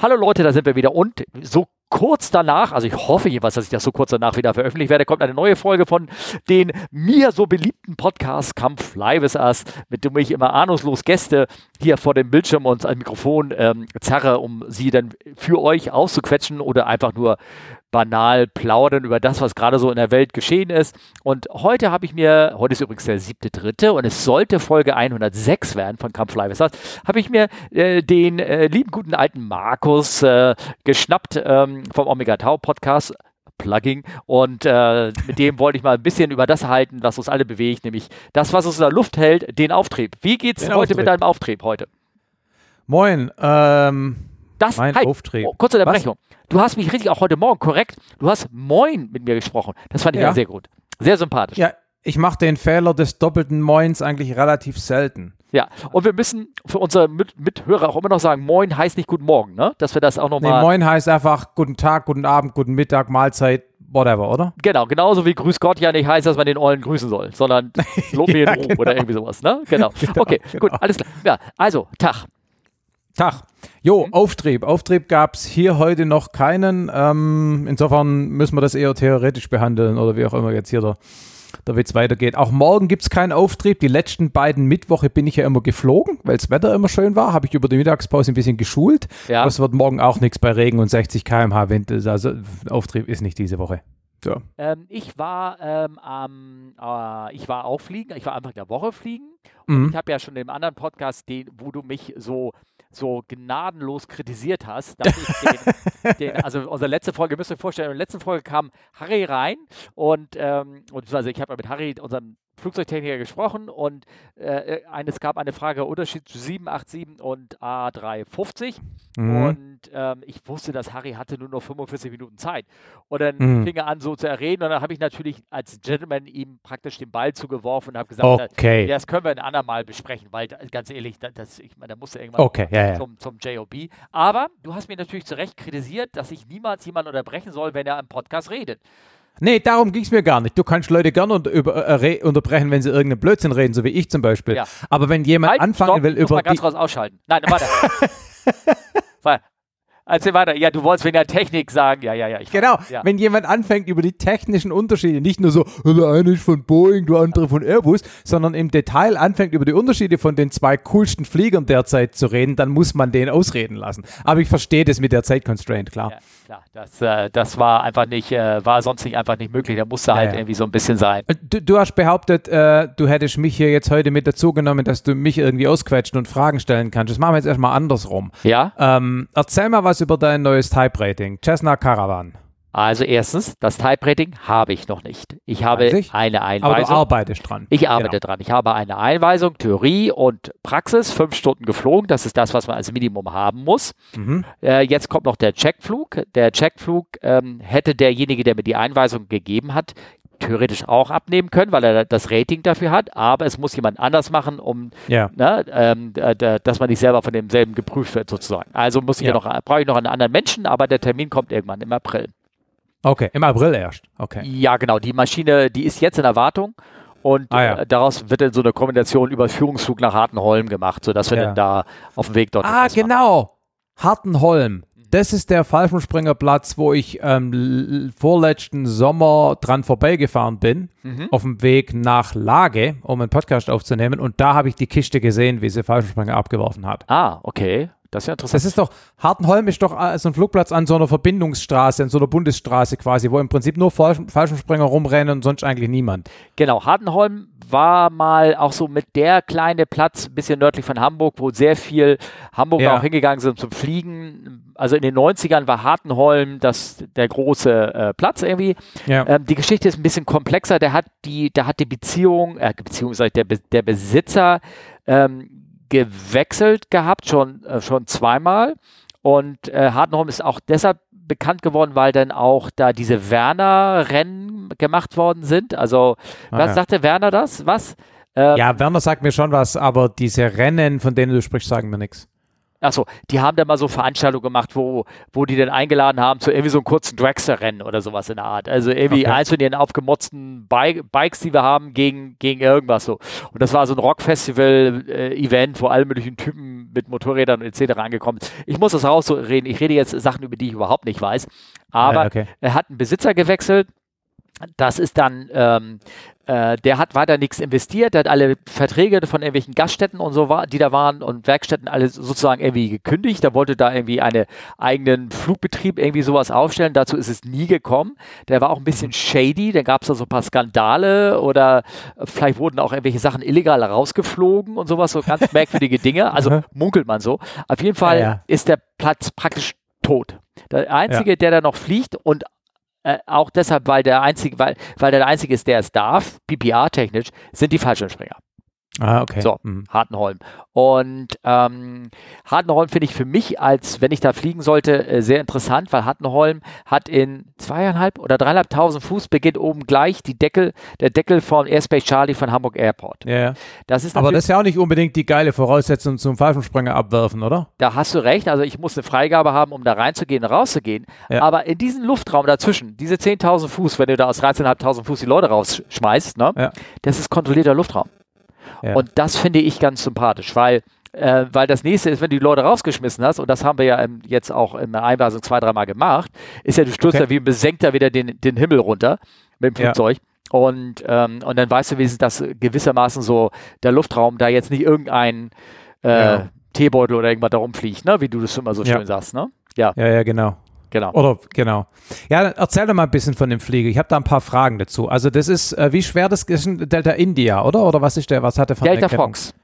Hallo Leute, da sind wir wieder. Und so kurz danach, also ich hoffe jeweils, dass ich das so kurz danach wieder veröffentlicht werde, kommt eine neue Folge von den mir so beliebten Podcast Come Fly With Us, mit dem ich immer ahnungslos Gäste hier vor dem Bildschirm und ein Mikrofon ähm, zerre, um sie dann für euch auszuquetschen oder einfach nur banal plaudern über das, was gerade so in der Welt geschehen ist. Und heute habe ich mir, heute ist übrigens der siebte, dritte und es sollte Folge 106 werden von With Us, habe ich mir äh, den äh, lieben guten alten Markus äh, geschnappt ähm, vom Omega Tau Podcast. Plugging und äh, mit dem wollte ich mal ein bisschen über das halten, was uns alle bewegt, nämlich das, was uns in der Luft hält, den Auftrieb. Wie geht's den heute Auftrieb. mit deinem Auftrieb heute? Moin, ähm, das, mein hi, Auftrieb. Oh, kurze Unterbrechung. Was? Du hast mich richtig auch heute Morgen korrekt. Du hast Moin mit mir gesprochen. Das fand ich ja, sehr gut. Sehr sympathisch. Ja, ich mache den Fehler des doppelten Moins eigentlich relativ selten. Ja, und wir müssen für unsere Mit Mithörer auch immer noch sagen, Moin heißt nicht Guten Morgen, ne? Dass wir das auch nochmal. Nee, Moin heißt einfach Guten Tag, Guten Abend, Guten Mittag, Mahlzeit, whatever, oder? Genau, genauso wie Grüß Gott ja nicht heißt, dass man den Eulen grüßen soll, sondern Lob mir ja, genau. oder irgendwie sowas, ne? Genau. genau okay, genau. gut, alles klar. Ja, also, Tag. Tag. Jo, mhm. Auftrieb. Auftrieb gab es hier heute noch keinen. Ähm, insofern müssen wir das eher theoretisch behandeln oder wie auch immer jetzt hier der, der Witz weitergeht. Auch morgen gibt es keinen Auftrieb. Die letzten beiden Mittwoche bin ich ja immer geflogen, weil das Wetter immer schön war. Habe ich über die Mittagspause ein bisschen geschult. Ja. Aber es wird morgen auch nichts bei Regen und 60 km/h Wind. Also Auftrieb ist nicht diese Woche. So. Ähm, ich war ähm, ähm, äh, ich war auch fliegen, ich war Anfang der Woche fliegen und mhm. ich habe ja schon im anderen Podcast, den, wo du mich so so gnadenlos kritisiert hast, dass ich den, den, also unsere letzte Folge, müsst ihr euch vorstellen, in der letzten Folge kam Harry rein und, ähm, und also ich habe mit Harry, unserem Flugzeugtechniker gesprochen und äh, es gab eine Frage Unterschied zu 787 und A350 mhm. und ähm, ich wusste, dass Harry hatte nur noch 45 Minuten Zeit und dann mhm. fing er an so zu erreden und dann habe ich natürlich als Gentleman ihm praktisch den Ball zugeworfen und habe gesagt, okay. das, das können wir ein andermal besprechen, weil ganz ehrlich, das, ich meine, da musste irgendwann okay, ja, ja. Zum, zum JOB. Aber du hast mir natürlich zu Recht kritisiert, dass ich niemals jemanden unterbrechen soll, wenn er im Podcast redet. Nee, darum ging es mir gar nicht. Du kannst Leute gerne unter, äh, unterbrechen, wenn sie irgendeinen Blödsinn reden, so wie ich zum Beispiel. Ja. Aber wenn jemand halt, anfangen stopp, will über. Mal ganz kurz ausschalten. Nein, warte. Erzähl weiter. Ja, du wolltest wegen der Technik sagen. Ja, ja, ja. genau. Ja. Wenn jemand anfängt, über die technischen Unterschiede, nicht nur so, der eine ist von Boeing, der andere von Airbus, sondern im Detail anfängt, über die Unterschiede von den zwei coolsten Fliegern derzeit zu reden, dann muss man den ausreden lassen. Aber ich verstehe das mit der Zeitconstraint, klar. Ja, klar. Das, äh, das war einfach nicht, äh, war sonst nicht einfach nicht möglich. Da musste halt ja, irgendwie so ein bisschen sein. Äh, du, du hast behauptet, äh, du hättest mich hier jetzt heute mit dazu genommen, dass du mich irgendwie ausquetschen und Fragen stellen kannst. Das machen wir jetzt erstmal andersrum. Ja. Ähm, erzähl mal was was über dein neues Type-Rating? Cessna Caravan. Also erstens, das Type-Rating habe ich noch nicht. Ich habe ich? eine Einweisung. Aber du arbeitest dran. Ich arbeite genau. dran. Ich habe eine Einweisung, Theorie und Praxis, fünf Stunden geflogen. Das ist das, was man als Minimum haben muss. Mhm. Äh, jetzt kommt noch der Checkflug. Der Checkflug ähm, hätte derjenige, der mir die Einweisung gegeben hat, theoretisch auch abnehmen können, weil er das Rating dafür hat, aber es muss jemand anders machen, um ja. ne, ähm, dass man nicht selber von demselben geprüft wird, sozusagen. Also muss ich ja. noch, brauche ich noch einen anderen Menschen, aber der Termin kommt irgendwann im April. Okay, im April erst. Okay. Ja, genau. Die Maschine, die ist jetzt in Erwartung. Und ah, ja. äh, daraus wird dann so eine Kombination über Führungsflug nach Hartenholm gemacht, sodass wir dann da auf dem Weg dort. Ah, genau. Hartenholm. Das ist der Fallschirmspringerplatz, wo ich ähm, vorletzten Sommer dran vorbeigefahren bin, mhm. auf dem Weg nach Lage, um einen Podcast aufzunehmen. Und da habe ich die Kiste gesehen, wie sie Fallschirmspringer abgeworfen hat. Ah, okay. Das ist ja interessant. Das ist doch, Hartenholm ist doch äh, so ein Flugplatz an so einer Verbindungsstraße, an so einer Bundesstraße quasi, wo im Prinzip nur Fallschirmspringer rumrennen und sonst eigentlich niemand. Genau, Hartenholm war mal auch so mit der kleine Platz, ein bisschen nördlich von Hamburg, wo sehr viel Hamburger ja. auch hingegangen sind zum Fliegen. Also in den 90ern war Hartenholm das, der große äh, Platz irgendwie. Ja. Ähm, die Geschichte ist ein bisschen komplexer. Der hat die, der hat die Beziehung, äh, beziehungsweise der, der Besitzer ähm, gewechselt gehabt, schon, äh, schon zweimal. Und äh, Hartenholm ist auch deshalb bekannt geworden, weil dann auch da diese Werner-Rennen gemacht worden sind. Also, ah, was ja. sagte Werner das? Was? Ähm, ja, Werner sagt mir schon was, aber diese Rennen, von denen du sprichst, sagen mir nichts. Achso, die haben da mal so Veranstaltungen gemacht, wo, wo die dann eingeladen haben zu irgendwie so einem kurzen Dragster-Rennen oder sowas in der Art. Also irgendwie okay. eins von den aufgemotzten Bi Bikes, die wir haben, gegen, gegen irgendwas so. Und das war so ein Rock-Festival-Event, wo alle möglichen Typen mit Motorrädern etc. angekommen ist. Ich muss das rausreden. Ich rede jetzt Sachen, über die ich überhaupt nicht weiß. Aber Ah, okay. er hat einen Besitzer gewechselt. Das ist dann, ähm, äh, der hat weiter nichts investiert, der hat alle Verträge von irgendwelchen Gaststätten und so, war, die da waren und Werkstätten alle sozusagen irgendwie gekündigt. Der wollte da irgendwie einen eigenen Flugbetrieb irgendwie sowas aufstellen. Dazu ist es nie gekommen. Der war auch ein bisschen shady. Da gab es da so ein paar Skandale oder vielleicht wurden auch irgendwelche Sachen illegal rausgeflogen und sowas, so ganz merkwürdige Dinge. Also munkelt man so. Auf jeden Fall Ja, ja. ist der Platz praktisch tot. Der einzige, der da noch fliegt und äh, auch deshalb, weil der einzige, weil, weil der, einzige ist, der es darf, PPR-technisch, sind die Fallschirmspringer. Ah, okay. So, Mhm. Hartenholm. Und ähm, Hartenholm finde ich für mich, als wenn ich da fliegen sollte, äh, sehr interessant, weil Hartenholm hat in zweieinhalb oder dreieinhalbtausend Fuß beginnt oben gleich die Deckel, der Deckel von Airspace Charlie von Hamburg Airport. Ja, ja. Das ist Aber das ist ja auch nicht unbedingt die geile Voraussetzung zum Fallschirmspringer abwerfen, oder? Da hast du recht. Also ich muss eine Freigabe haben, um da reinzugehen und rauszugehen. Ja. Aber in diesem Luftraum dazwischen, diese 10.000 Fuß, wenn du da aus 13.500 Fuß die Leute rausschmeißt, ne, Ja. das ist kontrollierter Luftraum. Ja. Und das finde ich ganz sympathisch, weil, äh, weil das nächste ist, wenn du die Leute rausgeschmissen hast, und das haben wir ja im, jetzt auch in der Einweisung zwei, dreimal gemacht, ist ja, du stürzt Okay. ja wie ein Besenkter wieder den, den Himmel runter mit dem Ja. Flugzeug. Und, ähm, und dann weißt du wenigstens, dass gewissermaßen so der Luftraum da jetzt nicht irgendein äh, Ja. Teebeutel oder irgendwas da rumfliegt, ne? wie du das immer so Ja. schön sagst. Ne? Ja, Ja, ja, genau. Genau. Oder genau. Ja, erzähl doch mal ein bisschen von dem Flieger. Ich habe da ein paar Fragen dazu. Also das ist, äh, wie schwer das ist Delta India, oder? Oder was ist der? Was hat der von Delta? Fox.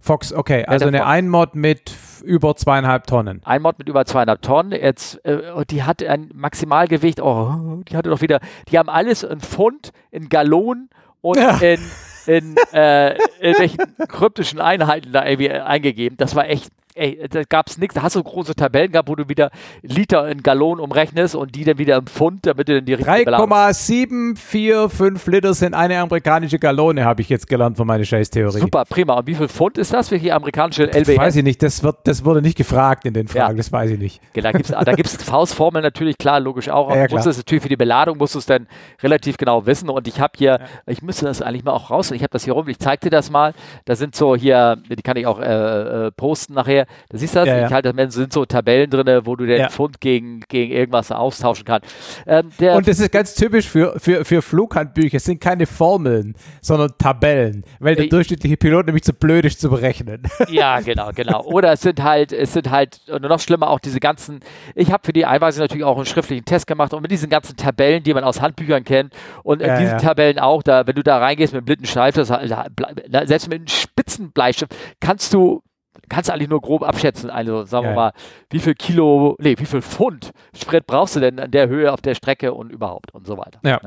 Fox, okay. Also eine Fox. Einmod mit über zweieinhalb Tonnen. Ein Mod mit über 200 Tonnen. Jetzt, äh, und die hat ein Maximalgewicht, oh, die hatte doch wieder, die haben alles in Pfund, in Gallonen und Ja. in, in, äh, in welchen kryptischen Einheiten da irgendwie eingegeben. Das war echt, ey, da gab es nichts. Da hast du große Tabellen gehabt, wo du wieder Liter in Gallonen umrechnest und die dann wieder im Pfund, damit du dann die richtige Belagerung- 3,745 Liter sind eine amerikanische Gallone, habe ich jetzt gelernt von meiner Scheißtheorie. Super, prima. Und wie viel Pfund ist das für die amerikanische Das LBS? weiß ich nicht, das, wird, das wurde nicht gefragt in den Fragen, Ja. das weiß ich nicht. Da gibt es da gibt's Faustformeln natürlich, klar, logisch auch. Ja, ja, musst klar. es natürlich für die Beladung, musst du es dann relativ genau wissen. Und ich habe hier, ich müsste das eigentlich mal auch raus, ich habe das hier rum, ich zeig dir das mal. Da sind so hier, die kann ich auch äh, äh, posten nachher. Da siehst du das? Ja, ja. Ich halte, da sind so Tabellen drin, wo du den Ja. Pfund gegen, gegen irgendwas austauschen kannst. Ähm, Und das ist ganz typisch für, für, für Flughandbücher. Es sind keine Formeln, sondern Tabellen, weil der Ey. durchschnittliche Pilot nämlich zu blöd ist zu berechnen. Ja, genau, genau. Oder es sind halt, es sind halt, und noch schlimmer auch diese ganzen, ich habe für die Einweisung natürlich auch einen schriftlichen Test gemacht und mit diesen ganzen Tabellen, die man aus Handbüchern kennt und in diesen. Tabellen auch, da, wenn du da reingehst mit einem blinden Schleif, das, da- da- selbst mit einem spitzen Bleistift kannst du kannst du eigentlich nur grob abschätzen, also sagen Ja, wir ja. mal, wie viel Kilo, nee, wie viel Pfund Sprit brauchst du denn an der Höhe auf der Strecke und überhaupt und so weiter. Ja.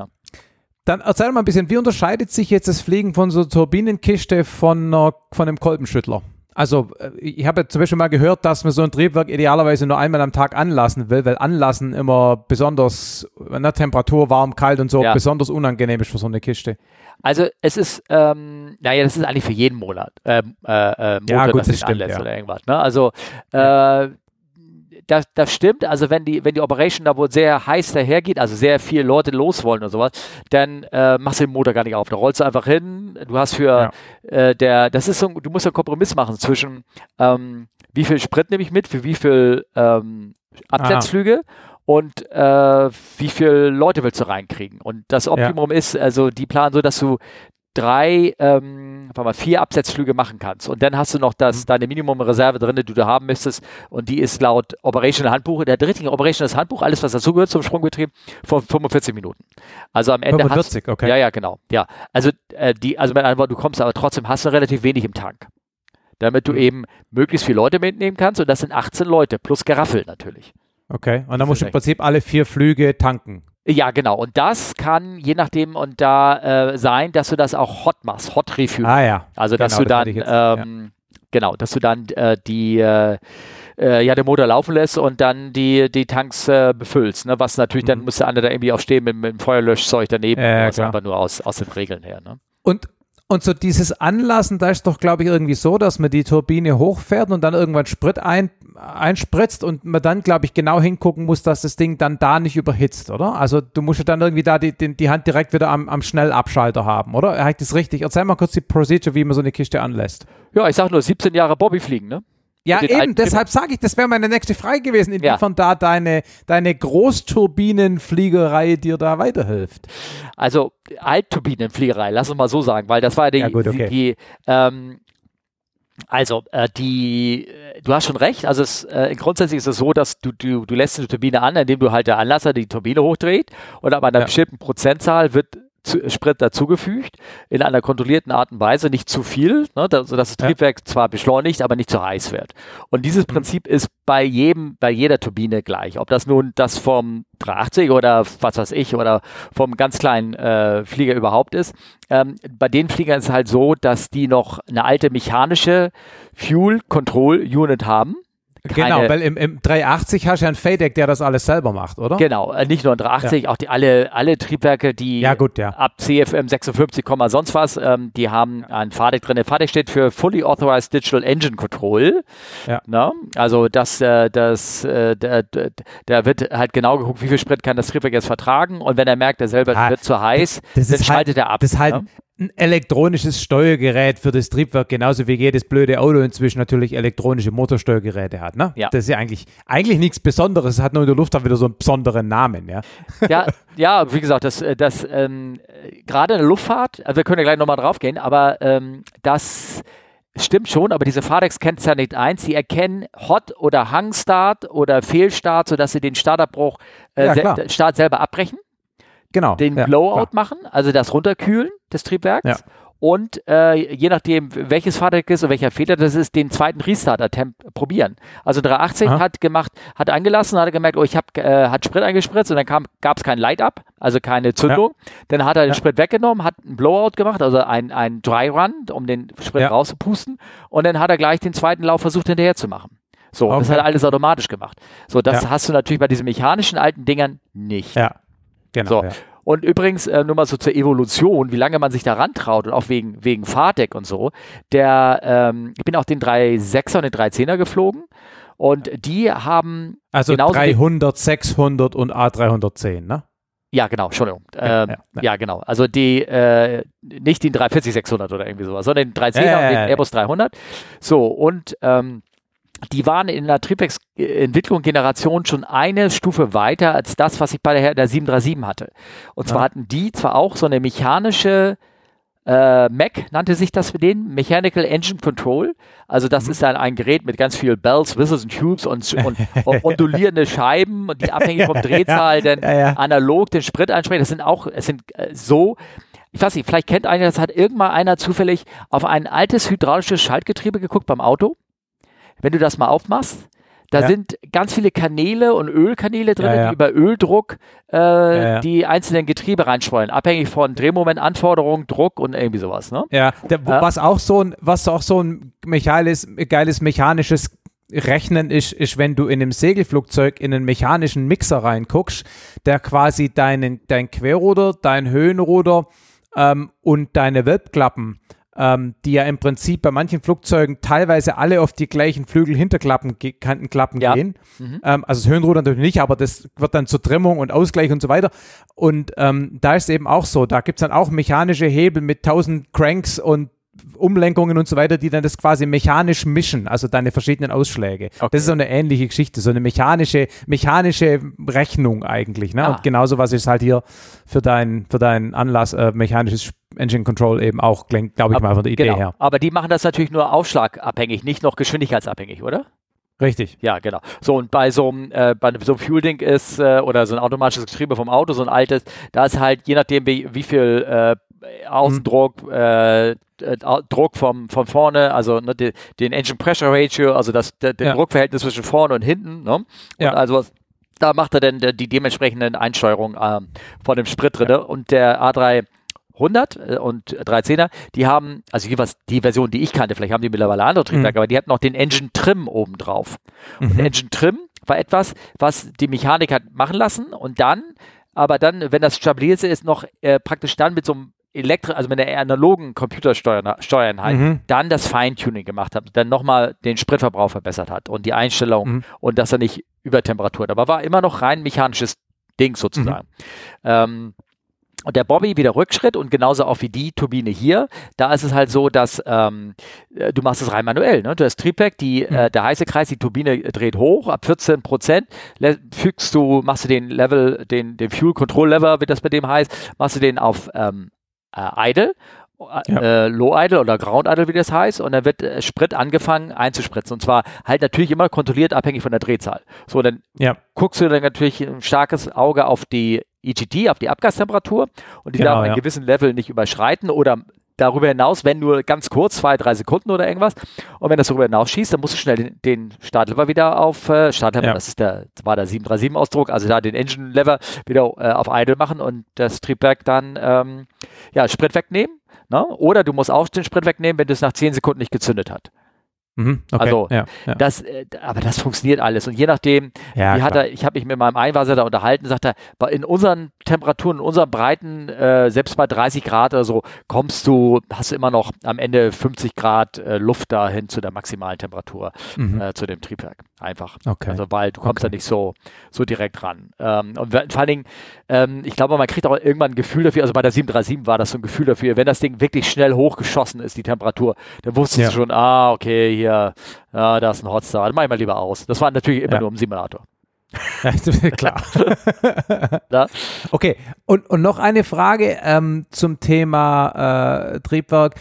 Dann erzähl mal ein bisschen, wie unterscheidet sich jetzt das Fliegen von so einer Turbinenkiste von, von einem Kolbenschüttler? Also, äh, ich habe ja zum Beispiel mal gehört, dass man so ein Triebwerk idealerweise nur einmal am Tag anlassen will, weil Anlassen immer besonders, ne, Temperatur, warm, kalt und so, Ja. besonders unangenehm ist für so eine Kiste. Also es ist, ähm, naja, das ist eigentlich für jeden Monat. Ähm, äh, äh, Motor, Ja, gut, das stimmt, ja. oder irgendwas. Ne? Also äh, das, das stimmt. Also wenn die, wenn die Operation da wohl sehr heiß dahergeht, also sehr viele Leute los wollen und sowas, dann äh, machst du den Motor gar nicht auf. Da rollst du einfach hin. Du hast für äh, der, das ist so, du musst einen Kompromiss machen zwischen ähm, wie viel Sprit nehme ich mit, für wie viel ähm, Absetzflüge und äh, wie viele Leute willst du reinkriegen. Und das Optimum ist, also die planen so, dass du drei, ähm, mal, vier Absetzflüge machen kannst. Und dann hast du noch das, deine Minimumreserve drin, die du haben müsstest. Und die ist laut Operational Handbuch, der dritte Operational Handbuch, alles was dazugehört zum Sprungbetrieb, von 45 Minuten. Also am Ende 45, hast okay. Ja, ja, genau. Ja. Also äh, die, also mit anderen Worten, du kommst aber trotzdem, hast du relativ wenig im Tank. Damit du Mhm. eben möglichst viele Leute mitnehmen kannst. Und das sind 18 Leute, plus Geraffel natürlich. Okay, und dann musst du im. Prinzip alle vier Flüge tanken. Ja, genau. Und das kann je nachdem und da äh, sein, dass du das auch hot machst, hot refuel. Ah ja. also dass genau, du das dann jetzt, ja. ähm, genau, dass du dann äh, die äh, äh, ja den Motor laufen lässt und dann die die Tanks äh, befüllst. Ne? Was natürlich dann Mhm. müsste einer da irgendwie auch stehen mit, mit dem Feuerlöschzeug daneben. Ja, das klar. einfach nur aus aus den Regeln her. Ne? Und, und so dieses Anlassen, da ist doch, glaube ich, irgendwie so, dass man die Turbine hochfährt und dann irgendwann Sprit ein, einspritzt und man dann, glaube ich, genau hingucken muss, dass das Ding dann da nicht überhitzt, oder? Also du musst ja dann irgendwie da die, die, die Hand direkt wieder am, am Schnellabschalter haben, oder? Habe ich das richtig? Erzähl mal kurz die Procedure, wie man so eine Kiste anlässt. Ja, ich sag nur 17 Jahre Bobby fliegen. Ne? Ja, eben, deshalb sage ich, das wäre meine nächste Frage gewesen, inwiefern ja. da deine, deine Großturbinenfliegerei dir da weiterhilft. Also Altturbinenfliegerei, lass uns mal so sagen, weil das war die, ja, gut, okay. die, ähm, also, äh, die, äh, du hast schon recht. Also, es, äh, grundsätzlich ist es so, dass du, du, du lässt eine Turbine an, indem du halt der Anlasser die Turbine hochdreht und ab einer ja. bestimmten Prozentzahl wird zu, Sprit dazugefügt, in einer kontrollierten Art und Weise, nicht zu viel, ne, da, sodass das Triebwerk ja. zwar beschleunigt, aber nicht zu heiß wird. Und dieses mhm. Prinzip ist bei jedem, bei jeder Turbine gleich. Ob das nun das vom 380 oder was weiß ich oder vom ganz kleinen äh, Flieger überhaupt ist. Ähm, bei den Fliegern ist es halt so, dass die noch eine alte mechanische Fuel Control Unit haben genau, weil im, im 380 hast du ja einen FADEC, der das alles selber macht, oder? Genau, äh, nicht nur ein 380, ja. auch die, alle, alle Triebwerke, die ja, gut, ja. ab CFM 56, sonst was, ähm, die haben ein FADEC drin. Der FADEC steht für Fully Authorized Digital Engine Control. Ja. Na? Also das, äh, das, äh, da, da wird halt genau geguckt, wie viel Sprit kann das Triebwerk jetzt vertragen und wenn er merkt, er selber ah, wird zu heiß, das, das dann schaltet halt, er ab. Das halt, ne? Ein elektronisches Steuergerät für das Triebwerk, genauso wie jedes blöde Auto inzwischen natürlich elektronische Motorsteuergeräte hat. Ne? Ja. Das ist ja eigentlich, eigentlich nichts Besonderes, es hat nur in der Luftfahrt wieder so einen besonderen Namen. Ja, ja, ja wie gesagt, das, das ähm, gerade in der Luftfahrt, also wir können ja gleich nochmal drauf gehen, aber ähm, das stimmt schon, aber diese Fadex kennt ja nicht eins, sie erkennen Hot- oder Hangstart oder Fehlstart, sodass sie den Startabbruch, äh, ja, se Start selber abbrechen genau, den ja, Blowout klar. machen, also das Runterkühlen des Triebwerks. Ja. Und äh, je nachdem, welches Fahrzeug ist und welcher Fehler das ist, den zweiten Restart-Attempt probieren. Also 380 Aha. hat gemacht, hat eingelassen, hat gemerkt, oh, ich habe äh, hat Sprit eingespritzt und dann gab es kein Light-Up, also keine Zündung. Ja. Dann hat er den ja. Sprit weggenommen, hat einen Blowout gemacht, also ein, ein Dry-Run, um den Sprit ja. rauszupusten. Und dann hat er gleich den zweiten Lauf versucht hinterher zu machen. So, okay. das hat er alles automatisch gemacht. So, das hast du natürlich bei diesen mechanischen alten Dingern nicht. Ja. Genau. So. Ja. Und übrigens, äh, nur mal so zur Evolution, wie lange man sich daran traut und auch wegen, wegen Fahrdeck und so. Der, ähm, ich bin auch den 3.6er und den 3.10er geflogen und die haben. Also 300, 600 und A310, ne? Ja, genau, Entschuldigung. Ähm, ja, ja, ja, genau. Also die, äh, nicht den 340, 600 oder irgendwie sowas, sondern den 310er ja, und den Airbus 300. So, und ähm, die waren in der Triebwerksentwicklung Generation schon eine Stufe weiter als das, was ich bei der, der 737 hatte. Und zwar ja. hatten die zwar auch so eine mechanische äh, Mac nannte sich das für den, Mechanical Engine Control. Also das mhm. ist dann ein Gerät mit ganz viel Bells, Whistles und Tubes und, und, und ondulierende Scheiben, die abhängig vom Drehzahl dann ja, ja. analog den Sprit einsprechen. Das sind auch, es sind äh, so, ich weiß nicht, vielleicht kennt einer, das hat irgendwann einer zufällig auf ein altes hydraulisches Schaltgetriebe geguckt beim Auto wenn du das mal aufmachst, da ja. sind ganz viele Kanäle und Ölkanäle drin, ja, ja. die über Öldruck äh, die einzelnen Getriebe reinschwollen, abhängig von Drehmomentanforderungen, Druck und irgendwie sowas. Ne? Ja, der, was auch so ein, was auch so ein geiles, geiles mechanisches Rechnen ist, ist, wenn du in einem Segelflugzeug in einen mechanischen Mixer reinguckst, der quasi deinen, dein Querruder, dein Höhenruder ähm, und deine Wölbklappen ähm, die ja im Prinzip bei manchen Flugzeugen teilweise alle auf die gleichen Flügelhinterklappen Kantenklappen ja. gehen. Mhm. Ähm, also das Höhenruder natürlich nicht, aber das wird dann zur Trimmung und Ausgleich und so weiter. Und ähm, da ist es eben auch so, da gibt es dann auch mechanische Hebel mit tausend Cranks und Umlenkungen und so weiter, die dann das quasi mechanisch mischen, also deine verschiedenen Ausschläge. Okay. Das ist so eine ähnliche Geschichte, so eine mechanische, mechanische Rechnung eigentlich. Ne? Ah. Und genauso was ist halt hier für dein, für deinen Anlass äh, mechanisches Engine Control eben auch, glaube ich aber, mal von der Idee genau. her. Aber die machen das natürlich nur aufschlagabhängig, nicht noch geschwindigkeitsabhängig, oder? Richtig. Ja, genau. So, und bei so einem, äh, bei so einem Fuelding ist, äh, oder so ein automatisches Getriebe vom Auto, so ein altes, da ist halt, je nachdem, wie, wie viel äh, Außendruck, mhm. äh, Druck vom, von vorne, also ne, die, den Engine Pressure Ratio, also das der, ja. Druckverhältnis zwischen vorne und hinten. Ne? Und ja. also da macht er dann die dementsprechenden Einsteuerungen ähm, von dem Sprit drin. Ja. Und der A3 100 äh, und 310er, die haben, also jeweils die Version, die ich kannte, vielleicht haben die mittlerweile andere Triebwerke, mhm. aber die hatten noch den Engine Trim oben drauf. Mhm. Und Engine Trim war etwas, was die Mechanik hat machen lassen und dann, aber dann, wenn das stabilisiert ist, noch äh, praktisch dann mit so einem Elektro, also mit der analogen Computersteuereinheit, mhm. dann das Feintuning gemacht hat, dann nochmal den Spritverbrauch verbessert hat und die Einstellung mhm. und dass er nicht übertemperaturt, aber war immer noch rein mechanisches Ding sozusagen. Mhm. Ähm, und der Bobby wieder Rückschritt und genauso auch wie die Turbine hier. Da ist es halt so, dass ähm, äh, du machst es rein manuell. Ne? Du hast Triebwerk, die, mhm. äh, der heiße Kreis, die Turbine dreht hoch, ab 14 Prozent fügst du, machst du den Level, den, den Fuel Control Lever, wie das bei dem heißt, machst du den auf ähm, äh, Idle ja. äh, Low Idle oder Ground Idle, wie das heißt, und dann wird äh, Sprit angefangen einzuspritzen. Und zwar halt natürlich immer kontrolliert abhängig von der Drehzahl. So, dann ja. guckst du dann natürlich ein starkes Auge auf die EGT, auf die Abgastemperatur und die genau, darf einen ja. gewissen Level nicht überschreiten oder darüber hinaus, wenn nur ganz kurz, zwei, drei Sekunden oder irgendwas. Und wenn das darüber hinaus schießt, dann musst du schnell den, den Startlever wieder auf äh, Startlever, ja. das ist der, war der 737-Ausdruck, also da den Engine-Lever wieder äh, auf Idle machen und das Triebwerk dann ähm, ja, Sprit wegnehmen Ne? Oder du musst auch den Sprit wegnehmen, wenn es nach 10 Sekunden nicht gezündet hat. Mhm, okay, also, ja, ja. Das, äh, aber das funktioniert alles. Und je nachdem, ja, wie hat er, ich habe mich mit meinem Einweiser da unterhalten, sagt er, in unseren Temperaturen, in unseren Breiten, äh, selbst bei 30 Grad oder so, kommst du, hast du immer noch am Ende 50 Grad äh, Luft dahin zu der maximalen Temperatur, mhm. äh, zu dem Triebwerk. Einfach. Okay. Also, weil du kommst okay. da nicht so, so direkt ran. Ähm, und vor allen Dingen, ähm, ich glaube, man kriegt auch irgendwann ein Gefühl dafür, also bei der 737 war das so ein Gefühl dafür, wenn das Ding wirklich schnell hochgeschossen ist, die Temperatur, dann wusstest du schon, ah, okay, hier, ja, da ist ein Hotstar, dann mach ich mal lieber aus. Das war natürlich immer ja. nur im Simulator. Klar. okay, und, und noch eine Frage ähm, zum Thema äh, Triebwerk.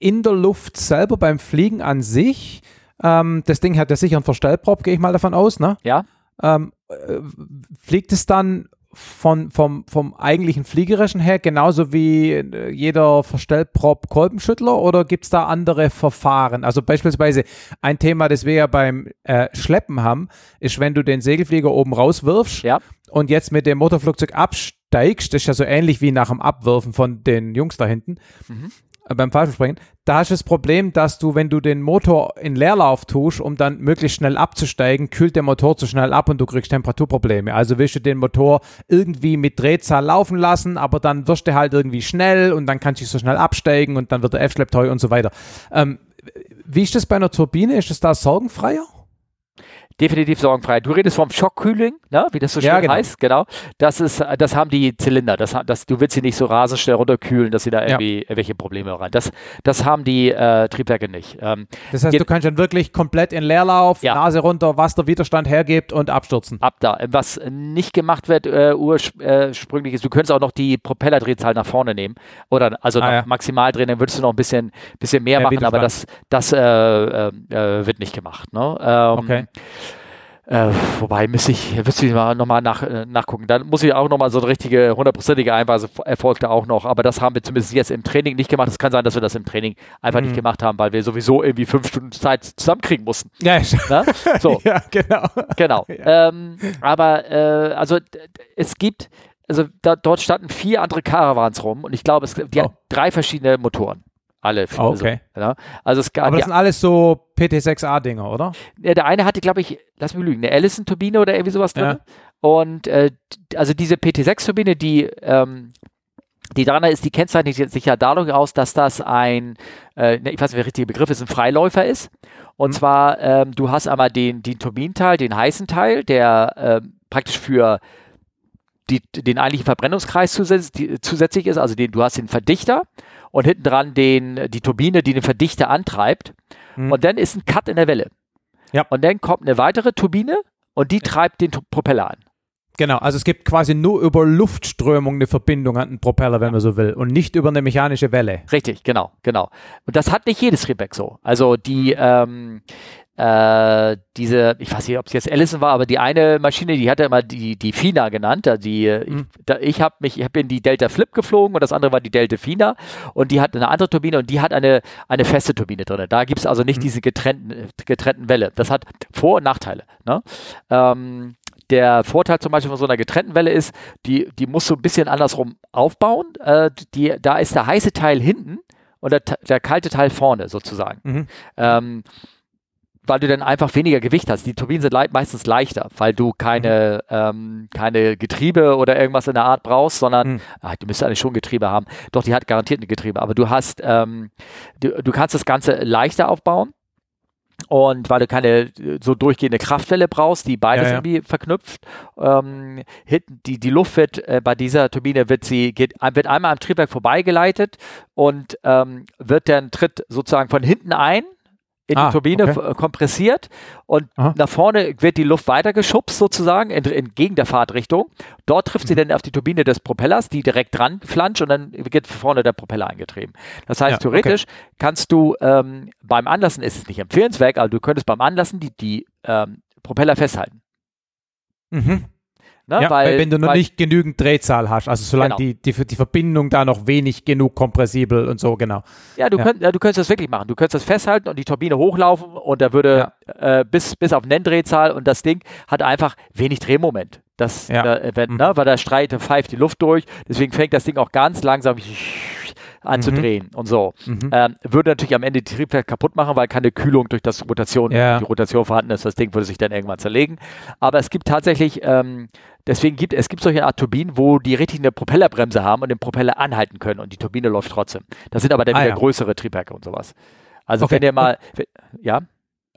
In der Luft selber beim Fliegen an sich, ähm, das Ding hat ja sicher einen Verstellprop, gehe ich mal davon aus, ne? Ja. Ähm, äh, fliegt es dann von, vom, vom eigentlichen Fliegerischen her genauso wie äh, jeder Verstellprop Kolbenschüttler oder gibt es da andere Verfahren? Also beispielsweise ein Thema, das wir ja beim äh, Schleppen haben, ist, wenn du den Segelflieger oben rauswirfst ja. und jetzt mit dem Motorflugzeug absteigst, das ist ja so ähnlich wie nach dem Abwürfen von den Jungs da hinten, mhm. Äh, beim Fallschirmspringen, da hast du das Problem, dass du, wenn du den Motor in Leerlauf tust, um dann möglichst schnell abzusteigen, kühlt der Motor zu schnell ab und du kriegst Temperaturprobleme. Also willst du den Motor irgendwie mit Drehzahl laufen lassen, aber dann wirst du halt irgendwie schnell und dann kannst du so schnell absteigen und dann wird der F-Schlepp teuer und so weiter. Ähm, wie ist das bei einer Turbine? Ist das da sorgenfreier? Definitiv sorgenfrei. Du redest vom Schockkühling, ne? wie das so schön ja, genau. heißt, genau. Das ist, das haben die Zylinder. Das, das, du willst sie nicht so rasend schnell runterkühlen, dass sie da irgendwie ja. irgendwelche Probleme rein. Das, das haben die äh, Triebwerke nicht. Ähm, das heißt, du kannst dann wirklich komplett in Leerlauf, ja. Nase runter, was der Widerstand hergibt und abstürzen. Ab da. Was nicht gemacht wird äh, ursprünglich ist, du könntest auch noch die Propellerdrehzahl nach vorne nehmen oder also ah, maximal drehen, dann würdest du noch ein bisschen, bisschen mehr, mehr machen, aber das, das äh, äh, äh, wird nicht gemacht. Ne? Ähm, okay. Äh, wobei müsste ich, müsste ich mal nochmal nach, äh, nachgucken. Dann muss ich auch nochmal so eine richtige hundertprozentige Einweise erfolgte auch noch. Aber das haben wir zumindest jetzt im Training nicht gemacht. Es kann sein, dass wir das im Training einfach mhm. nicht gemacht haben, weil wir sowieso irgendwie fünf Stunden Zeit zusammenkriegen mussten. Ja, Na? So. ja genau. Genau. Ja. Ähm, aber äh, also es gibt, also da, dort standen vier andere Caravans rum und ich glaube, es die oh. drei verschiedene Motoren. Alle. Oh, okay. So, ja. also es gab, Aber das sind alles so PT6A-Dinger, oder? Ja, der eine hatte, glaube ich, lass mich lügen, eine Allison-Turbine oder irgendwie sowas drin. Ja. Und äh, also diese PT6-Turbine, die, ähm, die dran ist, die kennzeichnet sich ja dadurch aus, dass das ein, äh, ne, ich weiß nicht, wie der richtige Begriff ist, ein Freiläufer ist. Und mhm. zwar, ähm, du hast einmal den, den Turbinenteil, den heißen Teil, der äh, praktisch für die, den eigentlichen Verbrennungskreis zusätzlich, die, zusätzlich ist, also den, du hast den Verdichter und hinten dran den, die Turbine, die den Verdichter antreibt. Mhm. Und dann ist ein Cut in der Welle. Ja. Und dann kommt eine weitere Turbine und die treibt den Propeller an. Genau, also es gibt quasi nur über Luftströmung eine Verbindung an den Propeller, wenn man so will, und nicht über eine mechanische Welle. Richtig, genau, genau. Und das hat nicht jedes Triebwerk so. Also die, ähm, äh, diese, ich weiß nicht, ob es jetzt Allison war, aber die eine Maschine, die hat er immer die, die FINA genannt. Die, mhm. ich, ich habe mich, ich habe in die Delta Flip geflogen und das andere war die Delta FINA und die hat eine andere Turbine und die hat eine, eine feste Turbine drin. Da gibt es also nicht mhm. diese getrennten, getrennten Welle. Das hat Vor- und Nachteile. Ne? Ähm, der Vorteil zum Beispiel von so einer getrennten Welle ist, die, die musst du ein bisschen andersrum aufbauen. Äh, die, da ist der heiße Teil hinten und der, der kalte Teil vorne sozusagen. Mhm. Ähm, weil du dann einfach weniger Gewicht hast. Die Turbinen sind le meistens leichter, weil du keine, mhm. ähm, keine Getriebe oder irgendwas in der Art brauchst, sondern mhm. ach, du müsstest eigentlich schon Getriebe haben. Doch, die hat garantiert ein Getriebe, aber du hast, ähm, du, du kannst das Ganze leichter aufbauen. und weil du keine äh, so durchgehende Kraftwelle brauchst, die beides Ja, ja. irgendwie verknüpft. Ähm, hinten, die, die Luft wird äh, bei dieser Turbine wird sie geht, wird einmal am Triebwerk vorbeigeleitet und ähm, wird dann tritt sozusagen von hinten ein in Ah, die Turbine okay. äh, kompressiert und Aha. nach vorne wird die Luft weitergeschubst sozusagen in, entgegen der Fahrtrichtung. Dort trifft Mhm. sie dann auf die Turbine des Propellers, die direkt dran flanscht und dann wird vorne der Propeller eingetrieben. Das heißt, Ja, okay. theoretisch kannst du ähm, beim Anlassen, ist es nicht empfehlenswert, aber du könntest beim Anlassen die, die ähm, Propeller festhalten. Mhm. Ne? Ja, weil, wenn du noch weil, nicht genügend Drehzahl hast, also solange Genau. die, die, die Verbindung da noch wenig genug kompressibel und so, genau. Ja, du, Ja. Könnt, ja, du könntest das wirklich machen. Du könntest das festhalten und die Turbine hochlaufen und da würde äh, bis, bis auf Nenndrehzahl und das Ding hat einfach wenig Drehmoment. Das, äh, wenn, Mhm. ne, weil da streit, pfeift die Luft durch. Deswegen fängt das Ding auch ganz langsam an zu Mhm. drehen und so. Mhm. Ähm, würde natürlich am Ende die Triebwerk kaputt machen, weil keine Kühlung durch das Rotation, Ja. die Rotation vorhanden ist. Das Ding würde sich dann irgendwann zerlegen. Aber es gibt tatsächlich, ähm, deswegen gibt es gibt solche Art Turbinen, wo die richtig eine Propellerbremse haben und den Propeller anhalten können und die Turbine läuft trotzdem. Das sind aber dann Ah, wieder ja. größere Triebwerke und sowas. Also Okay. wenn ihr mal, ja,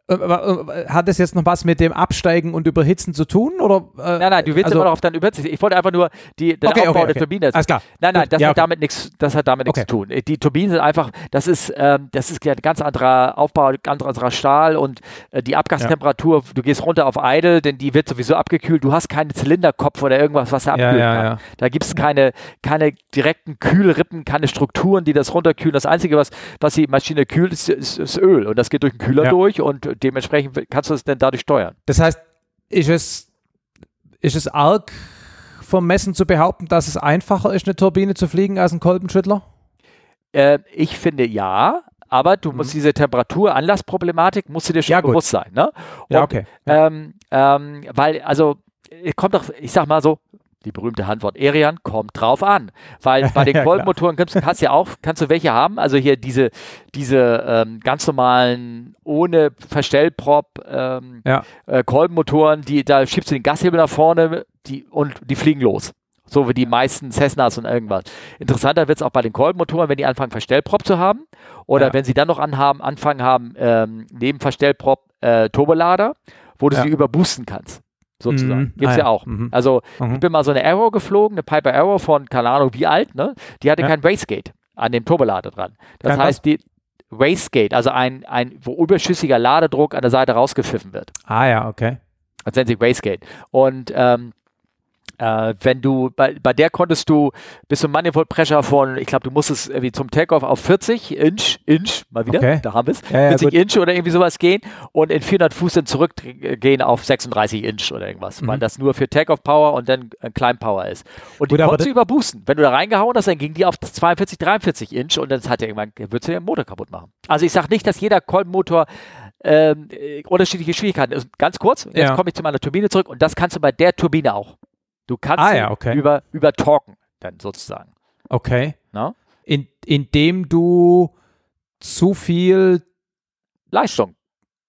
Hat das jetzt noch was mit dem Absteigen und Überhitzen zu tun? Oder, äh, nein, nein, du willst also, immer noch auf deinen Überhitzen. Ich wollte einfach nur die, den Okay, Aufbau okay, der okay. Turbine. Alles klar. Nein, nein, das Ja, hat damit nichts, das hat damit nichts zu tun. Die Turbinen sind einfach, das ist, ähm, das ist ja ein ganz anderer Aufbau, ganz anderer Stahl und äh, die Abgastemperatur, du gehst runter auf Idle, denn die wird sowieso abgekühlt. Du hast keinen Zylinderkopf oder irgendwas, was da Ja, abkühlen ja, kann. ja. Da gibt es keine, keine direkten Kühlrippen, keine Strukturen, die das runterkühlen. Das Einzige, was, was die Maschine kühlt, ist, ist, ist Öl und das geht durch den Kühler Ja. durch und dementsprechend kannst du es dann dadurch steuern. Das heißt, ist es, ist es arg vermessen zu behaupten, dass es einfacher ist, eine Turbine zu fliegen als ein Kolbenschüttler? Äh, ich finde ja, aber du musst diese Temperatur-Anlassproblematik musst du dir schon Mhm. Ja, bewusst sein. Ne? Ja, Und, okay. Ähm, ähm, weil, also, es kommt doch, ich sag mal so, die berühmte Handwort Erian kommt drauf an. Weil bei den. Kolbenmotoren kannst, kannst du ja auch, kannst du welche haben, also hier diese, diese ähm, ganz normalen, ohne Verstellprop ähm, Ja. äh, Kolbenmotoren, die, da schiebst du den Gashebel nach vorne die, und die fliegen los. So wie die meisten Cessnas und irgendwas. Interessanter wird es auch bei den Kolbenmotoren, wenn die anfangen, Verstellprop zu haben. Oder Ja. wenn sie dann noch anhaben, anfangen haben, ähm, neben Verstellprop äh, Turbolader, wo du Ja. sie überboosten kannst. Sozusagen. Mhm. Gibt's Ah, ja auch. Mhm. Also, Mhm. ich bin mal so eine Arrow geflogen, eine Piper Arrow von, keine Ahnung, wie alt, ne? Die hatte Ja. kein Wastegate an dem Turbolader dran. Das Kein heißt, die Wastegate, also ein, ein, wo überschüssiger Ladedruck an der Seite rausgepfiffen wird. Ah ja, okay. Das nennt sich Wastegate. Und ähm, äh, wenn du, bei, bei der konntest du bis zum Manifold Pressure von, ich glaube, du musstest irgendwie zum Takeoff auf 40 Inch, Inch, mal wieder, Okay. da haben wir es, Ja, ja, 40 gut. Inch oder irgendwie sowas gehen und in 400 Fuß dann zurückgehen auf 36 Inch oder irgendwas, weil Mhm. das nur für Takeoff Power und dann äh, Klein Power ist. Und die Gut, konntest du überboosten. Wenn du da reingehauen hast, dann ging die auf 42, 43 Inch und dann hat er irgendwann, würdest du den Motor kaputt machen. Also ich sage nicht, dass jeder Kolbenmotor ähm, äh, unterschiedliche Schwierigkeiten ist. Ganz kurz, jetzt Ja. komme ich zu meiner Turbine zurück und das kannst du bei der Turbine auch. Du kannst Ah ja, okay. über, über torken, dann sozusagen. Okay. Ne? In, indem du zu viel Leistung.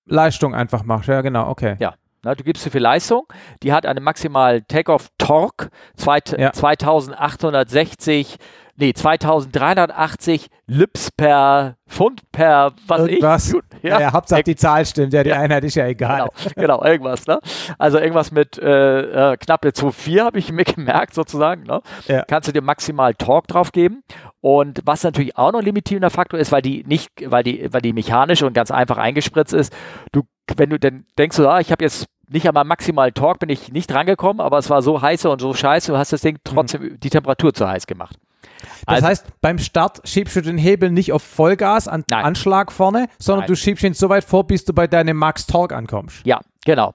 Leistung einfach machst. Ja, genau, okay. Ja. Na, du gibst zu viel Leistung. Die hat eine maximal Takeoff-Torque zweit- Ja. 2860, nee, 2380 Lips per Pfund per was Irgendwas. ich. Ja, ja, Hauptsache die Zahl stimmt. Ja, die Ja. Einheit ist ja egal. Genau, genau, irgendwas, ne? Also irgendwas mit äh, äh, knapp eine 2,4 habe ich mir gemerkt, sozusagen, ne? Ja. Kannst du dir maximal Torque drauf geben. Und was natürlich auch noch ein limitierender Faktor ist, weil die nicht, weil die, weil die mechanisch und ganz einfach eingespritzt ist, du, wenn du dann denkst, so, ah, ich habe jetzt nicht einmal maximal Torque, bin ich nicht rangekommen, aber es war so heiße und so scheiße, du hast das Ding trotzdem die Temperatur zu heiß gemacht. Das Also- heißt, beim Start schiebst du den Hebel nicht auf Vollgas an Nein. Anschlag vorne, sondern Nein. du schiebst ihn so weit vor, bis du bei deinem Max Torque ankommst. Ja, genau.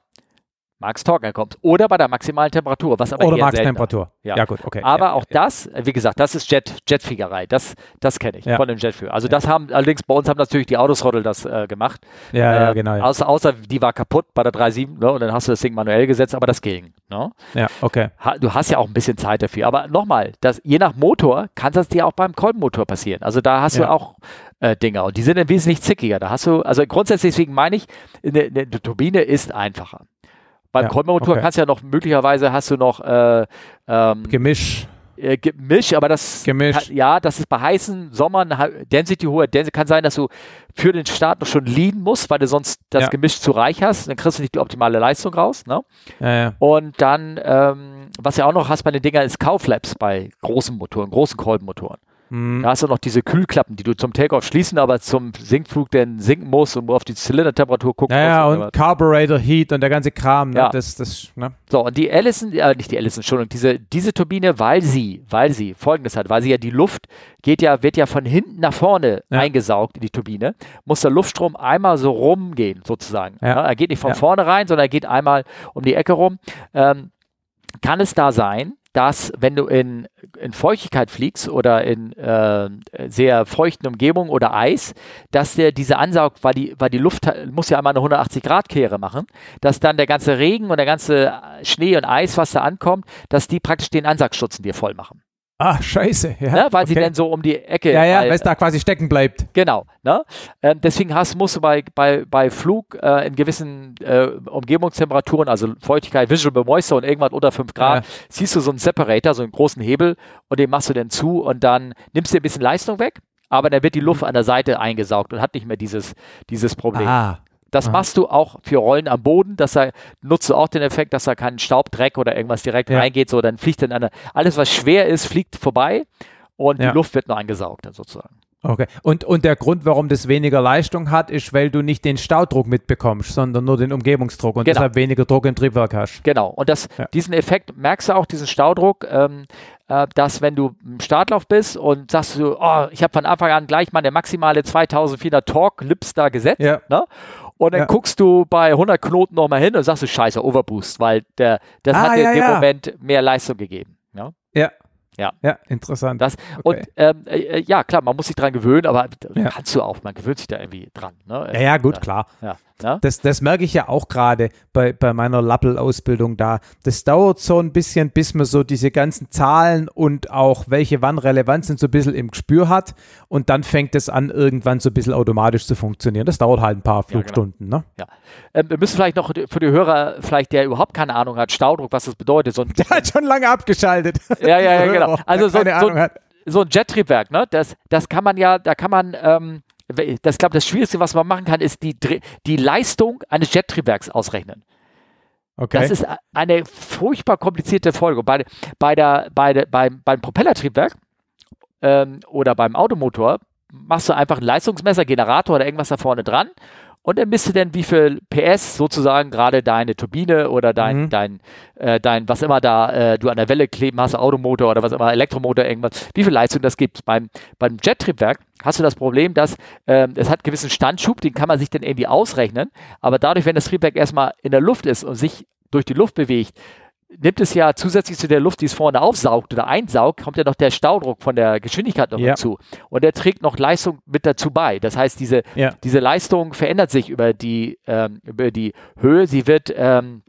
Max Torque kommt. Oder bei der maximalen Temperatur, was aber Oder Max. Temperatur. Ja. Ja. gut, okay. Aber ja, auch das, äh, wie gesagt, das ist Jet, Jetfliegerei. Das, das kenne ich Ja. von dem Jetflieger. Also das haben allerdings bei uns haben natürlich die Autosrottel das äh, gemacht. Ja, ja, Äh, genau. Ja. Außer, außer die war kaputt bei der 3.7 ne, und dann hast du das Ding manuell gesetzt, aber das ging. Ne? ja, okay. Ha, du hast ja auch ein bisschen Zeit dafür. Aber nochmal, das, je nach Motor kann das dir auch beim Kolbenmotor passieren. Also da hast du Ja. auch äh, Dinger und die sind dann wesentlich zickiger. Da hast du, also grundsätzlich deswegen meine ich, eine, eine Turbine ist einfacher. Beim Ja, Kolbenmotor okay. kannst du ja noch möglicherweise hast du noch äh, ähm, Gemisch. Äh, Gemisch, aber das Gemisch. Ja, das ist bei heißen Sommern Density hohe Density kann sein, dass du für den Start noch schon leaden musst, weil du sonst das Ja. Gemisch zu reich hast, dann kriegst du nicht die optimale Leistung raus. Ne? Ja, ja. Und dann, ähm, was du auch noch hast bei den Dingern, ist Kauflaps bei großen Motoren, großen Kolbenmotoren. Mhm. Da hast du noch diese Kühlklappen, die du zum Takeoff schließen, aber zum Sinkflug dann sinken musst und auf die Zylindertemperatur gucken Ja, ja, musst. und Carburetor Heat und der ganze Kram. Ne? Ja. Das, das, ne? So, und die Allison, äh, nicht die Allison, Entschuldigung, diese, diese Turbine, weil sie, weil sie folgendes hat, weil sie ja die Luft geht ja, wird ja von hinten nach vorne Ja. eingesaugt in die Turbine, muss der Luftstrom einmal so rumgehen, sozusagen. Ja. er geht nicht von vorne rein, sondern er geht einmal um die Ecke rum. Ähm, kann es da sein, dass wenn du in, in Feuchtigkeit fliegst oder in äh, sehr feuchten Umgebungen oder Eis, dass der diese Ansaug, weil die, weil die Luft muss ja einmal eine 180 Grad Kehre machen, dass dann der ganze Regen und der ganze Schnee und Eis, was da ankommt, dass die praktisch den Ansaugstutzen dir voll machen. Ah, scheiße. Ja, Ne? Weil sie okay. dann so um die Ecke. Ja, ja, weil- es da quasi stecken bleibt. Genau. Ne? Ähm, deswegen hast, musst du bei, bei, bei Flug äh, in gewissen äh, Umgebungstemperaturen, also Feuchtigkeit, Visual Moisture und irgendwas unter 5 Grad, Ja. siehst du so einen Separator, so einen großen Hebel und den machst du dann zu und dann nimmst du dir ein bisschen Leistung weg, aber dann wird die Luft an der Seite eingesaugt und hat nicht mehr dieses, dieses Problem. Ah. Das Aha. machst du auch für Rollen am Boden, dass da nutzt du auch den Effekt, dass da kein Staub, Dreck oder irgendwas direkt Ja. reingeht, so dann fliegt dann eine, alles was schwer ist, fliegt vorbei und Ja. die Luft wird nur angesaugt dann sozusagen. Okay. Und, und der Grund, warum das weniger Leistung hat, ist, weil du nicht den Staudruck mitbekommst, sondern nur den Umgebungsdruck und Genau. deshalb weniger Druck im Triebwerk hast. Genau. Und das, Ja. diesen Effekt merkst du auch, diesen Staudruck, ähm, äh, dass wenn du im Startlauf bist und sagst du, oh, ich habe von Anfang an gleich mal eine maximale 2400 Torque Lips da gesetzt, Ja. ne? Und dann Ja. guckst du bei 100 Knoten nochmal hin und sagst du, scheiße, Overboost, weil der, das Ah, hat dir ja, in dem ja. Moment mehr Leistung gegeben. Ja? Ja. Ja. Ja, interessant. Das, Okay. Und ähm, äh, ja, klar, man muss sich dran gewöhnen, aber kannst du auch, man gewöhnt sich da irgendwie dran. Ne? ja, ja, gut, klar. Ja, ne? Das, das merke ich ja auch gerade bei, bei meiner Lappel-Ausbildung da. Das dauert so ein bisschen, bis man so diese ganzen Zahlen und auch welche wann relevant sind, so ein bisschen im Gespür hat. Und dann fängt es an, irgendwann so ein bisschen automatisch zu funktionieren. Das dauert halt ein paar genau. Flugstunden. Ne? Ähm, wir müssen vielleicht noch für die Hörer, vielleicht der überhaupt keine Ahnung hat, Staudruck, was das bedeutet, so ein Der hat schon lange abgeschaltet. Ja, ja, ja, genau. Also so, so, so ein Jettriebwerk, ne? Das, das kann man ja, da kann man, ähm, das glaube das Schwierigste, was man machen kann, ist die, die Leistung eines Jettriebwerks ausrechnen. Okay. Das ist eine furchtbar komplizierte Folge. Bei, bei der, bei der, beim, beim Propellertriebwerk ähm, oder beim Automotor machst du einfach einen Leistungsmesser, Generator oder irgendwas da vorne dran und dann misst du dann, wie viel PS sozusagen gerade deine Turbine oder dein, Mhm. dein, äh, dein, was immer da äh, du an der Welle kleben hast, Automotor oder was immer, Elektromotor, irgendwas, wie viel Leistung das gibt. Beim, beim Jettriebwerk hast du das Problem, dass ähm, es hat gewissen Standschub, den kann man sich dann irgendwie ausrechnen, aber dadurch, wenn das Triebwerk erstmal in der Luft ist und sich durch die Luft bewegt, nimmt es ja zusätzlich zu der Luft, die es vorne aufsaugt oder einsaugt, kommt ja noch der Staudruck von der Geschwindigkeit noch Ja. dazu. Und der trägt noch Leistung mit dazu bei. Das heißt, diese, Ja. diese Leistung verändert sich über die, ähm, über die Höhe. Sie wird ähm,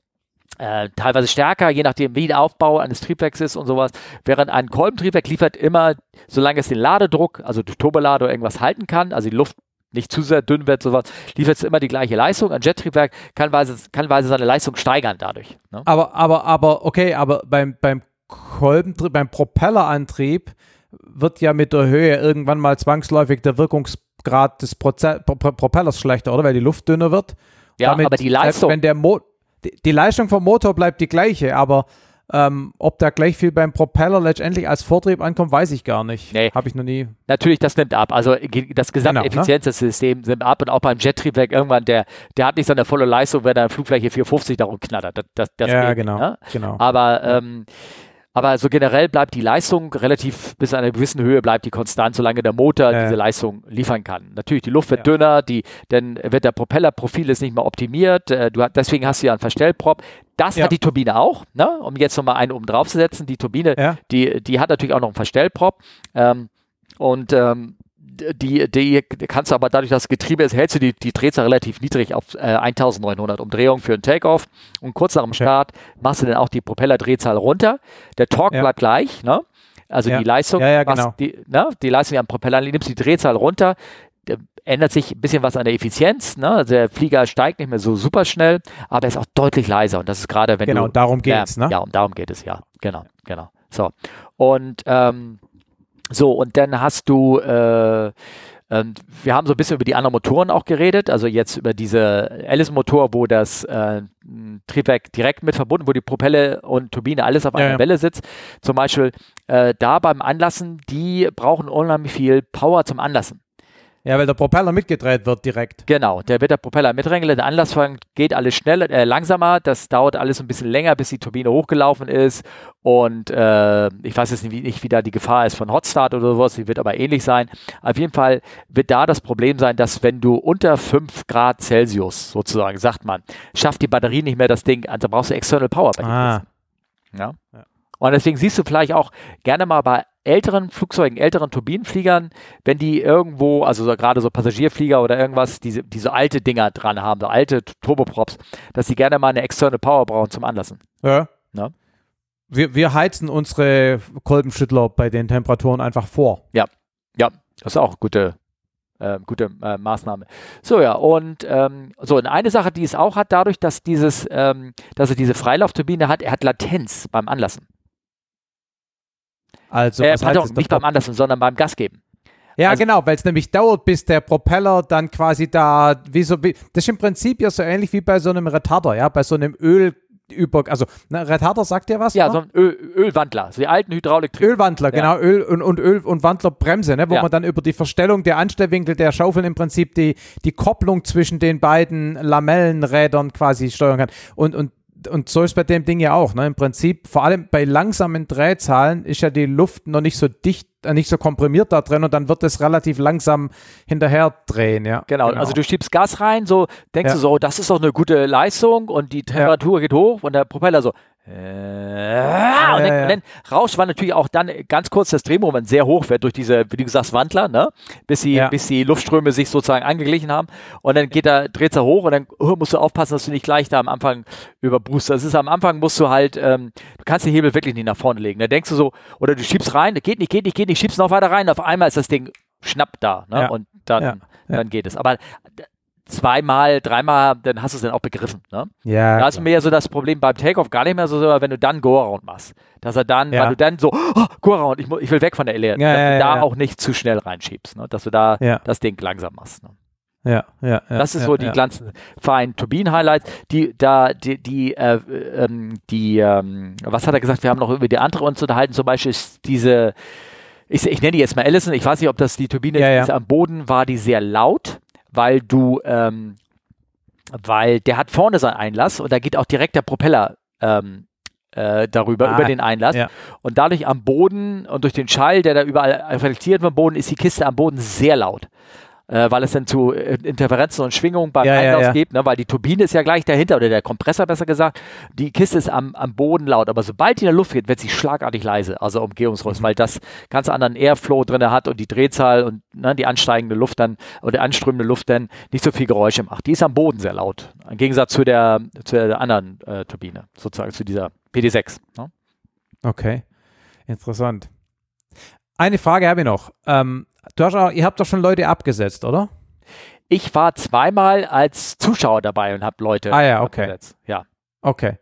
äh, teilweise stärker, je nachdem, wie der Aufbau eines Triebwerks ist und sowas. Während ein Kolbentriebwerk liefert immer, solange es den Ladedruck, also die Turbolader oder irgendwas halten kann, also die Luft nicht zu sehr dünn wird, sowas, liefert immer die gleiche Leistung. Ein Jettriebwerk kann weise, kann weise seine Leistung steigern dadurch. Ne? Aber, aber, aber, okay, aber beim, beim Kolbentrieb, beim Propellerantrieb wird ja mit der Höhe irgendwann mal zwangsläufig der Wirkungsgrad des Proze Pro Pro Propellers schlechter, oder? Weil die Luft dünner wird. Ja, Damit, aber die Leistung, Wenn der Mo die, die Leistung vom Motor bleibt die gleiche, aber ähm, ob da gleich viel beim Propeller letztendlich als Vortrieb ankommt, weiß ich gar nicht. Nee. Habe ich noch nie. Natürlich, das nimmt ab. Also das gesamte Genau, ne? Effizienz des Systems nimmt ab und auch beim Jettriebwerk irgendwann, der, der hat nicht seine volle Leistung, wenn er eine Flugfläche 450 darum knattert. Das, das, das ja, geht genau. Ne? genau. Aber, ähm, aber so generell bleibt die Leistung relativ bis zu einer gewissen Höhe bleibt die konstant, solange der Motor Ja. diese Leistung liefern kann. Natürlich, die Luft wird Ja. dünner, die, dann wird der Propellerprofil ist nicht mehr optimiert. Äh, du, deswegen hast du ja einen Verstellprop. Das Ja. hat die Turbine auch, ne? um jetzt nochmal einen oben drauf zu setzen. Die Turbine, Ja. die, die hat natürlich auch noch einen Verstellprop. Ähm, und ähm, die, die kannst du aber dadurch, dass das Getriebe ist, hältst du die, die Drehzahl relativ niedrig auf äh, 1900 Umdrehungen für einen Takeoff. Und kurz nach dem Start machst du dann auch die Propellerdrehzahl runter. Der Torque Ja. bleibt gleich, ne? Also Ja. die Leistung, Ja, ja, genau. die, ne? die Leistung die am Propeller, nimmst die Drehzahl runter, ändert sich ein bisschen was an der Effizienz. Ne? Also der Flieger steigt nicht mehr so super schnell, aber er ist auch deutlich leiser. Und das ist gerade, wenn Genau, du. darum geht's, ja, ne? Ja, und darum geht es, ja. Genau, genau. So. Und ähm, so, und dann hast du äh, und wir haben so ein bisschen über die anderen Motoren auch geredet, also jetzt über diese Alice-Motor, wo das äh, Triebwerk direkt mit verbunden, wo die Propelle und Turbine alles auf einer ja, Welle sitzt. Zum Beispiel äh, da beim Anlassen, die brauchen unheimlich viel Power zum Anlassen. Ja, weil der Propeller mitgedreht wird direkt. Genau, der wird der Propeller mitdrängeln, der Anlassvorgang geht alles schneller, äh, langsamer, das dauert alles ein bisschen länger, bis die Turbine hochgelaufen ist und äh, ich weiß jetzt nicht, nicht, wie da die Gefahr ist von Hotstart oder sowas, die wird aber ähnlich sein. Auf jeden Fall wird da das Problem sein, dass wenn du unter 5 Grad Celsius sozusagen, sagt man, schafft die Batterie nicht mehr das Ding, also brauchst du External Power bei ah. ja? ja. Und deswegen siehst du vielleicht auch gerne mal bei älteren Flugzeugen, älteren Turbinenfliegern, wenn die irgendwo, also so, gerade so Passagierflieger oder irgendwas, diese, diese alte Dinger dran haben, so alte Turboprops, dass sie gerne mal eine externe Power brauchen zum Anlassen. Ja. Na? Wir, wir heizen unsere Kolbenschüttler bei den Temperaturen einfach vor. Ja, ja, das ist auch eine gute, äh, gute äh, Maßnahme. So ja, und ähm, so, und eine Sache, die es auch hat, dadurch, dass dieses, ähm, dass er diese Freilauftturbine hat, er hat Latenz beim Anlassen. Also, äh, pardon, nicht beim Anlassen, sondern beim Gas geben. Ja, also, genau, weil es nämlich dauert, bis der Propeller dann quasi da, wie so, wie, das ist im Prinzip ja so ähnlich wie bei so einem Retarder, ja, bei so einem Öl, über, also ne, Retarder sagt dir was? Ja, oder? so ein Öl, Ölwandler, so die alten Hydraulik. Ölwandler, ja. genau, Öl und, und Öl und Wandlerbremse, ne, wo ja. man dann über die Verstellung der Anstellwinkel der Schaufeln im Prinzip die, die Kopplung zwischen den beiden Lamellenrädern quasi steuern kann. Und, und und so ist bei dem Ding ja auch. Ne? Im Prinzip, vor allem bei langsamen Drehzahlen, ist ja die Luft noch nicht so dicht, äh, nicht so komprimiert da drin und dann wird es relativ langsam hinterher drehen. Ja? Genau, genau. also du schiebst Gas rein, so denkst ja. du so, das ist doch eine gute Leistung und die Temperatur ja. geht hoch und der Propeller so, äh, und, dann, und dann rauscht war natürlich auch dann ganz kurz das Drehmoment sehr hoch wird durch diese, wie du gesagt, Wandler, ne? bis, die, ja. bis die Luftströme sich sozusagen angeglichen haben. Und dann geht er, dreht er hoch und dann oh, musst du aufpassen, dass du nicht gleich da am Anfang überbrust. Das ist am Anfang musst du halt, ähm, du kannst den Hebel wirklich nicht nach vorne legen. Da denkst du so, oder du schiebst rein, geht nicht, geht nicht, geht nicht, schiebst noch weiter rein. Auf einmal ist das Ding schnapp da. Ne? Ja. Und dann, ja. dann geht es. Aber zweimal, dreimal, dann hast du es dann auch begriffen. Ne? Ja. Da ist mir ja so das Problem beim Takeoff gar nicht mehr so, wenn du dann Go-Around machst. Dass er dann, ja. weil du dann so, oh, Go-Around, ich, ich will weg von der Elite, ja, dass ja, du da auch nicht zu schnell reinschiebst, ne? dass du da das Ding langsam machst. Ne? Ja, ja, ja. Das ist so die ganzen feinen Turbinen-Highlights, die da, die, die, äh, ähm, die, ähm, was hat er gesagt? Wir haben noch über die andere uns unterhalten, zum Beispiel ist diese, ich, ich nenne die jetzt mal Allison, ich weiß nicht, ob das die Turbine ist, am Boden war die sehr laut weil du, ähm, weil der hat vorne seinen Einlass und da geht auch direkt der Propeller ähm, äh, darüber, ah, über den Einlass. Ja. Und dadurch am Boden und durch den Schall, der da überall reflektiert vom Boden, ist die Kiste am Boden sehr laut äh, weil es dann zu äh, Interferenzen und Schwingungen beim ja, Einlauf ja, ja. gibt, ne? weil die Turbine ist ja gleich dahinter oder der Kompressor besser gesagt. Die Kiste ist am, am Boden laut, aber sobald die in der Luft geht, wird sie schlagartig leise, also Umgehungsrhythmus, mhm. weil das ganz anderen Airflow drin hat und die Drehzahl und ne, die ansteigende Luft dann oder anströmende Luft dann nicht so viel Geräusche macht. Die ist am Boden sehr laut, im Gegensatz zu der, zu der anderen äh, Turbine, sozusagen zu dieser PD6. Ne? Okay, interessant. Eine Frage habe ich noch. Ähm, Du hast auch, ihr habt doch schon Leute abgesetzt, oder? Ich war zweimal als Zuschauer dabei und habe Leute ah, ja, okay. abgesetzt. Ja. Okay.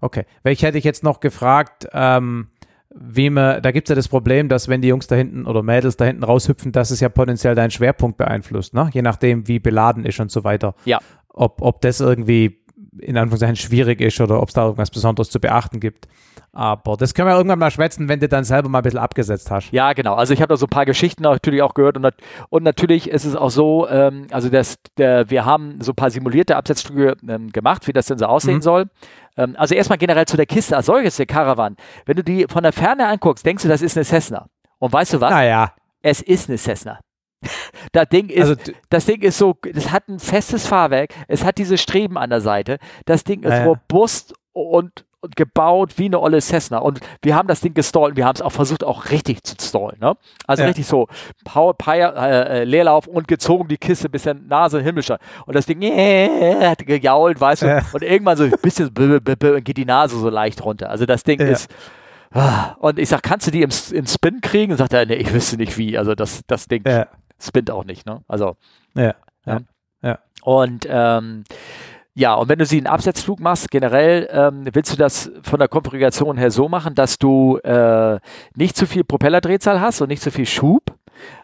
Okay. Weil ich hätte ich jetzt noch gefragt, ähm, wie man, da gibt es ja das Problem, dass wenn die Jungs da hinten oder Mädels da hinten raushüpfen, dass es ja potenziell deinen Schwerpunkt beeinflusst, ne? Je nachdem, wie beladen ist und so weiter. Ja. Ob, ob das irgendwie in Anführungszeichen schwierig ist oder ob es da irgendwas Besonderes zu beachten gibt. Aber das können wir irgendwann mal schwätzen, wenn du dann selber mal ein bisschen abgesetzt hast. Ja, genau. Also ich habe da so ein paar Geschichten natürlich auch gehört und, und natürlich ist es auch so, ähm, also das, der, wir haben so ein paar simulierte Absetzstücke ähm, gemacht, wie das denn so aussehen mhm. soll. Ähm, also erstmal generell zu der Kiste als solches, der Caravan. Wenn du die von der Ferne anguckst, denkst du, das ist eine Cessna. Und weißt du was? Naja. Es ist eine Cessna. Das Ding ist, also, das Ding ist so, das hat ein festes Fahrwerk, es hat diese Streben an der Seite, das Ding ist ja. robust und und gebaut wie eine olle Cessna. Und wir haben das Ding gestallt und wir haben es auch versucht, auch richtig zu stallen. Ne? Also ja. richtig so Power, Power äh, äh, Leerlauf und gezogen die Kiste bis der Nase himmlischer. Und das Ding äh, hat gejault, weißt du, ja. und irgendwann so ein bisschen geht die Nase so leicht runter. Also das Ding ja. ist. Ah, und ich sag, kannst du die im, im Spin kriegen? Und sagt er, nee, ich wüsste nicht wie. Also das, das Ding spinnt auch nicht, ne? Also. Ja. ja. Und ähm, Ja, und wenn du sie in Absetzflug machst, generell ähm, willst du das von der Konfiguration her so machen, dass du äh, nicht zu viel Propellerdrehzahl hast und nicht zu viel Schub,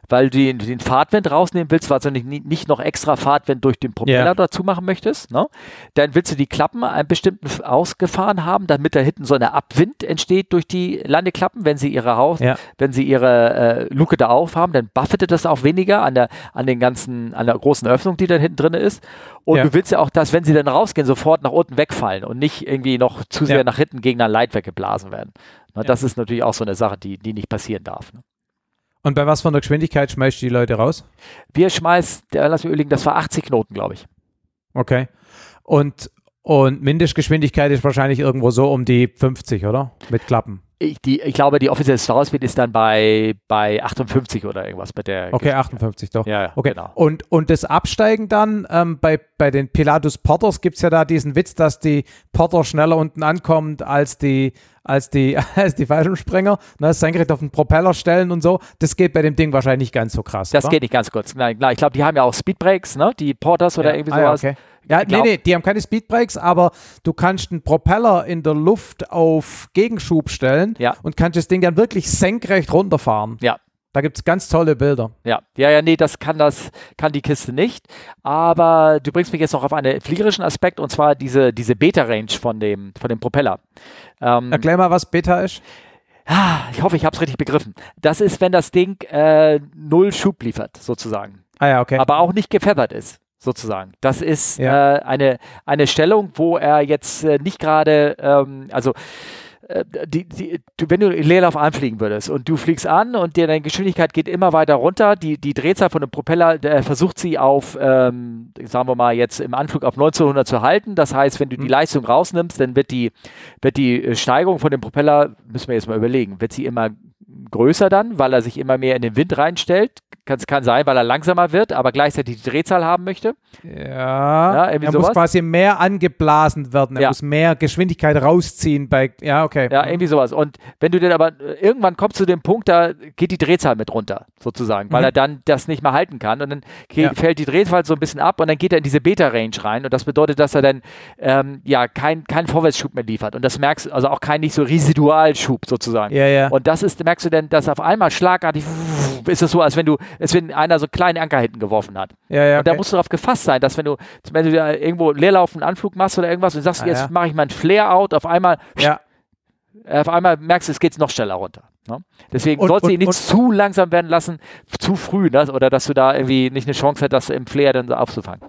weil du den, den Fahrtwind rausnehmen willst, weil du nicht, nicht noch extra Fahrtwind durch den Propeller Ja. dazu machen möchtest. Ne? Dann willst du die Klappen einen bestimmten ausgefahren haben, damit da hinten so eine Abwind entsteht durch die Landeklappen, wenn sie ihre Haus, Ja. wenn sie ihre äh, Luke da aufhaben, dann buffetet das auch weniger an der, an den ganzen, an der großen Öffnung, die dann hinten drin ist. Und Ja. du willst ja auch, dass, wenn sie dann rausgehen, sofort nach unten wegfallen und nicht irgendwie noch zu sehr Ja. nach hinten gegen ein Leit weggeblasen werden. Ne, Das ist natürlich auch so eine Sache, die, die nicht passieren darf. Ne? Und bei was von der Geschwindigkeit schmeißt du die Leute raus? Wir schmeißen, äh, lass mich überlegen, das war 80 Knoten, glaube ich. Okay. Und, und Mindestgeschwindigkeit ist wahrscheinlich irgendwo so um die 50, oder? Mit Klappen. Ich, die, ich glaube, die offizielle Starsped ist dann bei, bei 58 oder irgendwas bei der. Okay, 58 doch. Ja, ja, Okay. genau. Und, und das Absteigen dann, ähm, bei, bei den Pilatus Porters gibt es ja da diesen Witz, dass die Porter schneller unten ankommt als die, als die, als die Fallschirmspringer, ne, senkrecht auf den Propeller stellen und so. Das geht bei dem Ding wahrscheinlich nicht ganz so krass. Das oder? geht nicht ganz kurz. Nein, klar, ich glaube, die haben ja auch Speedbreaks, ne? Die Porters oder ja. irgendwie ah, ja, sowas. okay. Ja, nee, nee, die haben keine Speedbrakes, aber du kannst einen Propeller in der Luft auf Gegenschub stellen Ja. und kannst das Ding dann wirklich senkrecht runterfahren. Ja, Da gibt es ganz tolle Bilder. ja, ja, ja, nee, das kann das, kann die Kiste nicht. Aber du bringst mich jetzt noch auf einen fliegerischen Aspekt und zwar diese, diese Beta-Range von dem, von dem Propeller. Ähm, Erklär mal, was Beta ist. ah, ich hoffe, ich habe es richtig begriffen. Das ist, wenn das Ding äh, null Schub liefert, sozusagen. Ah ja, okay. aber auch nicht gefeathert ist, sozusagen. Das ist Ja. äh, eine, eine Stellung, wo er jetzt äh, nicht gerade, ähm, also äh, die, die, du, wenn du Leerlauf anfliegen würdest und du fliegst an und dir deine Geschwindigkeit geht immer weiter runter, die, die Drehzahl von dem Propeller der versucht sie auf, ähm, sagen wir mal jetzt im Anflug auf 1900 zu halten. Das heißt, wenn du die Leistung rausnimmst, dann wird die, wird die äh, Steigung von dem Propeller, müssen wir jetzt mal überlegen, wird sie immer größer dann, weil er sich immer mehr in den Wind reinstellt. Kann, kann sein, weil er langsamer wird, aber gleichzeitig die Drehzahl haben möchte. Ja, Ja, irgendwie er muss sowas. quasi mehr angeblasen werden. Er Ja. muss mehr Geschwindigkeit rausziehen bei. Ja, okay. Ja, irgendwie sowas. Und wenn du dann aber äh, irgendwann kommst zu dem Punkt, da geht die Drehzahl mit runter, sozusagen, weil Mhm. er dann das nicht mehr halten kann. Und dann Ja. fällt die Drehzahl so ein bisschen ab und dann geht er in diese Beta-Range rein. Und das bedeutet, dass er dann ähm, ja keinen kein Vorwärtsschub mehr liefert. Und das merkst du, also auch kein nicht so Residualschub sozusagen. Ja, ja. Und das ist, merkst du denn, dass auf einmal schlagartig ist es so, als wenn du, als wenn einer so einen kleinen Anker hinten geworfen hat. ja, ja, Und da okay. musst du darauf gefasst sein, dass wenn du, wenn du da irgendwo leerlaufenden Anflug machst oder irgendwas und sagst, Ah, jetzt ja. mache ich mal einen Flare-out, auf einmal, ja. auf einmal merkst du, es geht noch schneller runter. Ne? Deswegen Und- sollst du ihn nicht und- zu langsam werden lassen, zu früh, ne? oder dass du da irgendwie nicht eine Chance hast, das im Flare dann so aufzufangen.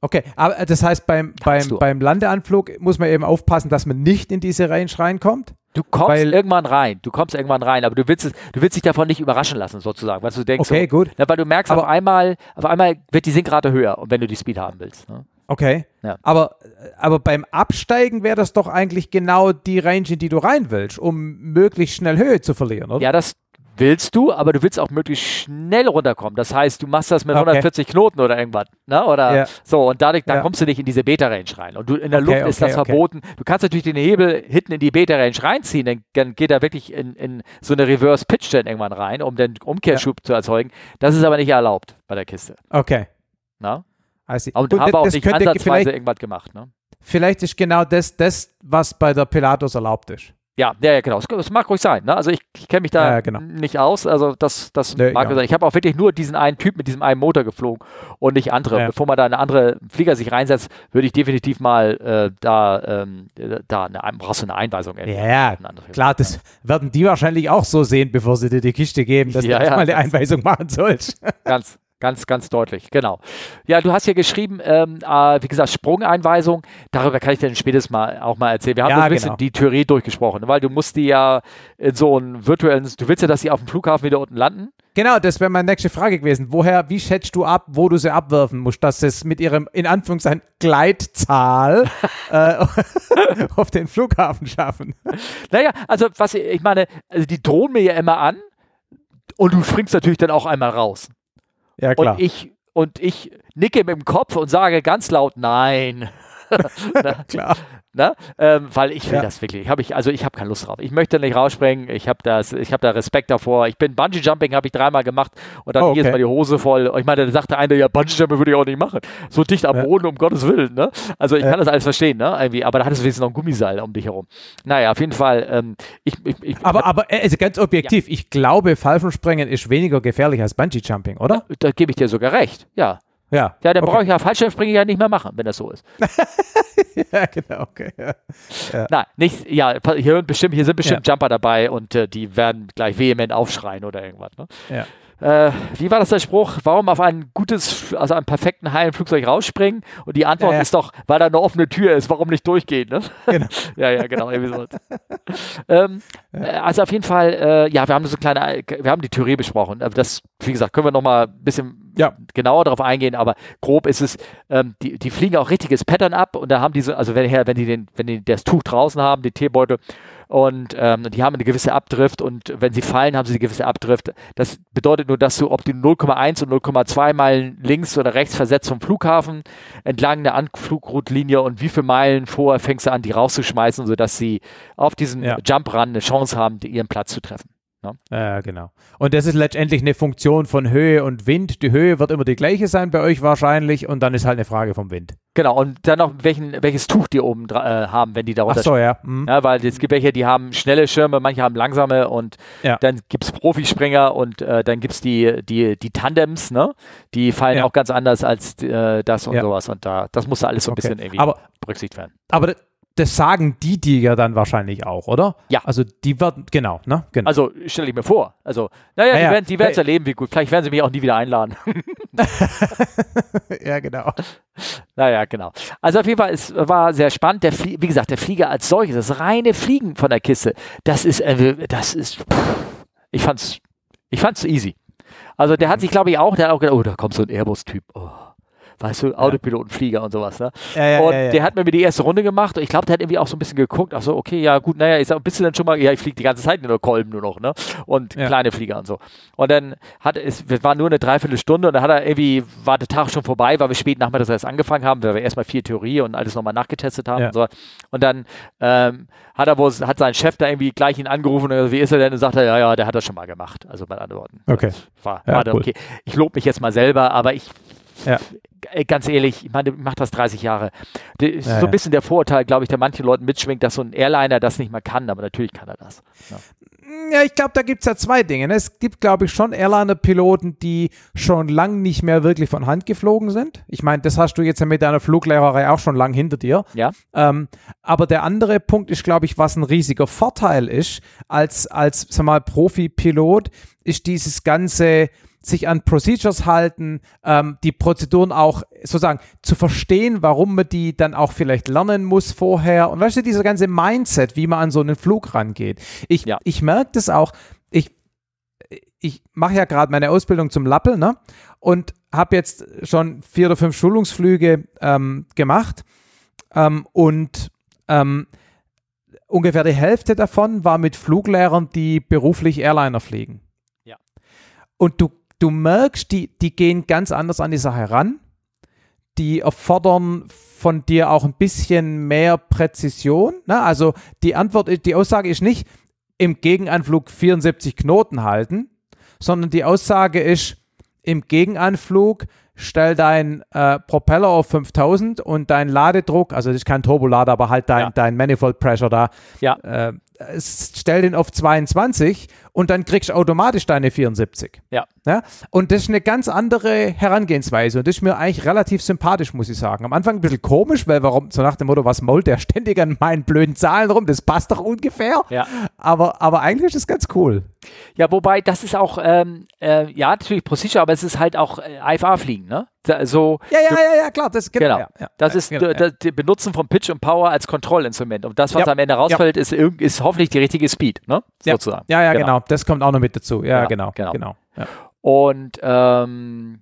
Okay, aber äh, das heißt, beim, beim, beim Landeanflug muss man eben aufpassen, dass man nicht in diese Range reinkommt. Du kommst Weil- irgendwann rein, du kommst irgendwann rein, aber du willst, es, du willst dich davon nicht überraschen lassen, sozusagen, weil du denkst, Okay, so, gut. Ja, weil du merkst, Aber- auf einmal, auf einmal wird die Sinkrate höher, wenn du die Speed haben willst. Ne? Okay. Ja. Aber, aber beim Absteigen wäre das doch eigentlich genau die Range, in die du rein willst, um möglichst schnell Höhe zu verlieren, oder? Ja, das willst du, aber du willst auch möglichst schnell runterkommen. Das heißt, du machst das mit Okay. 140 Knoten oder irgendwas, ne? Oder Ja. so und dadurch, dann Ja. kommst du nicht in diese Beta-Range rein. Und du in der Okay, Luft ist okay, das okay. verboten. Du kannst natürlich den Hebel hinten in die Beta-Range reinziehen, dann, dann geht er wirklich in, in so eine Reverse-Pitch dann irgendwann rein, um den Umkehrschub zu erzeugen. Das ist aber nicht erlaubt bei der Kiste. Okay. I see. Und Gut, haben auch das nicht ansatzweise irgendwas gemacht. Ne? vielleicht ist genau das, das, was bei der Pilatus erlaubt ist. Ja, ja, ja, genau. Das, mag ruhig sein. Ne? Also ich, ich kenne mich da Ja, genau. nicht aus. Also das, das Nee, mag ja. sein. Ich habe auch wirklich nur diesen einen Typ mit diesem einen Motor geflogen und nicht andere. Ja. Bevor man da eine andere Flieger sich reinsetzt, würde ich definitiv mal äh, da, ähm, da eine, brauchst du eine Einweisung. Ja, klar, das werden die wahrscheinlich auch so sehen, bevor sie dir die Kiste geben, dass Ja, du ja, mal eine Einweisung machen sollst. Ganz, ganz, ganz deutlich, genau. Ja, du hast ja geschrieben, ähm, äh, wie gesagt, Sprungeinweisung, darüber kann ich dann spätestens mal auch mal erzählen. Wir haben Ja, ein bisschen genau. die Theorie durchgesprochen, weil du musst die ja in so einen virtuellen, du willst ja, dass sie auf dem Flughafen wieder unten landen. Genau, das wäre meine nächste Frage gewesen. Woher, wie schätzt du ab, wo du sie abwerfen musst, dass es mit ihrem, in Anführungszeichen, Gleitzahl äh, auf den Flughafen schaffen? Naja, also was ich ich meine, also die drohen mir ja immer an und du springst natürlich dann auch einmal raus. Ja, klar. Und ich und ich nicke mit dem Kopf und sage ganz laut Nein. Na, Klar. Na? Ähm, weil ich will ja. das wirklich. Hab ich, also ich habe keine Lust drauf. Ich möchte nicht rausspringen. Ich habe habe da Respekt davor. Ich bin Bungee Jumping habe ich dreimal gemacht und dann oh, okay. jedes Mal die Hose voll. Ich meine, da sagte einer, ja Bungee Jumping würde ich auch nicht machen. So dicht am Boden, um Gottes Willen. Ne? Also ich kann das alles verstehen, ne? Irgendwie, aber da hattest du wenigstens noch ein Gummiseil um dich herum. Naja, auf jeden Fall. Ähm, ich, ich, ich, aber, aber also ganz objektiv, ich glaube, Fallschirmspringen ist weniger gefährlich als Bungee Jumping, oder? Da, da gebe ich dir sogar recht. Ja. Ja. Ja, dann okay. brauche ich ja Fallschirmspringen ja nicht mehr machen, wenn das so ist. ja, genau, okay. Ja. Ja. Na, nicht, ja, hier, bestimmt, hier sind bestimmt ja. Jumper dabei und äh, die werden gleich vehement aufschreien oder irgendwas. Ne? Ja. Äh, wie war das der Spruch? Warum auf ein gutes, also einen perfekten heilen Flugzeug rausspringen? Und die Antwort ja, ja. ist doch, weil da eine offene Tür ist, warum nicht durchgehen? Ne? Genau. ja, ja, genau. ähm, ja. Äh, also auf jeden Fall, äh, ja, wir haben so kleine, wir haben die Theorie besprochen. Das, wie gesagt, können wir noch mal ein bisschen genauer darauf eingehen, aber grob ist es, ähm, die, die fliegen auch richtiges Pattern ab und da haben diese, also wenn, wenn die den, wenn die das Tuch draußen haben, den Teebeutel, und ähm, die haben eine gewisse Abdrift und wenn sie fallen, haben sie eine gewisse Abdrift. Das bedeutet nur, dass du, ob du 0,1 und 0,2 Meilen links oder rechts versetzt vom Flughafen entlang der Anflugroutlinie und wie viele Meilen vorher fängst du an, die rauszuschmeißen, sodass sie auf diesem ja. Jump-Run eine Chance haben, ihren Platz zu treffen. Ne? Ja, genau. Und das ist letztendlich eine Funktion von Höhe und Wind. Die Höhe wird immer die gleiche sein bei euch wahrscheinlich und dann ist halt eine Frage vom Wind. Genau, und dann noch welchen, welches Tuch die oben äh, haben, wenn die darunter Ach so, ja. Mhm. ja. Weil es gibt welche, die haben schnelle Schirme, manche haben langsame und ja. dann gibt es Profispringer und äh, dann gibt es die, die, die Tandems, ne? Die fallen ja. auch ganz anders als äh, das und sowas. Und da, das muss da alles so ein okay. bisschen irgendwie aber, berücksichtigt werden. Aber das sagen die dir ja dann wahrscheinlich auch, oder? Ja. Also die werden, genau, ne? Genau. Also stelle ich mir vor. Also, naja, naja die werden es erleben, wie gut. Vielleicht werden sie mich auch nie wieder einladen. ja, genau. Naja, genau. Also auf jeden Fall, es war sehr spannend. Der wie gesagt, der Flieger als solches, das reine Fliegen von der Kiste, das ist, äh, das ist, ich fand's, ich fand's easy. Also der hat sich, glaube ich, auch, der hat auch gedacht, oh, da kommt so ein Airbus-Typ. Oh weißt du, Autopilotenflieger und sowas. Ne? Ja, ja, und ja, der hat mir die erste Runde gemacht und ich glaube, der hat irgendwie auch so ein bisschen geguckt, ach so, okay, ja gut, naja, ich sag, bist du denn schon mal, ja, ich fliege die ganze Zeit nur Kolben nur noch, ne? Und kleine Flieger und so. Und dann hat es, es war nur eine Dreiviertelstunde und dann hat er irgendwie, war der Tag schon vorbei, weil wir spät nachmittags erst angefangen haben, weil wir erstmal viel Theorie und alles nochmal nachgetestet haben und so. Und dann ähm, hat er wohl, hat sein Chef da irgendwie gleich ihn angerufen und wie ist er denn? Und sagt er, ja, ja, der hat das schon mal gemacht. Also bei anderen Worten. Okay. War, war cool. okay. Ich lobe mich jetzt mal selber, aber ich ja. Äh, ganz ehrlich, ich meine, ich mache das 30 Jahre. Das ist ja, so ein bisschen der Vorurteil, glaube ich, der manchen Leuten mitschwingt, dass so ein Airliner das nicht mehr kann, aber natürlich kann er das. Ja. Ja, ich glaube, da gibt es ja zwei Dinge. Ne? Es gibt, glaube ich, schon Airliner-Piloten, die schon lang nicht mehr wirklich von Hand geflogen sind. Ich meine, das hast du jetzt ja mit deiner Fluglehrerei auch schon lang hinter dir. Ja. Ähm, aber der andere Punkt ist, glaube ich, was ein riesiger Vorteil ist als, als sag mal, Profi-Pilot, ist dieses ganze sich an Procedures halten, ähm, die Prozeduren auch sozusagen zu verstehen, warum man die dann auch vielleicht lernen muss vorher. Und weißt du, dieser ganze Mindset, wie man an so einen Flug rangeht. Ich, ja. ich merke das auch. Ich, ich mache ja gerade meine Ausbildung zum Lappel, ne? Und habe jetzt schon vier oder fünf Schulungsflüge ähm, gemacht. Ähm, und ähm, ungefähr die Hälfte davon war mit Fluglehrern, die beruflich Airliner fliegen. Und du du merkst, die, die gehen ganz anders an die Sache ran. Die erfordern von dir auch ein bisschen mehr Präzision. Ne? Also die Antwort, die Aussage ist nicht im Gegenanflug 74 Knoten halten, sondern die Aussage ist im Gegenanflug stell dein äh, Propeller auf 5000 und dein Ladedruck, also das ist kein Turbolader, aber halt dein, ja. dein Manifold Pressure da, ja. äh, stell den auf 22 und dann kriegst du automatisch deine 74. Ja. ja. Und das ist eine ganz andere Herangehensweise und das ist mir eigentlich relativ sympathisch, muss ich sagen. Am Anfang ein bisschen komisch, weil warum, so nach dem Motto, was mault der ständig an meinen blöden Zahlen rum, das passt doch ungefähr. Ja. Aber, aber eigentlich ist das ganz cool. Ja, wobei, das ist auch, ähm, äh, ja, natürlich Procedure, aber es ist halt auch äh, IFA-Fliegen, ne? So, ja, ja, ja, ja, klar, das genau. genau. Ja, ja, das ist genau, das Benutzen von Pitch und Power als Kontrollinstrument. Und das, was am Ende rausfällt, ist, ist hoffentlich die richtige Speed, ne? Sozusagen. Ja, ja, genau. Das kommt auch noch mit dazu. Ja, genau, genau. genau. Und ähm,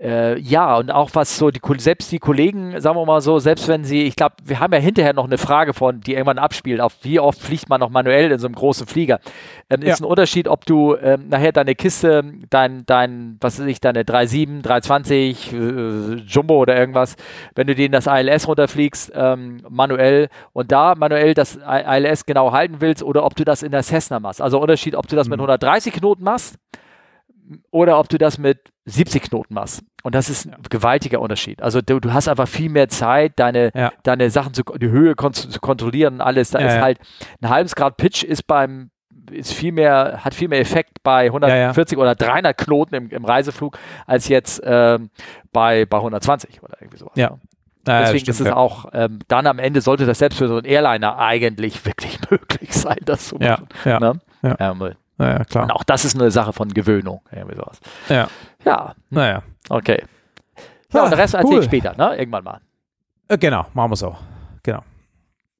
äh, ja, und auch was so die selbst die Kollegen, sagen wir mal so, selbst wenn sie, ich glaube, wir haben ja hinterher noch eine Frage von, die irgendwann abspielt, auf wie oft fliegt man noch manuell in so einem großen Flieger. Ähm, ja. Ist ein Unterschied, ob du ähm, nachher deine Kiste, dein, dein, was weiß ich, deine 37, 320, äh, Jumbo oder irgendwas, wenn du den das ILS runterfliegst, ähm, manuell und da manuell das ILS genau halten willst oder ob du das in der Cessna machst. Also Unterschied, ob du das mhm. mit 130 Knoten machst oder ob du das mit 70 Knoten machst. Und das ist ein ja. gewaltiger Unterschied. Also du, du, hast einfach viel mehr Zeit, deine, ja. deine Sachen zu, die Höhe kon zu kontrollieren und alles. Da ja, ist halt ein halbes Grad Pitch ist beim ist viel mehr, hat viel mehr Effekt bei 140 oder 300 Knoten im, im Reiseflug als jetzt ähm, bei, bei 120 oder irgendwie sowas. Ja. Ja, Deswegen stimmt, ist es ja. auch, ähm, dann am Ende sollte das selbst für so einen Airliner eigentlich wirklich möglich sein, das zu machen. Ja, ne? ja. ja. Naja, klar. Und auch das ist eine Sache von Gewöhnung. Irgendwie sowas. Ja. Ja. Naja. Okay. Ja, und den Rest cool. erzähle ich später, ne? Irgendwann mal. Äh, genau, machen wir so. Genau.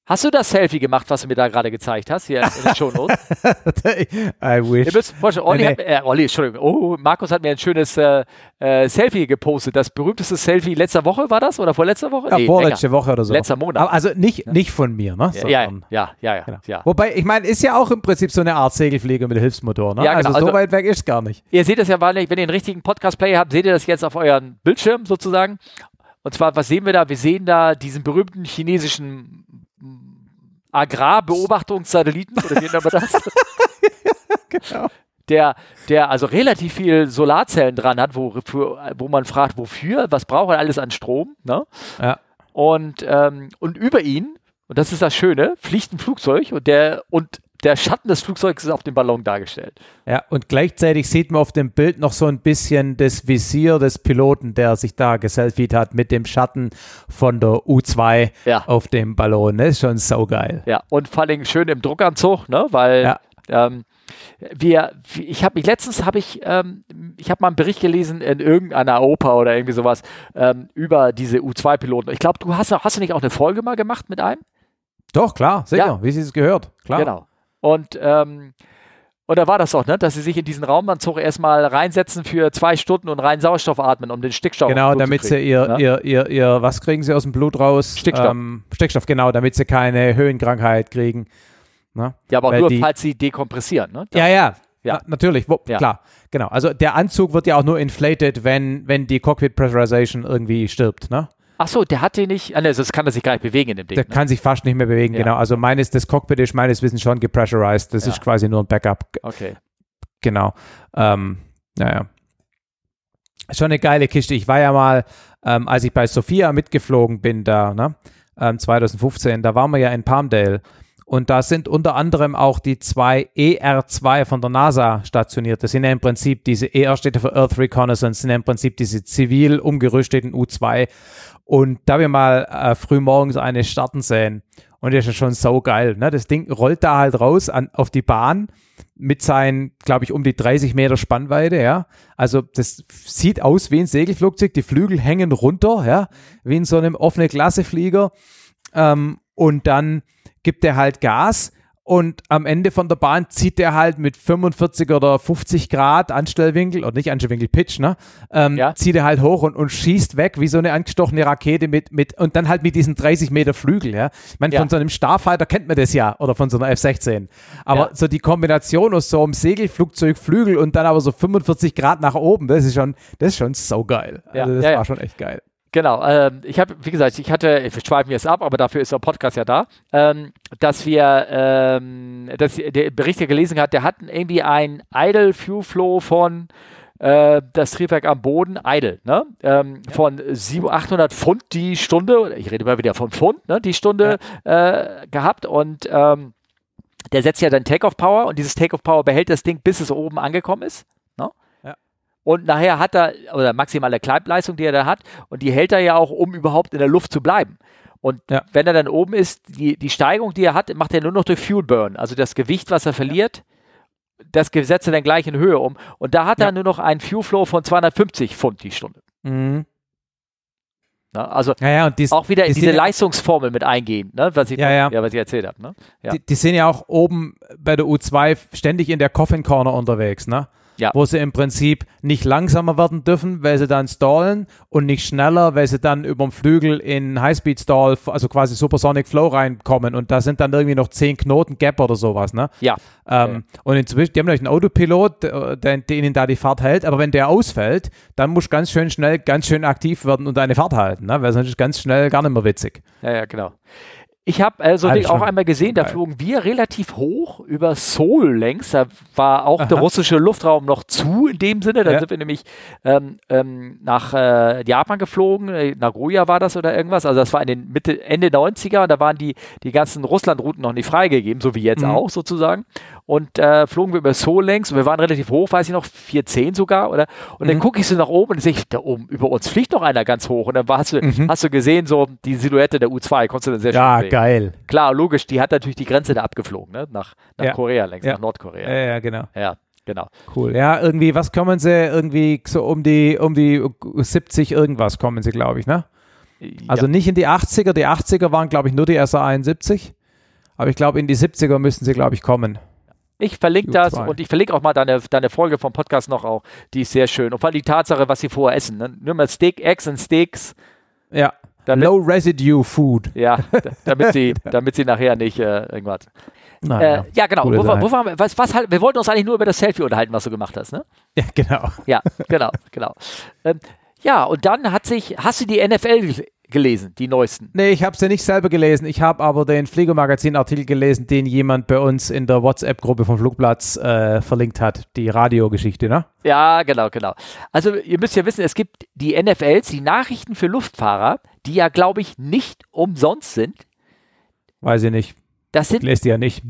Hast du das Selfie gemacht, was du mir da gerade gezeigt hast, hier in den Shownotes? I wish. Ihr müsst vorstellen, Olli, nee. hat, äh, Olli, Entschuldigung, oh, Markus hat mir ein schönes äh, äh, Selfie gepostet. Das berühmteste Selfie letzter Woche war das oder vorletzter Woche? Ja, nee, vorletzte länger. Woche oder so. Letzter Monat. Aber also nicht, ja. nicht von mir, ne? Ja, ja, ja, ja, ja, genau. ja, Wobei, ich meine, ist ja auch im Prinzip so eine Art Segelflieger mit Hilfsmotor, ne? Ja, genau. Also so also, weit weg ist gar nicht. Ihr seht das ja, wenn ihr einen richtigen Podcast-Player habt, seht ihr das jetzt auf euren Bildschirm sozusagen. Und zwar, was sehen wir da? Wir sehen da diesen berühmten chinesischen Agrarbeobachtungssatelliten, oder wie nennen wir das? genau. Der, der also relativ viel Solarzellen dran hat, wo, für, wo man fragt, wofür, was braucht er alles an Strom. Ne? Ja. Und, ähm, und über ihn, und das ist das Schöne, fliegt ein Flugzeug und der, und der Schatten des Flugzeugs ist auf dem Ballon dargestellt. Ja, und gleichzeitig sieht man auf dem Bild noch so ein bisschen das Visier des Piloten, der sich da geselfied hat mit dem Schatten von der U2 ja. auf dem Ballon. Das ist schon saugeil. Ja, und vor allem schön im Druckanzug, ne? weil ja. ähm, wir, ich habe mich letztens habe ich, ähm, ich habe mal einen Bericht gelesen in irgendeiner Oper oder irgendwie sowas ähm, über diese U2-Piloten. Ich glaube, du hast, hast du nicht auch eine Folge mal gemacht mit einem? Doch, klar, sicher, ja. wie sie es gehört. Klar. Genau. Und, ähm, und da war das doch, ne? dass sie sich in diesen Raumanzug erstmal reinsetzen für zwei Stunden und rein Sauerstoff atmen, um den Stickstoff Genau, damit sie ihr, ne? ihr, ihr, ihr, was kriegen sie aus dem Blut raus? Stickstoff. Ähm, Stickstoff, genau, damit sie keine Höhenkrankheit kriegen. Ne? Ja, aber Weil nur, die, falls sie dekompressieren. Ne? ja, ja, ja. Na, natürlich, wo, ja. klar, genau. Also der Anzug wird ja auch nur inflated, wenn, wenn die Cockpit Pressurization irgendwie stirbt, ne? Ach so, der hat den nicht. Also das kann er sich gar nicht bewegen in dem Ding. Der ne? kann sich fast nicht mehr bewegen, ja. genau. Also meines, das Cockpit ist meines Wissens schon gepressurized. Das ja. ist quasi nur ein Backup. Okay. Genau. Ähm, naja. Schon eine geile Kiste. Ich war ja mal, ähm, als ich bei Sophia mitgeflogen bin, da, ne, ähm, 2015, da waren wir ja in Palmdale. Und da sind unter anderem auch die zwei ER2 von der NASA stationiert. Das sind ja im Prinzip diese ER steht für Earth Reconnaissance, sind ja im Prinzip diese zivil umgerüsteten U2. Und da wir mal äh, früh morgens eine starten sehen. Und das ist schon so geil. Ne? Das Ding rollt da halt raus an, auf die Bahn mit seinen, glaube ich, um die 30 Meter Spannweite, ja. Also das sieht aus wie ein Segelflugzeug. Die Flügel hängen runter, ja, wie in so einem offenen Klasseflieger. Ähm, und dann gibt er halt Gas und am Ende von der Bahn zieht er halt mit 45 oder 50 Grad Anstellwinkel, oder nicht Anstellwinkel, Pitch, ne? Ähm, ja. Zieht er halt hoch und, und schießt weg wie so eine angestochene Rakete mit, mit, und dann halt mit diesen 30 Meter Flügel, ja. Ich meine, ja. von so einem Starfighter kennt man das ja, oder von so einer F-16. Aber ja. so die Kombination aus so einem Segelflugzeug, Flügel und dann aber so 45 Grad nach oben, das ist schon, das ist schon so geil. Also das war schon echt geil. Genau, ähm, ich habe, wie gesagt, ich hatte, wir schweifen jetzt ab, aber dafür ist der Podcast ja da, ähm, dass wir, ähm, dass der Bericht, der gelesen hat, der hat irgendwie ein Idle Fuel Flow von äh, das Triebwerk am Boden, idle, ne? Ähm, ja. von 700, 800 Pfund die Stunde, ich rede mal wieder von Pfund, ne? die Stunde ja. äh, gehabt und ähm, der setzt ja dann Takeoff Power und dieses Takeoff Power behält das Ding, bis es oben angekommen ist. Und nachher hat er, oder maximale Kleibleistung, die er da hat, und die hält er ja auch, um überhaupt in der Luft zu bleiben. Und ja. wenn er dann oben ist, die, die Steigung, die er hat, macht er nur noch durch Fuel Burn. Also das Gewicht, was er verliert, das setzt er dann gleich in Höhe um. Und da hat ja. er nur noch einen Fuel Flow von 250 Pfund die Stunde. Mhm. Na, also ja, dies, auch wieder in diese Leistungsformel mit eingehen, ne, was, ich, ja, was ich erzählt habe. Ne? Die, die, sind ja auch oben bei der U2 ständig in der Coffin Corner unterwegs. Ne? Ja. wo sie im Prinzip nicht langsamer werden dürfen, weil sie dann stallen und nicht schneller, weil sie dann über den Flügel in Highspeed-Stall, also quasi Supersonic Flow reinkommen und da sind dann irgendwie noch 10 Knoten Gap oder sowas, ne? Ja. Ähm, Und inzwischen, die haben natürlich einen Autopilot, äh, der, der ihnen da die Fahrt hält, aber wenn der ausfällt, dann musst du ganz schön schnell, ganz schön aktiv werden und deine Fahrt halten, ne? weil sonst ist ganz schnell gar nicht mehr witzig. Ja, ja, genau. Ich habe also Alles auch einmal gesehen, da flogen wir relativ hoch über Seoul längs. Da war auch der Aha. russische Luftraum noch zu in dem Sinne. Da Ja. sind wir nämlich ähm, ähm, nach äh, Japan geflogen. äh, Nagoya war das oder irgendwas. Also das war in den Mitte, Ende 90er und da waren die, die ganzen Russlandrouten noch nicht freigegeben, so wie jetzt Mhm. auch sozusagen. Und äh, flogen wir über Seoul längs und wir waren relativ hoch, weiß ich noch, 410 sogar, oder? Und dann Mhm. gucke ich so nach oben und sehe ich, da oben über uns fliegt noch einer ganz hoch. Und dann war, hast, du, Mhm. hast du gesehen, so die Silhouette der U2, konntest du dann sehr Ja, schön sehen. geil. Klar, logisch, die hat natürlich die Grenze da abgeflogen, ne? Nach, nach Ja. Korea längst, Ja. nach Nordkorea. Ja, ja, genau. Ja, genau. Cool. Ja, irgendwie, was kommen sie? Irgendwie so um die, um die 70 irgendwas kommen sie, glaube ich, ne? Also ja. nicht in die 80er. Die 80er waren, glaube ich, nur die SR 71. Aber ich glaube, in die 70er müssen sie, glaube ich, kommen. Ich verlinke U2. das und ich verlinke auch mal deine, deine Folge vom Podcast noch auch. Die ist sehr schön. Und vor allem die Tatsache, was sie vorher essen. Ne? Nur mal Steak, Eggs und Steaks. Ja. Damit, Low Residue Food. ja, damit sie, damit sie nachher nicht äh, irgendwas. Naja. Äh, ja, genau. Wo, wo waren wir? Was, was halt, wir wollten uns eigentlich nur über das Selfie unterhalten, was du gemacht hast, ne? ja, genau. Ja, genau, genau. Ähm, ja, und dann hat sich, hast du die NFL gelesen, die neuesten? Nee, ich habe sie nicht selber gelesen. Ich habe aber den Fliegermagazin-Artikel gelesen, den jemand bei uns in der WhatsApp-Gruppe vom Flugplatz äh, verlinkt hat. Die Radiogeschichte, ne? Ja, genau, genau. Also ihr müsst ja wissen, es gibt die NFLs, die Nachrichten für Luftfahrer, die ja, glaube ich, nicht umsonst sind. Weiß ich nicht. Das sind, die ja nicht.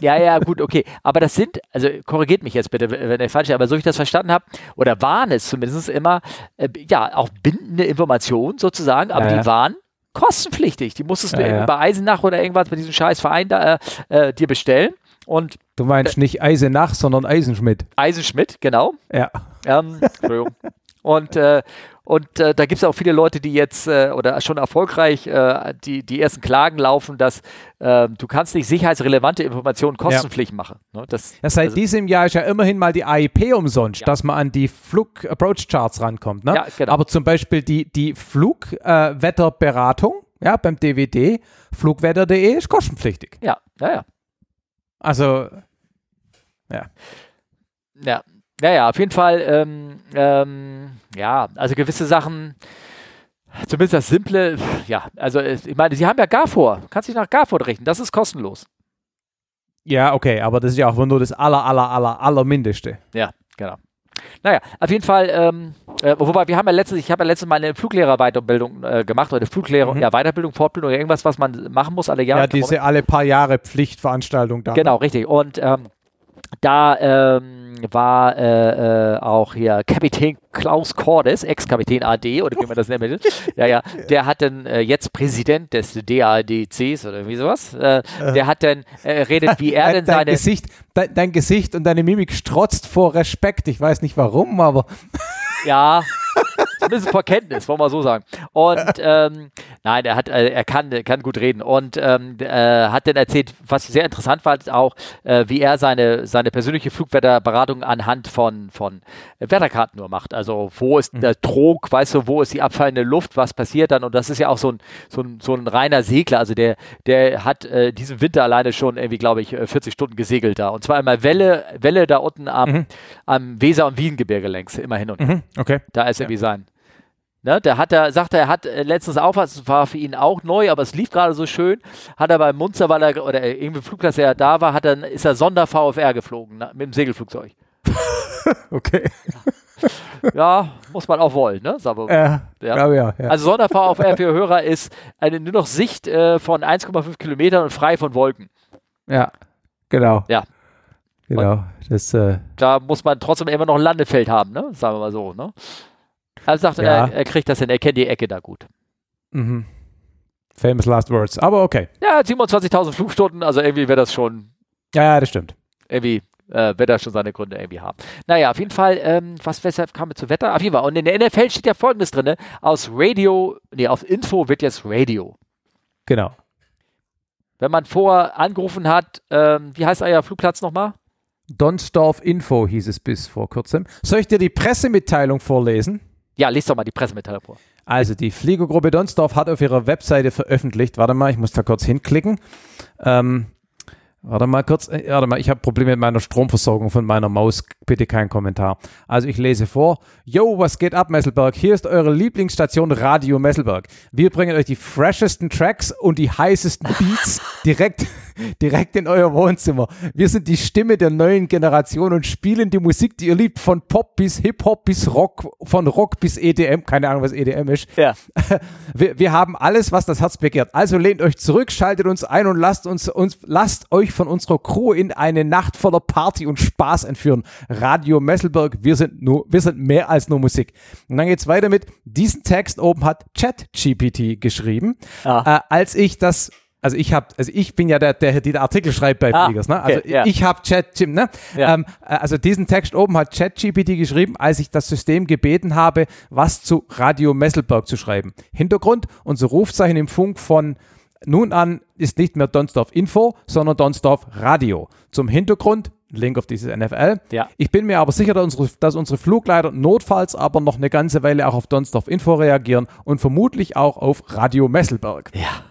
ja, ja, gut, okay. Aber das sind, also korrigiert mich jetzt bitte, wenn ich falsch bin, aber so wie ich das verstanden habe, oder waren es zumindest immer, äh, ja, auch bindende Informationen sozusagen, aber Ja, die waren kostenpflichtig. Die musstest du Ja, bei Eisenach oder irgendwas bei diesem scheiß Verein da äh, äh, dir bestellen. Und Du meinst nicht Eisenach, sondern Eisenschmidt. Eisenschmidt, genau. Ja. Ähm, Entschuldigung. Und, äh, und äh, da gibt es auch viele Leute, die jetzt äh, oder schon erfolgreich äh, die, die ersten Klagen laufen, dass äh, du kannst nicht sicherheitsrelevante Informationen kostenpflichtig machen. Ne? Das, Ja, seit also- diesem Jahr ist ja immerhin mal die AIP umsonst, Ja. dass man an die Flug-Approach-Charts rankommt. Ne? Ja, genau. Aber zum Beispiel die, die Flugwetterberatung ja, beim DWD, flugwetter.de, ist kostenpflichtig. ja, ja, ja. Also, Ja, ja, ja, auf jeden Fall, ähm, ähm, ja, also gewisse Sachen, zumindest das Simple, ja, also ich meine, sie haben ja Garfor, kannst dich nach Garfor richten, das ist kostenlos. ja, okay, aber das ist ja auch nur das aller, aller, aller, aller Mindeste. Ja, genau. Naja, auf jeden Fall, ähm, äh, wobei wir haben ja letztens, ich habe ja letztens mal eine Fluglehrer-Weiterbildung äh, gemacht, oder Fluglehrer, Mhm. ja, Weiterbildung, Fortbildung, irgendwas, was man machen muss alle Jahre. Ja, diese alle paar Jahre Pflichtveranstaltung da. Genau, richtig. Und ähm, da ähm, war äh, äh, auch hier Kapitän Klaus Cordes, Ex-Kapitän AD oder wie man das nennen will. ja, ja. Der hat dann äh, jetzt Präsident des DADCs oder irgendwie sowas. Äh, der hat dann äh, redet, wie er denn dein, seine. Gesicht, dein, dein Gesicht und deine Mimik strotzt vor Respekt. Ich weiß nicht warum, aber Ja, zumindest vor Kenntnis, wollen wir so sagen. Und ähm, nein, er hat, äh, er kann, kann gut reden und ähm, äh, hat dann erzählt, was sehr interessant war, auch äh, wie er seine, seine persönliche Flugwetterberatung anhand von, von Wetterkarten nur macht. Also wo ist der Trog, weißt du, wo ist die abfallende Luft, was passiert dann? Und das ist ja auch so ein, so ein, so ein reiner Segler. Also der, der hat äh, diesen Winter alleine schon irgendwie, glaube ich, äh, 40 Stunden gesegelt da. Und zwar immer Welle, Welle da unten am, am Weser- und Wiehengebirge längs, immer hin und her. mhm, okay. Da ist irgendwie sein. Ne, der hat da, sagt er, er hat äh, letztens auch was, war für ihn auch neu, aber es lief gerade so schön. Hat er beim Munster, weil er, oder irgendwie Flugplatz, der da war, hat er, ist er Sonder-VFR geflogen, na, mit dem Segelflugzeug. Okay. Ja, muss man auch wollen, ne? Mal. Äh, Ja. ja. Also Sonder-VFR für Hörer ist eine nur noch Sicht äh, von 1,5 Kilometern und frei von Wolken. ja, genau. Ja. Genau. Das, äh, Da muss man trotzdem immer noch ein Landefeld haben, ne? Sagen wir mal so, ne? Also sagt Ja. er, er kriegt das hin, er kennt die Ecke da gut. mhm. Famous last words. Aber okay. Ja, 27.000 Flugstunden, also irgendwie wäre das schon Ja, ja, das stimmt. irgendwie äh, wird er schon seine Gründe irgendwie haben. Naja, auf jeden Fall, ähm, was weshalb kam wir zu Wetter? Auf jeden Fall. Und in der NFL steht ja folgendes drin: Aus Radio, nee, aus Info wird jetzt Radio. Genau. Wenn man vorher angerufen hat, ähm, wie heißt euer Flugplatz nochmal? Donsdorf Info hieß es bis vor kurzem. Soll ich dir die Pressemitteilung vorlesen? Ja, lies doch mal die Pressemitteilung vor. Also die Fliegergruppe Donsdorf hat auf ihrer Webseite veröffentlicht, warte mal, ich muss da kurz hinklicken. Ähm, warte mal kurz, äh, warte mal, ich habe Probleme mit meiner Stromversorgung von meiner Maus, bitte kein Kommentar. Also ich lese vor, Yo, was geht ab Messelberg? Hier ist eure Lieblingsstation Radio Messelberg. Wir bringen euch die freshesten Tracks und die heißesten Beats direkt direkt in euer Wohnzimmer. Wir sind die Stimme der neuen Generation und spielen die Musik, die ihr liebt, von Pop bis Hip-Hop bis Rock, von Rock bis EDM. Keine Ahnung, was EDM ist. Ja. Wir, wir haben alles, was das Herz begehrt. Also lehnt euch zurück, schaltet uns ein und lasst uns, uns lasst euch von unserer Crew in eine Nacht voller Party und Spaß entführen. Radio Messelberg, wir sind nur, wir sind mehr als nur Musik. Und dann geht's weiter mit, diesen Text oben hat ChatGPT geschrieben. Ah. Äh, als ich das also ich habe, also ich bin ja der, der die Artikel schreibt bei Ah, Fliegers, ne? okay, Also ja. ich habe Chat, Jim, ne? Ja. Ähm, äh, also diesen Text oben hat ChatGPT geschrieben, als ich das System gebeten habe, was zu Radio Messelberg zu schreiben. Hintergrund: Unser Rufzeichen im Funk von nun an ist nicht mehr Donsdorf Info, sondern Donsdorf Radio. Zum Hintergrund Link auf dieses NFL. Ja. Ich bin mir aber sicher, dass unsere, dass unsere Flugleiter notfalls aber noch eine ganze Weile auch auf Donsdorf Info reagieren und vermutlich auch auf Radio Messelberg. Ja.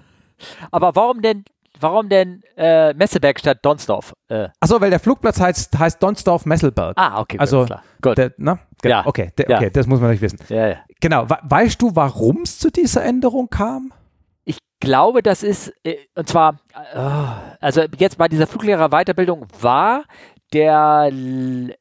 Aber warum denn, warum denn äh, Messeberg statt Donsdorf? Äh, Achso, weil der Flugplatz heißt, heißt Donsdorf Messelberg. ah, okay, also, klar. Gut. der, ne? Genau. Ja. Okay, der, Ja. okay, das muss man nicht wissen. ja, ja. Genau. We weißt du, warum es zu dieser Änderung kam? Ich glaube, das ist, äh, und zwar, äh, also jetzt bei dieser Fluglehrer-Weiterbildung war der ähm,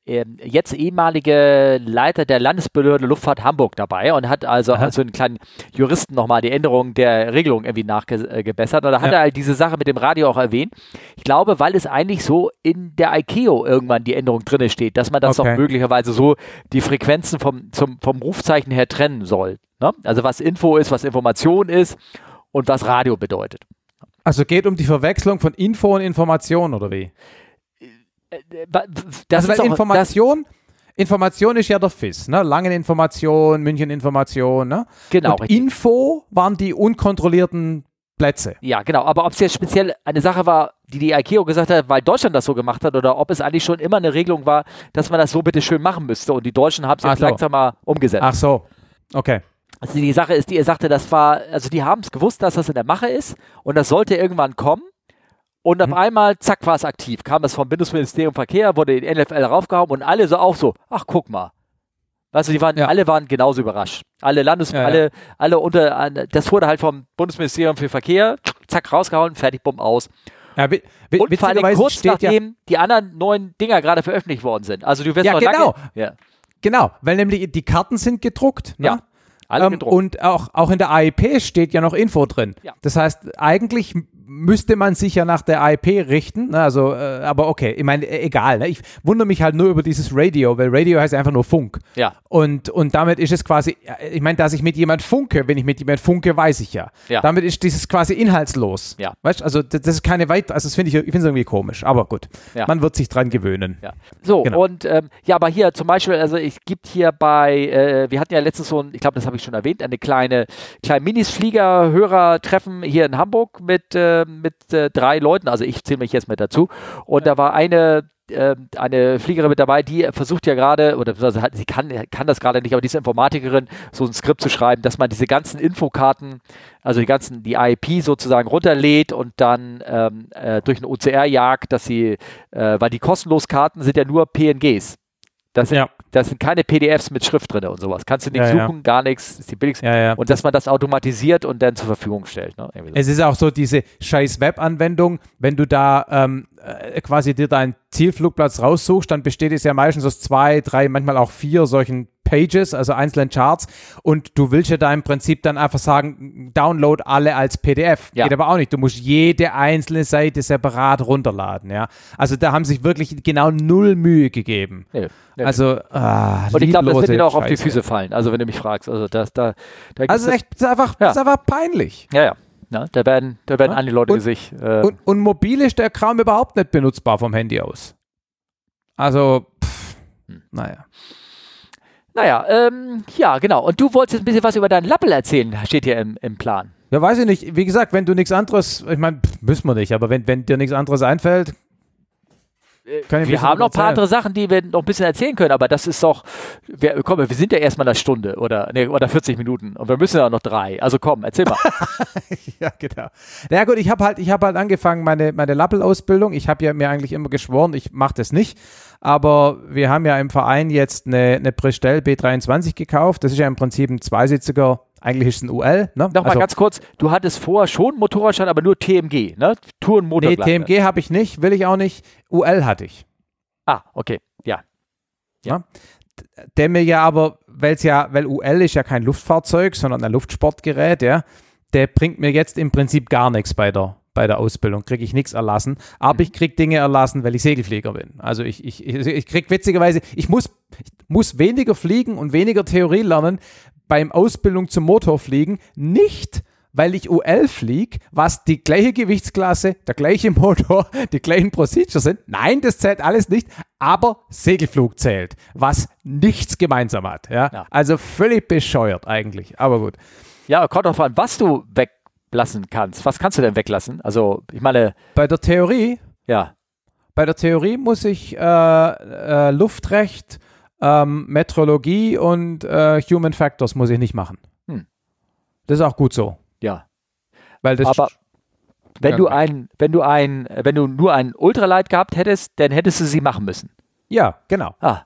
jetzt ehemalige Leiter der Landesbehörde Luftfahrt Hamburg dabei und hat also Aha. so einen kleinen Juristen nochmal die Änderung der Regelung irgendwie nachgebessert. Und da hat Ja. er halt diese Sache mit dem Radio auch erwähnt. Ich glaube, weil es eigentlich so in der ICAO irgendwann die Änderung drin steht, dass man das Okay. doch möglicherweise so die Frequenzen vom, zum, vom Rufzeichen her trennen soll. Ne? Also was Info ist, was Information ist und was Radio bedeutet. Also geht um die Verwechslung von Info und Information oder wie? Das also ist weil auch, Information, Information ist ja der FIS, ne? Langen-Information, München-Information, ne? das, genau, Und richtig. Info waren die unkontrollierten Plätze. Ja, genau. Aber ob es jetzt speziell eine Sache war, die die ICAO gesagt hat, weil Deutschland das so gemacht hat, oder ob es eigentlich schon immer eine Regelung war, dass man das so bitte schön machen müsste. Und die Deutschen haben es jetzt so. langsam mal umgesetzt. Ach so. Okay. Also die Sache ist, die er sagte, das war, also die haben es gewusst, dass das in der Mache ist und das sollte irgendwann kommen. Und Mhm. auf einmal, zack, war es aktiv. Kam das vom Bundesministerium Verkehr, wurde in NFL raufgehauen und alle so auch so, ach guck mal. Weißt du, die waren, Ja. alle waren genauso überrascht. Alle Landes, Ja, ja. alle, alle unter, das wurde halt vom Bundesministerium für Verkehr, zack, rausgehauen, fertig, bumm, aus. Ja, Und vor allem kurz nachdem die anderen neuen Dinger gerade veröffentlicht worden sind. Also du wirst Ja, noch genau. lange, ja, genau, weil nämlich die Karten sind gedruckt. Ne? Ja, alle Ähm, gedruckt. und auch, auch in der AIP steht ja noch Info drin. Ja. Das heißt, eigentlich müsste man sich ja nach der AIP richten. Ne? Also, äh, aber okay, ich meine, äh, egal. Ne? Ich wundere mich halt nur über dieses Radio, weil Radio heißt einfach nur Funk. ja, Und, und damit ist es quasi, äh, ich meine, dass ich mit jemand funke, wenn ich mit jemand funke, weiß ich ja. Ja. Damit ist dieses quasi inhaltslos. Ja. Weißt also das, das ist keine weit, also das finde ich, ich finde es irgendwie komisch, aber gut. Ja. Man wird sich dran gewöhnen. Ja. So, Genau. und ähm, ja, aber hier zum Beispiel, also es gibt hier bei, äh, wir hatten ja letztens so ein, ich glaube, das habe ich schon erwähnt, eine kleine, kleine Minis-Flieger-Hörer-Treffen hier in Hamburg mit, äh, mit äh, drei Leuten, also ich zähle mich jetzt mit dazu. Und da war eine, ähm, eine Fliegerin mit dabei, die versucht ja gerade, oder sie kann, kann das gerade nicht, aber diese Informatikerin, so ein Skript zu schreiben, dass man diese ganzen Infokarten, also die ganzen, die IP sozusagen runterlädt und dann ähm, äh, durch ein OCR jagt, dass sie, äh, weil die kostenlos Karten sind ja nur PNGs. Das sind, Ja. Das sind keine PDFs mit Schrift drin und sowas. Kannst du nicht Ja, ja. suchen, gar nichts, ist die billigste. Ja, ja. Und dass man das automatisiert und dann zur Verfügung stellt. Ne? So. Es ist auch so diese scheiß Web-Anwendung, wenn du da ähm, äh, quasi dir deinen Zielflugplatz raussuchst, dann besteht es ja meistens aus zwei, drei, manchmal auch vier solchen Pages, also einzelnen Charts und du willst ja da im Prinzip dann einfach sagen, download alle als PDF. Ja. Geht aber auch nicht. Du musst jede einzelne Seite separat runterladen, ja. Also da haben sich wirklich genau null Mühe gegeben. Nö, nö. Also, ah, und ich glaube, das wird dir auch auf die. Füße fallen. Also wenn du mich fragst. Also das, da, da Also echt, das ist einfach, Ja. ist einfach peinlich. Ja, ja. Na, da werden, da werden Ja. andere Leute Und- sich. Äh, Und, und mobil ist der Kram überhaupt nicht benutzbar vom Handy aus. Also, pff, Hm. naja. Naja, ähm, ja, genau. Und du wolltest ein bisschen was über deinen Lappel erzählen, steht hier im, im Plan. Ja, weiß ich nicht. Wie gesagt, wenn du nichts anderes, ich meine, müssen wir nicht, aber wenn, wenn dir nichts anderes einfällt, äh, wir haben noch ein paar andere Sachen, die wir noch ein bisschen erzählen können, aber das ist doch, wir, komm, wir sind ja erstmal eine Stunde oder, nee, oder 40 Minuten und wir müssen ja noch drei. Also komm, erzähl mal. ja, genau. Na ja, gut, ich habe halt, ich halt angefangen, meine, meine Lappel-Ausbildung. Ich habe ja mir eigentlich immer geschworen, ich mache das nicht. Aber wir haben ja im Verein jetzt eine, eine Prestel B23 gekauft. Das ist ja im Prinzip ein zweisitziger eigentlich ist es ein UL. Ne? Nochmal also, ganz kurz, du hattest vorher schon Motorradschein, aber nur TMG, ne? Touren Nee, TMG habe ich nicht, will ich auch nicht. UL hatte ich. Ah, okay, ja. ja. Der mir ja aber, weil es ja, weil UL ist ja kein Luftfahrzeug, sondern ein Luftsportgerät, ja, der bringt mir jetzt im Prinzip gar nichts bei der, bei der Ausbildung, kriege ich nichts erlassen, aber mhm. ich kriege Dinge erlassen, weil ich Segelflieger bin. Also ich, ich, ich, kriege witzigerweise, ich muss, ich muss weniger fliegen und weniger Theorie lernen, beim Ausbildung zum Motorfliegen nicht, weil ich UL fliege, was die gleiche Gewichtsklasse, der gleiche Motor, die gleichen Procedures sind. Nein, das zählt alles nicht, aber Segelflug zählt, was nichts gemeinsam hat. Ja? ja. Also völlig bescheuert eigentlich, aber gut. Ja, kommt drauf an, was du weglassen kannst. Was kannst du denn weglassen? Also, ich meine. Bei der Theorie? Ja. Bei der Theorie muss ich äh, äh, Luftrecht, ähm, Metrologie und äh, Human Factors muss ich nicht machen. Hm. Das ist auch gut so. Ja. Weil das Aber wenn du ein, wenn du ein, wenn du nur ein Ultralight gehabt hättest, dann hättest du sie machen müssen. Ja, genau. Ah.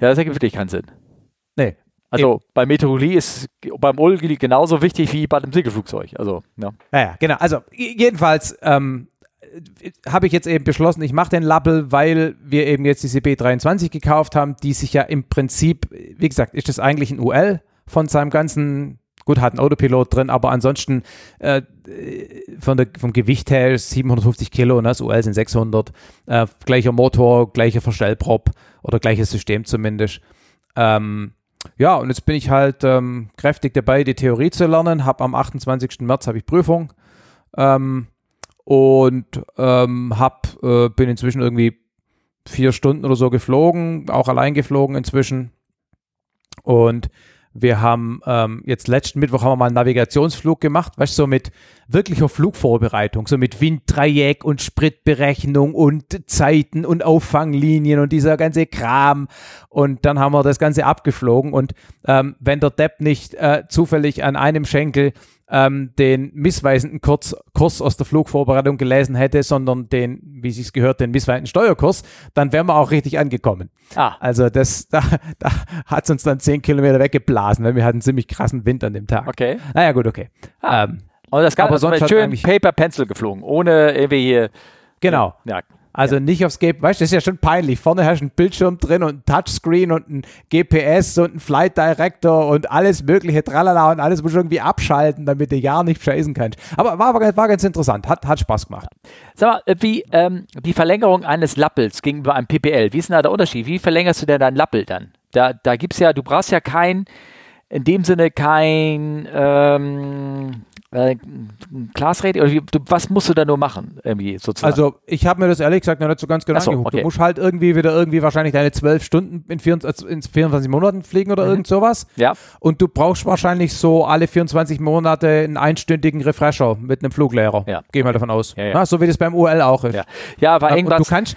Ja, das ergibt wirklich keinen Sinn. Nee. Also Eben. bei Meteorologie ist beim Ulgi genauso wichtig wie bei einem Segelflugzeug. Also, ja. Naja, genau. Also jedenfalls ähm, habe ich jetzt eben beschlossen, ich mache den Lappel, weil wir eben jetzt diese B23 gekauft haben, die sich ja im Prinzip, wie gesagt, ist das eigentlich ein UL von seinem ganzen, gut, hat ein Autopilot drin, aber ansonsten äh, von der, vom Gewicht her ist 750 Kilo, ne? das UL sind 600, äh, gleicher Motor, gleicher Verstellprop oder gleiches System zumindest. Ähm, ja, und jetzt bin ich halt ähm, kräftig dabei, die Theorie zu lernen. Hab am 28. März habe ich Prüfung. Ähm, und ähm, hab, äh, bin inzwischen irgendwie vier Stunden oder so geflogen, auch allein geflogen inzwischen. Und wir haben ähm, jetzt letzten Mittwoch haben wir mal einen Navigationsflug gemacht, weißt du, so mit wirklicher Flugvorbereitung, so mit Winddreieck und Spritberechnung und Zeiten und Auffanglinien und dieser ganze Kram. Und dann haben wir das Ganze abgeflogen. Und ähm, wenn der Depp nicht äh, zufällig an einem Schenkel ähm, den missweisenden Kurs, Kurs aus der Flugvorbereitung gelesen hätte, sondern den, wie es gehört, den missweisenden Steuerkurs, dann wären wir auch richtig angekommen. Ah. Also das, da, da hat es uns dann zehn Kilometer weggeblasen, weil wir hatten ziemlich krassen Wind an dem Tag. Okay. Naja, gut, okay. Ah. Ähm, und das gab aber sonst schön Paper Pencil geflogen, ohne irgendwie hier. Genau. Ja, also ja. nicht aufs Gate, weißt du, das ist ja schon peinlich. Vorne du einen Bildschirm drin und ein Touchscreen und ein GPS und ein Flight Director und alles mögliche Tralala und alles musst du irgendwie abschalten, damit du ja nicht scheißen kannst. Aber war, war ganz interessant, hat, hat Spaß gemacht. Sag mal, äh, wie ähm, die Verlängerung eines Lappels gegenüber einem PPL, wie ist denn da der Unterschied? Wie verlängerst du denn dein Lappel dann? Da, da gibt es ja, du brauchst ja kein, in dem Sinne kein, ähm, äh, Glasrät? Oder wie, du, was musst du da nur machen, irgendwie sozusagen? Also, ich habe mir das ehrlich gesagt noch nicht so ganz genau so, angeguckt. Okay. Du musst halt irgendwie wieder irgendwie wahrscheinlich deine zwölf Stunden in, 24, in 24 Monaten fliegen oder mhm. irgend sowas. Ja. Und du brauchst wahrscheinlich so alle 24 Monate einen einstündigen Refresher mit einem Fluglehrer. Ja. Geh mal davon aus. Ja, ja. Na, so wie das beim UL auch ist. Ja, ja aber irgendwas. Und du kannst,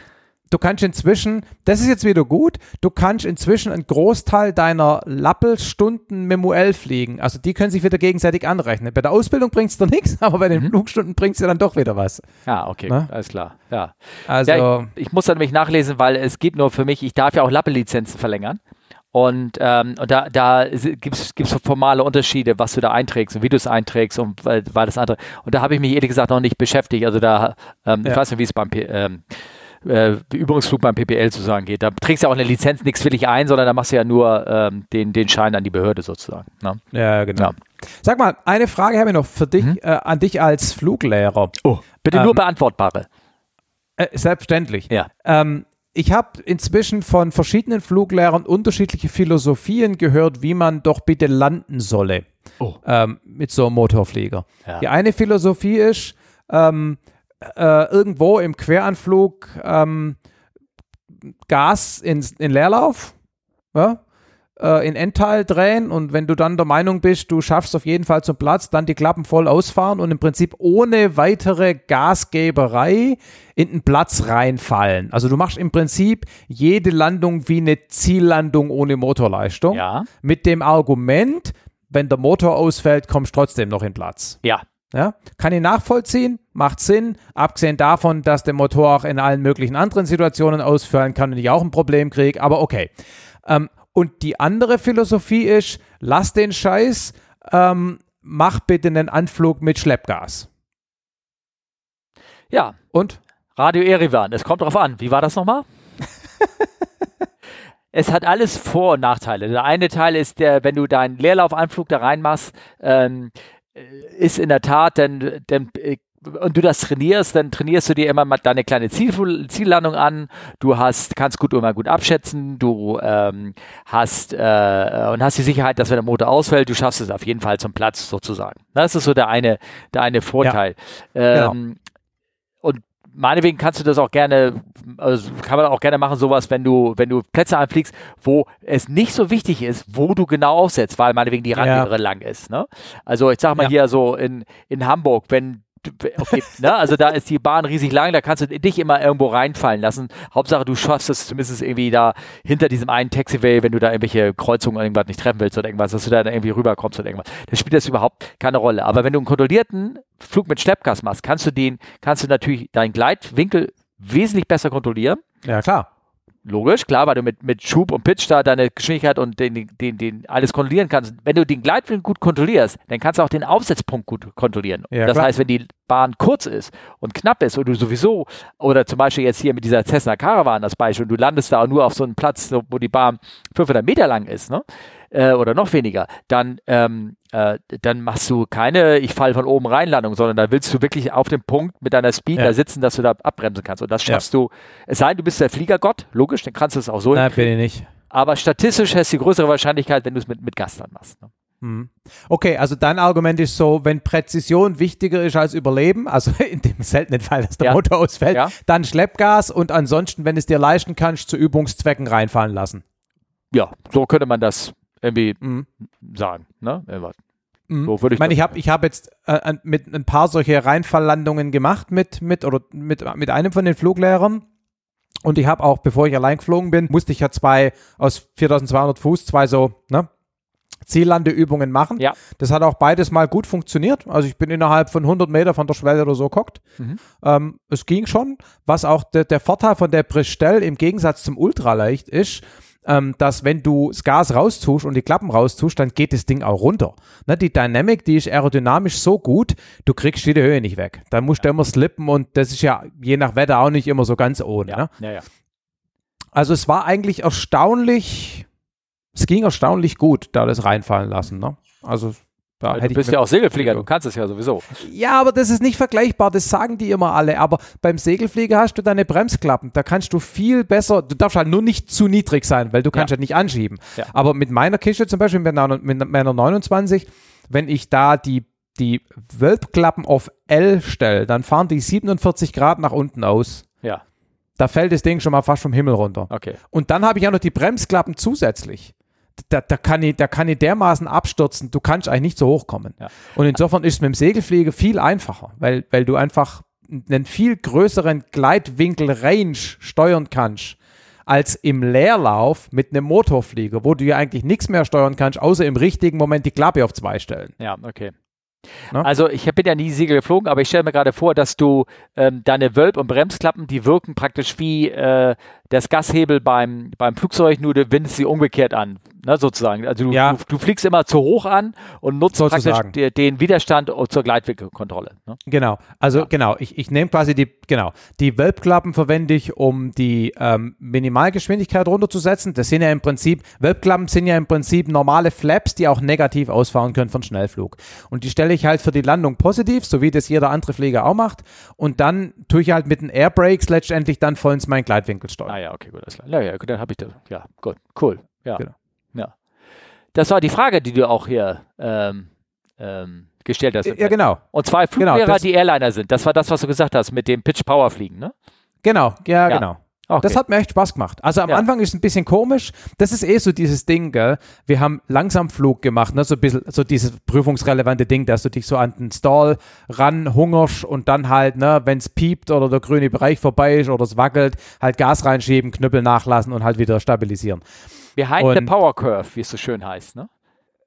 du kannst inzwischen, das ist jetzt wieder gut, du kannst inzwischen einen Großteil deiner Lappelstunden MUL fliegen. Also die können sich wieder gegenseitig anrechnen. Bei der Ausbildung bringt es dir nichts, aber bei den mhm. Flugstunden bringt es dir dann doch wieder was. Ja, okay, Na? alles klar. Ja. Also, ja, ich, ich, muss da nämlich nachlesen, weil es gibt nur für mich, ich darf ja auch Lappellizenzen verlängern. Und, ähm, und da, da gibt es formale Unterschiede, was du da einträgst und wie du es einträgst und weil, weil das andere. Und da habe ich mich ehrlich gesagt noch nicht beschäftigt. Also da, ähm, ja. ich weiß nicht, wie es beim ähm, äh, Übungsflug beim PPL sozusagen geht. Da trägst du ja auch eine Lizenz nichts will ich ein, sondern da machst du ja nur ähm, den, den Schein an die Behörde sozusagen. Ne? Ja, genau. Ja. Sag mal, eine Frage habe ich noch für dich, mhm. äh, an dich als Fluglehrer. Oh, bitte ähm, nur beantwortbare. Äh, selbstverständlich. Ja. Ähm, ich habe inzwischen von verschiedenen Fluglehrern unterschiedliche Philosophien gehört, wie man doch bitte landen solle oh. ähm, mit so einem Motorflieger. Ja. Die eine Philosophie ist, ähm, äh, irgendwo im Queranflug ähm, Gas in, in Leerlauf, ja? äh, in Endteil drehen und wenn du dann der Meinung bist, du schaffst auf jeden Fall zum Platz, dann die Klappen voll ausfahren und im Prinzip ohne weitere Gasgeberei in den Platz reinfallen. Also du machst im Prinzip jede Landung wie eine Ziellandung ohne Motorleistung. Ja. Mit dem Argument, wenn der Motor ausfällt, kommst du trotzdem noch in Platz. Ja. Ja, kann ich nachvollziehen, macht Sinn, abgesehen davon, dass der Motor auch in allen möglichen anderen Situationen ausfallen kann und ich auch ein Problem kriege, aber okay. Ähm, und die andere Philosophie ist, lass den Scheiß, ähm, mach bitte einen Anflug mit Schleppgas. Ja. Und? Radio Erivan, es kommt drauf an. Wie war das nochmal? es hat alles Vor- und Nachteile. Der eine Teil ist, der, wenn du deinen Leerlaufanflug da reinmachst, ähm, ist in der Tat, denn, denn äh, und du das trainierst, dann trainierst du dir immer mal deine kleine Ziel, Ziellandung an. Du hast, kannst gut immer gut abschätzen. Du ähm, hast äh, und hast die Sicherheit, dass wenn der Motor ausfällt, du schaffst es auf jeden Fall zum Platz sozusagen. Das ist so der eine, der eine Vorteil. Ja, ähm, genau. Und meinetwegen kannst du das auch gerne, also kann man auch gerne machen, sowas, wenn du, wenn du Plätze anfliegst, wo es nicht so wichtig ist, wo du genau aufsetzt, weil meinetwegen die Randlehre ja. lang ist. Ne? Also ich sag mal ja. hier so in, in Hamburg, wenn okay, ne? Also da ist die Bahn riesig lang, da kannst du dich immer irgendwo reinfallen lassen. Hauptsache, du schaffst es zumindest irgendwie da hinter diesem einen Taxiway, wenn du da irgendwelche Kreuzungen irgendwas nicht treffen willst oder irgendwas, dass du da irgendwie rüberkommst oder irgendwas. Das spielt das überhaupt keine Rolle. Aber wenn du einen kontrollierten Flug mit Schleppgas machst, kannst du den, kannst du natürlich deinen Gleitwinkel wesentlich besser kontrollieren. Ja, klar. Logisch, klar, weil du mit, mit Schub und Pitch da deine Geschwindigkeit und den, den, den alles kontrollieren kannst. Wenn du den Gleitwinkel gut kontrollierst, dann kannst du auch den Aufsetzpunkt gut kontrollieren. Ja, das klar. heißt, wenn die Bahn kurz ist und knapp ist und du sowieso, oder zum Beispiel jetzt hier mit dieser Cessna Caravan das Beispiel, und du landest da nur auf so einem Platz, wo die Bahn 500 Meter lang ist, ne? Äh, oder noch weniger, dann, ähm, äh, dann machst du keine Ich fall von oben rein Landung, sondern da willst du wirklich auf dem Punkt mit deiner Speed ja. da sitzen, dass du da abbremsen kannst. Und das schaffst ja. du, es sei denn, du bist der Fliegergott, logisch, dann kannst du es auch so Nein, bin ich nicht. Aber statistisch hast du die größere Wahrscheinlichkeit, wenn du es mit, mit Gas dann machst. Ne? Mhm. Okay, also dein Argument ist so, wenn Präzision wichtiger ist als Überleben, also in dem seltenen Fall, dass der ja. Motor ausfällt, ja. dann Schleppgas und ansonsten, wenn es dir leisten kannst, zu Übungszwecken reinfallen lassen. Ja, so könnte man das irgendwie mhm. sagen. Ne? Mhm. So würde ich, ich meine, ich habe ich hab jetzt äh, mit ein paar solche Reinfalllandungen gemacht mit, mit, oder mit, mit einem von den Fluglehrern. Und ich habe auch, bevor ich allein geflogen bin, musste ich ja zwei aus 4200 Fuß, zwei so, ne? Ziellandeübungen machen. Ja. Das hat auch beides mal gut funktioniert. Also ich bin innerhalb von 100 Meter von der Schwelle oder so geguckt. Mhm. Ähm, es ging schon. Was auch de, der Vorteil von der Bristell im Gegensatz zum Ultraleicht ist, ähm, dass wenn du das Gas raustust und die Klappen raustust, dann geht das Ding auch runter. Ne, die Dynamic, die ist aerodynamisch so gut, du kriegst die Höhe nicht weg. Da musst du immer slippen und das ist ja je nach Wetter auch nicht immer so ganz ohne. Ja. Ne? Ja, ja. Also es war eigentlich erstaunlich, es ging erstaunlich gut, da das reinfallen lassen. Ne? Also da du bist ja auch Segelflieger, du kannst es ja sowieso. Ja, aber das ist nicht vergleichbar, das sagen die immer alle. Aber beim Segelflieger hast du deine Bremsklappen, da kannst du viel besser, du darfst halt nur nicht zu niedrig sein, weil du kannst ja. halt nicht anschieben. Ja. Aber mit meiner Kiste zum Beispiel, mit meiner, mit meiner 29, wenn ich da die, die Wölbklappen auf L stelle, dann fahren die 47 Grad nach unten aus. Ja. Da fällt das Ding schon mal fast vom Himmel runter. Okay. Und dann habe ich auch noch die Bremsklappen zusätzlich da, da, kann ich, da kann ich dermaßen abstürzen, du kannst eigentlich nicht so hochkommen. Ja. Und insofern ist es mit dem Segelflieger viel einfacher, weil, weil du einfach einen viel größeren Gleitwinkel-Range steuern kannst als im Leerlauf mit einem Motorflieger, wo du ja eigentlich nichts mehr steuern kannst, außer im richtigen Moment die Klappe auf zwei stellen. Ja, okay. Ne? Also ich bin ja nie Segel geflogen, aber ich stelle mir gerade vor, dass du ähm, deine Wölb- und Bremsklappen, die wirken praktisch wie äh, das Gashebel beim, beim Flugzeug, nur du wendest sie umgekehrt an, ne, sozusagen. Also du, ja. du, du, fliegst immer zu hoch an und nutzt sozusagen. praktisch den Widerstand zur Gleitwinkelkontrolle. Ne? Genau, also ja. genau, ich, ich nehme quasi die, genau, die Wölbklappen verwende ich, um die ähm, Minimalgeschwindigkeit runterzusetzen. Das sind ja im Prinzip, Wölbklappen sind ja im Prinzip normale Flaps, die auch negativ ausfahren können von Schnellflug. Und die stelle ich halt für die Landung positiv, so wie das jeder andere Flieger auch macht. Und dann tue ich halt mit den Airbrakes letztendlich dann vollends meinen Gleitwinkel steuern. Ah ja, okay, gut, alles klar. Ja, ja, dann habe ich das. Ja, gut, cool. Ja. Genau. ja. Das war die Frage, die du auch hier ähm, ähm, gestellt hast. Ja, genau. Und zwei Fluglehrer, genau, die Airliner sind. Das war das, was du gesagt hast mit dem Pitch Power Fliegen, ne? Genau, ja, ja. genau. Okay. Das hat mir echt Spaß gemacht. Also am ja. Anfang ist es ein bisschen komisch. Das ist eh so dieses Ding, gell? Wir haben Langsamflug gemacht, ne? so ein bisschen, so dieses prüfungsrelevante Ding, dass du dich so an den Stall ranhungerst und dann halt, ne, wenn es piept oder der grüne Bereich vorbei ist oder es wackelt, halt Gas reinschieben, Knüppel nachlassen und halt wieder stabilisieren. Behind und, the Power Curve, wie es so schön heißt, ne?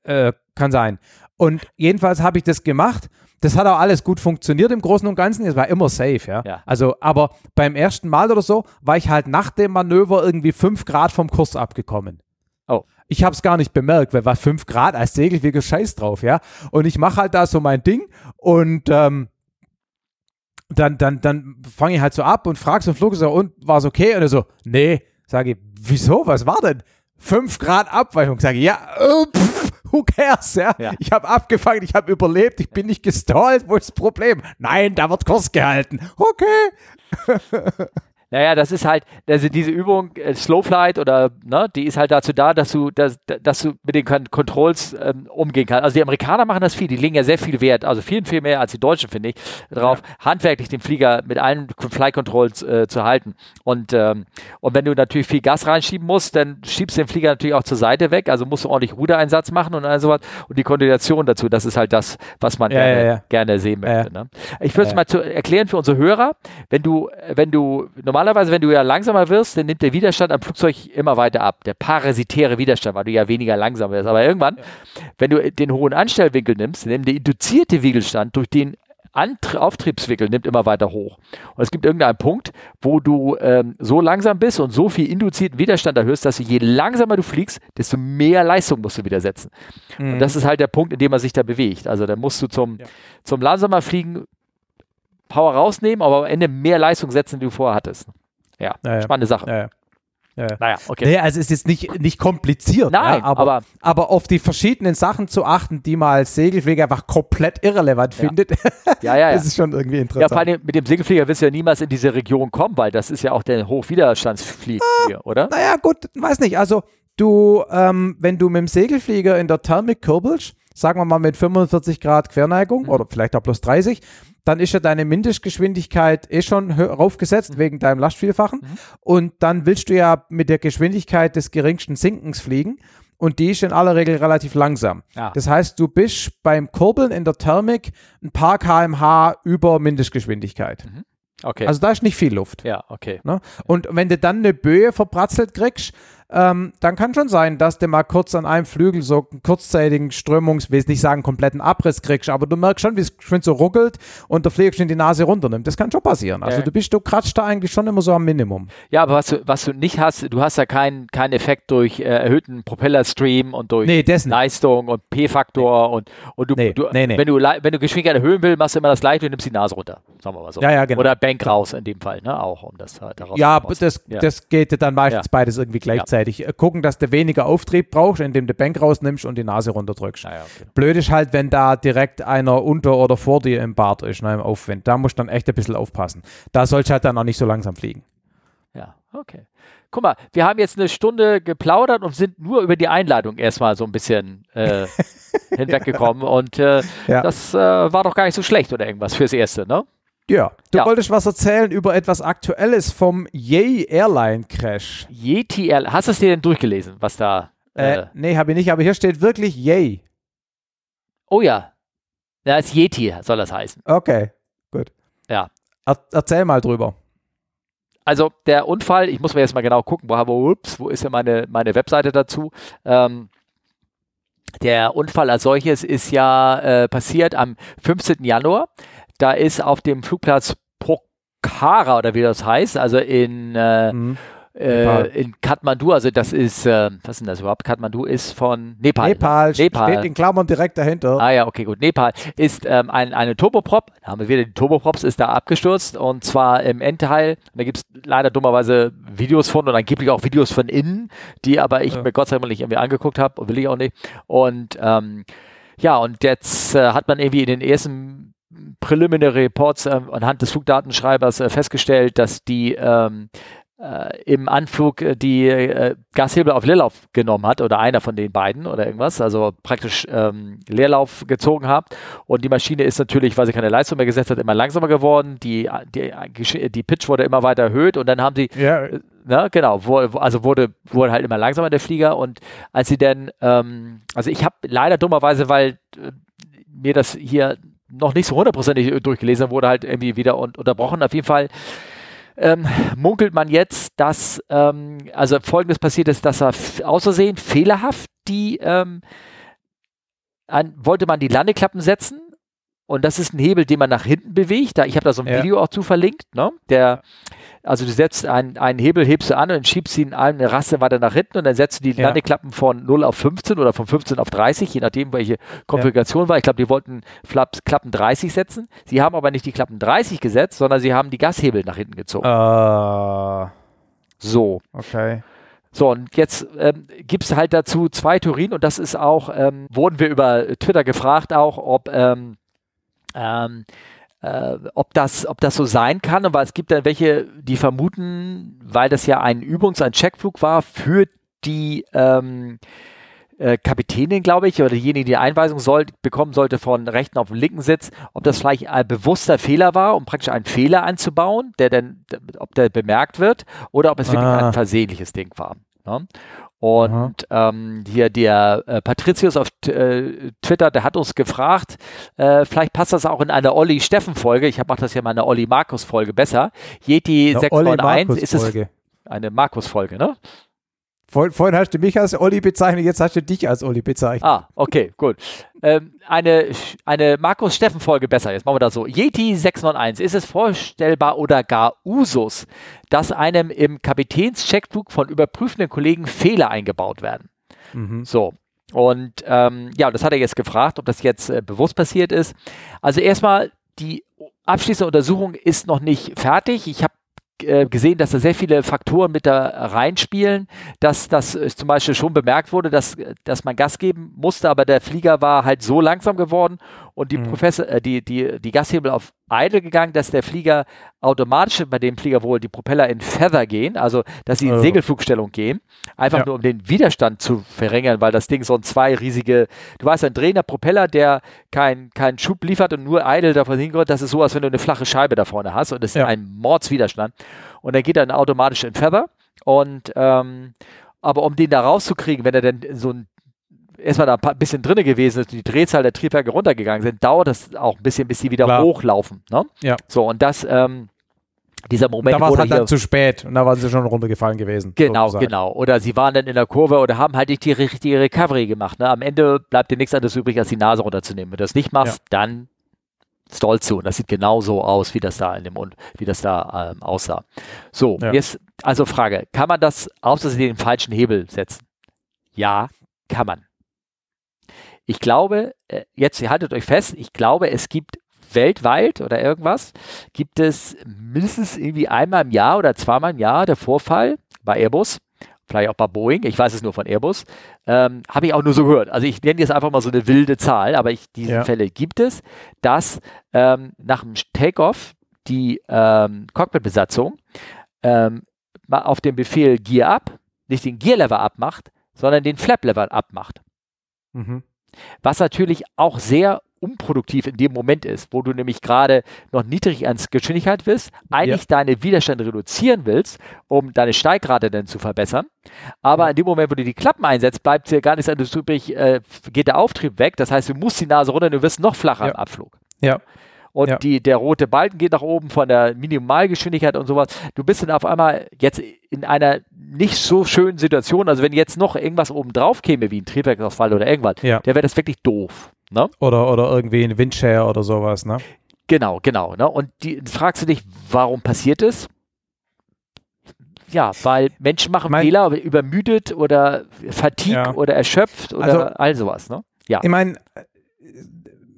Äh, kann sein. Und jedenfalls habe ich das gemacht das hat auch alles gut funktioniert im Großen und Ganzen. Es war immer safe, ja? ja. Also, aber beim ersten Mal oder so war ich halt nach dem Manöver irgendwie fünf Grad vom Kurs abgekommen. Oh. Ich habe es gar nicht bemerkt, weil war fünf Grad als Segelflieger scheiß drauf, ja. Und ich mache halt da so mein Ding und ähm, dann, dann, dann fange ich halt so ab und frage so einen Flug so, und war es okay? Und er so, nee. Sage ich, wieso? Was war denn? Fünf Grad Abweichung. Sage ich, ja, äh, pff, who cares, ja? ja. Ich habe abgefangen, ich habe überlebt, ich bin nicht gestallt, wo ist das Problem? Nein, da wird Kurs gehalten. Okay. Naja, das ist halt, also diese Übung, äh, Slowflight oder, ne, die ist halt dazu da, dass du, dass, dass du mit den Controls ähm, umgehen kannst. Also die Amerikaner machen das viel, die legen ja sehr viel Wert, also viel, viel mehr als die Deutschen, finde ich, darauf, ja. handwerklich den Flieger mit allen Fly Controls äh, zu halten. Und, ähm, und wenn du natürlich viel Gas reinschieben musst, dann schiebst du den Flieger natürlich auch zur Seite weg, also musst du ordentlich Rudereinsatz machen und all sowas. Und die Koordination dazu, das ist halt das, was man ja, gerne, ja, gerne, sehen möchte. Ne? Ich würde es mal zu erklären für unsere Hörer, wenn du, wenn du normal normalerweise, wenn du ja langsamer wirst, dann nimmt der Widerstand am Flugzeug immer weiter ab. Der parasitäre Widerstand, weil du ja weniger langsam wirst. Aber irgendwann, ja. wenn du den hohen Anstellwinkel nimmst, nimmt der induzierte Widerstand durch den Antrie Auftriebswinkel nimmt immer weiter hoch. Und es gibt irgendeinen Punkt, wo du ähm, so langsam bist und so viel induzierten Widerstand erhöhst, dass du je langsamer du fliegst, desto mehr Leistung musst du wieder setzen. Mhm. Und das ist halt der Punkt, in dem man sich da bewegt. Also da musst du zum, ja. zum langsamer Fliegen Power rausnehmen, aber am Ende mehr Leistung setzen, die du vorher hattest. Ja, ja spannende Sache. Ja, ja. Naja, okay. Naja, also es ist nicht, nicht kompliziert, Nein, aber, aber, aber, auf die verschiedenen Sachen zu achten, die man als Segelflieger einfach komplett irrelevant findet, ja, ja, ja. das ist schon irgendwie interessant. Ja, vor allem mit dem Segelflieger wirst du ja niemals in diese Region kommen, weil das ist ja auch der Hochwiderstandsflieger, ah, oder? Naja, gut, weiß nicht. Also du, ähm, wenn du mit dem Segelflieger in der Thermik kurbelst, sagen wir mal mit 45 Grad Querneigung mhm. oder vielleicht auch plus 30, dann ist ja deine Mindestgeschwindigkeit eh schon raufgesetzt mhm. wegen deinem Lastvielfachen. Mhm. Und dann willst du ja mit der Geschwindigkeit des geringsten Sinkens fliegen. Und die ist in aller Regel relativ langsam. Ah. Das heißt, du bist beim Kurbeln in der Thermik ein paar kmh über Mindestgeschwindigkeit. Mhm. Okay. Also da ist nicht viel Luft. Ja, okay. Ne? Und wenn du dann eine Böe verbratzelt kriegst, ähm, dann kann schon sein, dass du mal kurz an einem Flügel so einen kurzzeitigen Strömungs, will ich nicht sagen, kompletten Abriss kriegst, aber du merkst schon, wie es schön so ruckelt und der Flieger schon die Nase runternimmt. Das kann schon passieren. Also ja. du bist, du kratzt da eigentlich schon immer so am Minimum. Ja, aber was du, was du nicht hast, du hast ja keinen kein Effekt durch äh, erhöhten Propellerstream und durch nee, Leistung und P-Faktor nee. und, und du, nee, du wenn du wenn du Geschwindigkeit erhöhen willst, machst du immer das gleiche und nimmst die Nase runter. Sagen wir mal so. Ja, ja, genau. Oder Bank raus in dem Fall, ne? Auch um das daraus Ja, das, ja. das geht dann meistens beides irgendwie gleichzeitig. Äh, gucken, dass du weniger Auftrieb brauchst, indem du Bank rausnimmst und die Nase runterdrückst. Ah, ja, okay. Blöd ist halt, wenn da direkt einer unter oder vor dir im Bart ist, ne, im Aufwind. Da musst du dann echt ein bisschen aufpassen. Da sollst du halt dann auch nicht so langsam fliegen. Ja, okay. Guck mal, wir haben jetzt eine Stunde geplaudert und sind nur über die Einladung erstmal so ein bisschen äh, hinweggekommen. Und äh, ja. das äh, war doch gar nicht so schlecht oder irgendwas fürs Erste, ne? Ja, du ja. wolltest was erzählen über etwas Aktuelles vom Yay Airline Crash. Yeti Airline. Hast du es dir denn durchgelesen, was da? Äh, äh, nee, habe ich nicht, aber hier steht wirklich Yay. Oh ja. Ja, als Yeti soll das heißen. Okay, gut. Ja. Er, erzähl mal drüber. Also der Unfall, ich muss mir jetzt mal genau gucken, wo, wo, ups, wo ist denn meine, meine Webseite dazu? Ähm, der Unfall als solches ist ja äh, passiert am 15. Januar. Da ist auf dem Flugplatz Pokhara oder wie das heißt, also in, äh, mhm. äh, in Kathmandu, also das ist, äh, was ist denn das überhaupt? Kathmandu ist von Nepal. Nepal, Nepal. steht in Klammern direkt dahinter. Ah ja, okay, gut. Nepal ist ähm, ein, eine Turboprop, da haben wir wieder die Turboprops, ist da abgestürzt und zwar im Endteil. Da gibt es leider dummerweise Videos von und angeblich auch Videos von innen, die aber ich ja. mir Gott sei Dank nicht irgendwie angeguckt habe und will ich auch nicht. Und ähm, ja, und jetzt äh, hat man irgendwie in den ersten Preliminary Reports äh, anhand des Flugdatenschreibers äh, festgestellt, dass die ähm, äh, im Anflug äh, die äh, Gashebel auf Leerlauf genommen hat oder einer von den beiden oder irgendwas, also praktisch ähm, Leerlauf gezogen habt und die Maschine ist natürlich, weil sie keine Leistung mehr gesetzt hat, immer langsamer geworden, die, die, die Pitch wurde immer weiter erhöht und dann haben sie, ja. na, genau, wo, also wurde, wurde halt immer langsamer der Flieger. Und als sie dann, ähm, also ich habe leider dummerweise, weil äh, mir das hier noch nicht so hundertprozentig durchgelesen wurde, halt irgendwie wieder un unterbrochen. Auf jeden Fall ähm, munkelt man jetzt, dass ähm, also folgendes passiert ist, dass er außersehen fehlerhaft die ähm, an, wollte man die Landeklappen setzen und das ist ein Hebel, den man nach hinten bewegt. Da, ich habe da so ein ja. Video auch zu verlinkt, ne? Der also du setzt einen, einen Hebel, hebst du an und schiebst ihn eine Rasse weiter nach hinten und dann setzt du die ja. Landeklappen von 0 auf 15 oder von 15 auf 30, je nachdem, welche Konfiguration ja. war. Ich glaube, die wollten Flaps, Klappen 30 setzen. Sie haben aber nicht die Klappen 30 gesetzt, sondern sie haben die Gashebel nach hinten gezogen. Uh, so. Okay. So, und jetzt ähm, gibt es halt dazu zwei Theorien und das ist auch, ähm, wurden wir über Twitter gefragt auch, ob ähm, ähm, äh, ob, das, ob das so sein kann, aber es gibt dann welche, die vermuten, weil das ja ein Übungs-, ein Checkflug war für die ähm, äh, Kapitänin, glaube ich, oder diejenige, die Einweisung soll, bekommen sollte von rechten auf den linken Sitz, ob das vielleicht ein bewusster Fehler war, um praktisch einen Fehler einzubauen, der dann, ob der bemerkt wird, oder ob es ah. wirklich ein versehentliches Ding war. Ne? Und ähm, hier der äh, Patricius auf äh, Twitter, der hat uns gefragt, äh, vielleicht passt das auch in eine Olli Steffen Folge. Ich mache das ja mal in einer Olli Markus Folge besser. Yeti 691 ist es eine Markus Folge, ne? Vor, vorhin hast du mich als Olli bezeichnet, jetzt hast du dich als Olli bezeichnet. Ah, okay, gut. Ähm, eine eine Markus-Steffen-Folge besser. Jetzt machen wir das so. Yeti 691. Ist es vorstellbar oder gar Usus, dass einem im Kapitänscheckflug von überprüfenden Kollegen Fehler eingebaut werden? Mhm. So. Und ähm, ja, das hat er jetzt gefragt, ob das jetzt äh, bewusst passiert ist. Also erstmal, die abschließende Untersuchung ist noch nicht fertig. Ich habe äh, gesehen, dass da sehr viele Faktoren mit da reinspielen, dass das äh, zum Beispiel schon bemerkt wurde, dass, dass man Gas geben musste, aber der Flieger war halt so langsam geworden und die, mhm. Professor, äh, die, die, die Gashebel auf idle gegangen, dass der Flieger automatisch bei dem Flieger wohl die Propeller in Feather gehen, also dass sie in oh. Segelflugstellung gehen, einfach ja. nur um den Widerstand zu verringern, weil das Ding so ein zwei riesige, du weißt, ein drehender Propeller, der keinen kein Schub liefert und nur idle davon hinkommt, das ist so, als wenn du eine flache Scheibe da vorne hast und es ja. ist ein Mordswiderstand. Und dann geht er dann automatisch in Feather und ähm, aber um den da rauszukriegen, wenn er denn so ein erstmal da ein bisschen drinne gewesen ist, die Drehzahl der Triebwerke runtergegangen sind, dauert das auch ein bisschen, bis sie wieder Klar. hochlaufen. Ne? Ja. So, und das, ähm, dieser Moment. Da war es halt dann zu spät und da waren sie schon runtergefallen gewesen. Genau, sozusagen. genau. Oder sie waren dann in der Kurve oder haben halt nicht die richtige Recovery gemacht. Ne? Am Ende bleibt dir nichts anderes übrig, als die Nase runterzunehmen. Wenn du das nicht machst, ja. dann stallst du. Und das sieht genau so aus, wie das da in dem Mund, wie das da ähm, aussah. So, ja. jetzt also Frage, kann man das, außer sie den falschen Hebel setzen? Ja, kann man. Ich glaube, äh, jetzt haltet euch fest, ich glaube, es gibt weltweit oder irgendwas, gibt es mindestens irgendwie einmal im Jahr oder zweimal im Jahr der Vorfall bei Airbus, vielleicht auch bei Boeing, ich weiß es nur von Airbus, ähm, habe ich auch nur so gehört. Also ich nenne jetzt einfach mal so eine wilde Zahl, aber ich, diese ja. Fälle gibt es, dass ähm, nach dem Takeoff die ähm, Cockpitbesatzung ähm, auf dem Befehl Gear Up nicht den Gear Lever abmacht, sondern den Flap Lever abmacht. Mhm. Was natürlich auch sehr unproduktiv in dem Moment ist, wo du nämlich gerade noch niedrig ans Geschwindigkeit bist, eigentlich ja. deine Widerstände reduzieren willst, um deine Steigrate dann zu verbessern. Aber ja. in dem Moment, wo du die Klappen einsetzt, bleibt dir gar nichts anderes übrig, äh, geht der Auftrieb weg. Das heißt, du musst die Nase runter und du wirst noch flacher ja. im Abflug. Ja und ja. die, der rote Balken geht nach oben von der Minimalgeschwindigkeit und sowas. Du bist dann auf einmal jetzt in einer nicht so schönen Situation. Also wenn jetzt noch irgendwas oben drauf käme, wie ein Triebwerksausfall oder irgendwas, ja. der wäre das wirklich doof. Ne? Oder, oder irgendwie ein Windshare oder sowas, ne? Genau, genau. Ne? Und die, fragst du dich, warum passiert es? Ja, weil Menschen machen mein, Fehler, übermüdet oder fatigue ja. oder erschöpft oder also, all sowas. Ne? Ja. Ich meine,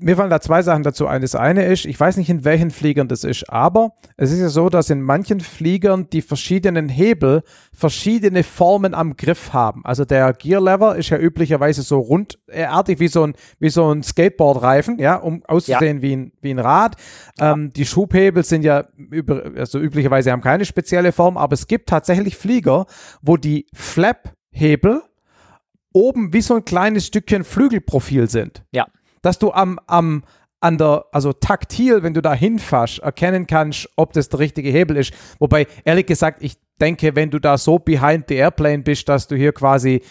mir fallen da zwei Sachen dazu ein. Das eine ist, ich weiß nicht, in welchen Fliegern das ist, aber es ist ja so, dass in manchen Fliegern die verschiedenen Hebel verschiedene Formen am Griff haben. Also der Gear Lever ist ja üblicherweise so rundartig wie so ein, wie so ein Skateboard-Reifen, ja, um auszusehen ja. wie, ein, wie ein Rad. Ja. Ähm, die Schubhebel sind ja über, also üblicherweise haben keine spezielle Form, aber es gibt tatsächlich Flieger, wo die Flap-Hebel oben wie so ein kleines Stückchen Flügelprofil sind. Ja. Dass du am, am, an der, also taktil, wenn du da hinfasst, erkennen kannst, ob das der richtige Hebel ist. Wobei, ehrlich gesagt, ich denke, wenn du da so behind the airplane bist, dass du hier quasi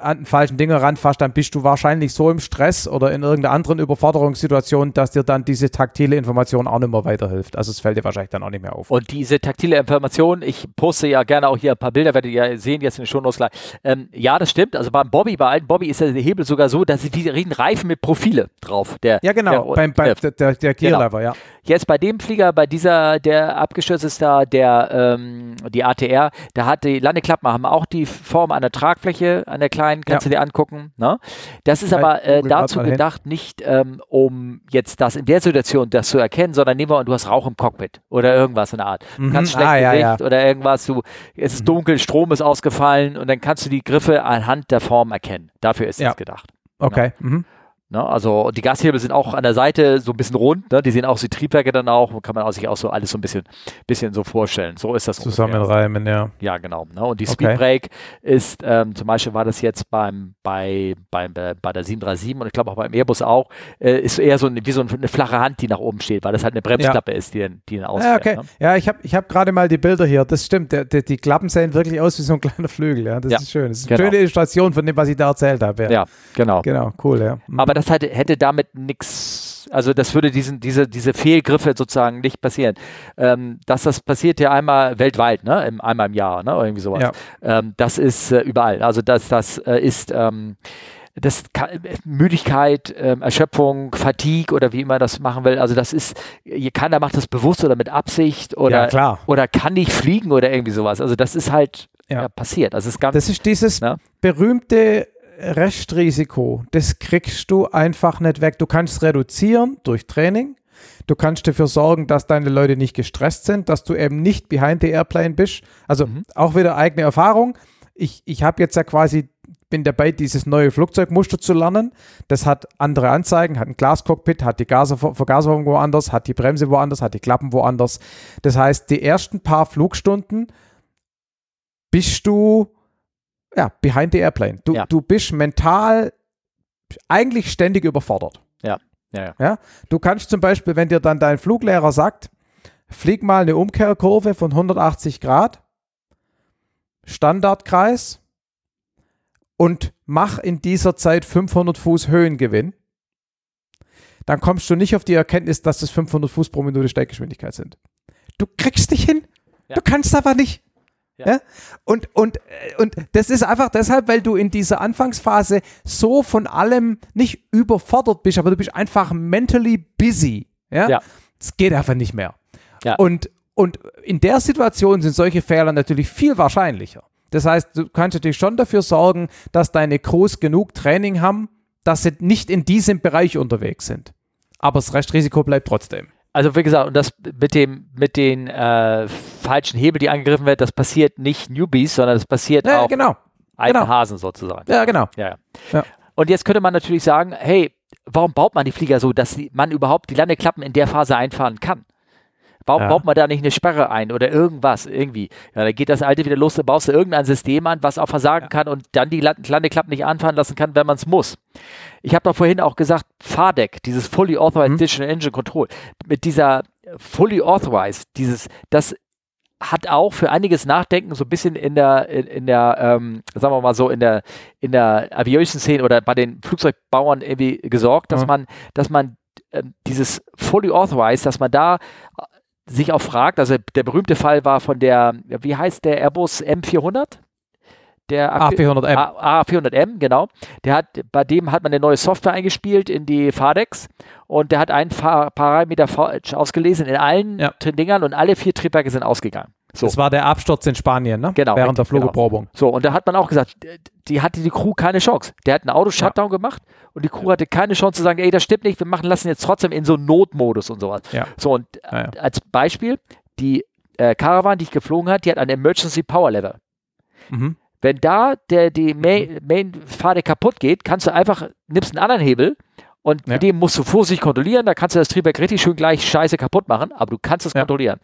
an den falschen Dinger ranfasst, dann bist du wahrscheinlich so im Stress oder in irgendeiner anderen Überforderungssituation, dass dir dann diese taktile Information auch nicht mehr weiterhilft. Also es fällt dir wahrscheinlich dann auch nicht mehr auf. Und diese taktile Information, ich poste ja gerne auch hier ein paar Bilder, werdet ihr sehen jetzt in den Shownotes gleich. Ähm, ja, das stimmt. Also beim Bobby, bei alten Bobby ist der Hebel sogar so, dass sie wie ein Reifen mit Profile drauf. Der, ja, genau, der, beim, beim, äh, der, der, der Gear genau. ja. Jetzt bei dem Flieger, bei dieser, der abgestürzt ist da, der, ähm, die ATR, da hat die Landeklappen haben auch die Form einer Tragfläche, einer kleinen, kannst ja. du dir angucken. Ne? Das ist aber äh, dazu gedacht, nicht um, ähm, um jetzt das in der Situation das zu erkennen, sondern nehmen wir an, du hast Rauch im Cockpit oder irgendwas in der Art. Du mhm. kannst schlecht ah, ja, ja. oder irgendwas, du, es ist mhm. dunkel, Strom ist ausgefallen und dann kannst du die Griffe anhand der Form erkennen. Dafür ist das gedacht. Okay. Ne? Mhm. Ne? Also die Gashebel sind auch an der Seite so ein bisschen rund, ne? die sehen auch die Triebwerke dann auch, kann man auch sich auch so alles so ein bisschen, bisschen so vorstellen. So ist das Zusammenreimen, ja. Ja, genau. Ne? Und die okay. Speedbrake ist, ähm, zum Beispiel war das jetzt beim, bei, beim, äh, bei der 737 und ich glaube auch beim Airbus auch, äh, ist eher so ein, wie so eine flache Hand, die nach oben steht, weil das halt eine Bremsklappe ja. ist, die, die dann ausfährt. Ja, okay. Ne? ja ich habe ich hab gerade mal die Bilder hier, das stimmt, der, der, die Klappen sehen wirklich aus wie so ein kleiner Flügel, ja, das ja. ist schön. Das ist eine genau. schöne Illustration von dem, was ich da erzählt habe. Ja, ja genau. Genau, cool, ja. Mhm. Aber das halt, hätte damit nichts, also das würde diesen, diese, diese Fehlgriffe sozusagen nicht passieren. Ähm, dass das passiert ja einmal weltweit, ne? Im, einmal im Jahr, ne? irgendwie sowas. Ja. Ähm, das ist äh, überall. Also das, das äh, ist ähm, das kann, Müdigkeit, ähm, Erschöpfung, Fatigue oder wie immer das machen will. Also das ist, keiner macht das bewusst oder mit Absicht oder, ja, oder kann nicht fliegen oder irgendwie sowas. Also das ist halt ja. passiert. Das ist ganz. Das ist dieses ne? berühmte Restrisiko, das kriegst du einfach nicht weg. Du kannst reduzieren durch Training. Du kannst dafür sorgen, dass deine Leute nicht gestresst sind, dass du eben nicht behind the airplane bist. Also mhm. auch wieder eigene Erfahrung. Ich, ich habe jetzt ja quasi, bin dabei, dieses neue Flugzeugmuster zu lernen. Das hat andere Anzeigen, hat ein Glascockpit, hat die Vergaserung woanders, hat die Bremse woanders, hat die Klappen woanders. Das heißt, die ersten paar Flugstunden bist du ja, behind the airplane. Du, ja. du bist mental eigentlich ständig überfordert. Ja. Ja, ja. ja. Du kannst zum Beispiel, wenn dir dann dein Fluglehrer sagt, flieg mal eine Umkehrkurve von 180 Grad, Standardkreis und mach in dieser Zeit 500 Fuß Höhengewinn, dann kommst du nicht auf die Erkenntnis, dass das 500 Fuß pro Minute Steiggeschwindigkeit sind. Du kriegst dich hin, ja. du kannst aber nicht. Ja. ja. Und, und, und das ist einfach deshalb, weil du in dieser Anfangsphase so von allem nicht überfordert bist, aber du bist einfach mentally busy. Ja. ja. Es geht einfach nicht mehr. Ja. Und, und in der Situation sind solche Fehler natürlich viel wahrscheinlicher. Das heißt, du kannst natürlich schon dafür sorgen, dass deine Crews genug Training haben, dass sie nicht in diesem Bereich unterwegs sind. Aber das Restrisiko bleibt trotzdem. Also wie gesagt, und das mit dem mit den äh, falschen Hebel, die angegriffen werden, das passiert nicht Newbies, sondern das passiert ja, auch genau. alten genau. Hasen sozusagen. Ja, genau. Ja, ja. Und jetzt könnte man natürlich sagen, hey, warum baut man die Flieger so, dass man überhaupt die Landeklappen in der Phase einfahren kann? Warum ja. baut man da nicht eine Sperre ein oder irgendwas irgendwie? Ja, da geht das alte wieder los, da baust du irgendein System an, was auch versagen ja. kann und dann die Landeklappen nicht anfahren lassen kann, wenn man es muss. Ich habe doch vorhin auch gesagt, FADEC, dieses Fully Authorized mhm. Digital Engine Control, mit dieser Fully Authorized, dieses, das hat auch für einiges Nachdenken so ein bisschen in der, in, in der, ähm, sagen wir mal so, in der, in der Aviation-Szene oder bei den Flugzeugbauern irgendwie gesorgt, dass mhm. man, dass man äh, dieses Fully Authorized, dass man da sich auch fragt, also der berühmte Fall war von der, wie heißt der Airbus M400? Der A400M. A400M, genau. Der hat, bei dem hat man eine neue Software eingespielt in die FADEX und der hat einen Parameter falsch ausgelesen in allen ja. Dingern und alle vier Triebwerke sind ausgegangen. So. Das war der Absturz in Spanien, ne? Genau. Während der. Flugbeprobung. Genau. So, und da hat man auch gesagt, die hatte die Crew keine Chance. Der hat ein Auto-Shutdown ja. gemacht und die Crew hatte keine Chance zu sagen, ey, das stimmt nicht, wir machen lassen jetzt trotzdem in so Notmodus und sowas. Ja. So, und ja, ja. als Beispiel, die äh, Caravan, die ich geflogen hat, die hat ein Emergency Power Level. Mhm. Wenn da der, die Main, mhm. Main kaputt geht, kannst du einfach, nimmst einen anderen Hebel und mit dem musst du vorsichtig kontrollieren, da kannst du das Triebwerk richtig schön gleich scheiße kaputt machen, aber du kannst es kontrollieren.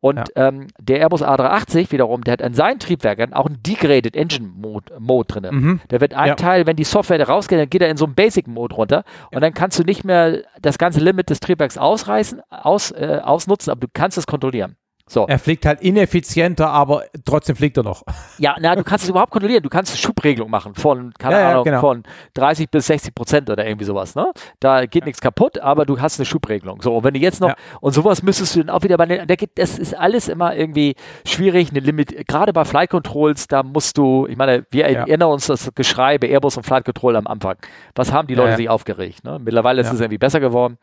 Und ja. ähm, der Airbus A380 wiederum, der hat an seinen Triebwerken auch einen Degraded Engine Mode, Mode drin. Mhm. Der wird ein ja. Teil, wenn die Software da rausgeht, dann geht er in so einen Basic Mode runter und dann kannst du nicht mehr das ganze Limit des Triebwerks ausreißen, aus, äh, ausnutzen, aber du kannst es kontrollieren. So. Er fliegt halt ineffizienter, aber trotzdem fliegt er noch. Ja, na, du kannst es überhaupt kontrollieren. Du kannst eine Schubregelung machen von, keine ja, Ahnung, ja, genau. von 30 bis 60 Prozent oder irgendwie sowas. Ne? Da geht ja. nichts kaputt, aber du hast eine Schubregelung. So, und wenn du jetzt noch, und sowas müsstest du dann auch wieder bei da geht, das ist alles immer irgendwie schwierig, eine Limit, gerade bei Flight Controls, da musst du, ich meine, wir erinnern uns das Geschrei bei Airbus und Flight Control am Anfang. Was haben die Leute sich aufgeregt? Ne? Mittlerweile ist es irgendwie besser geworden.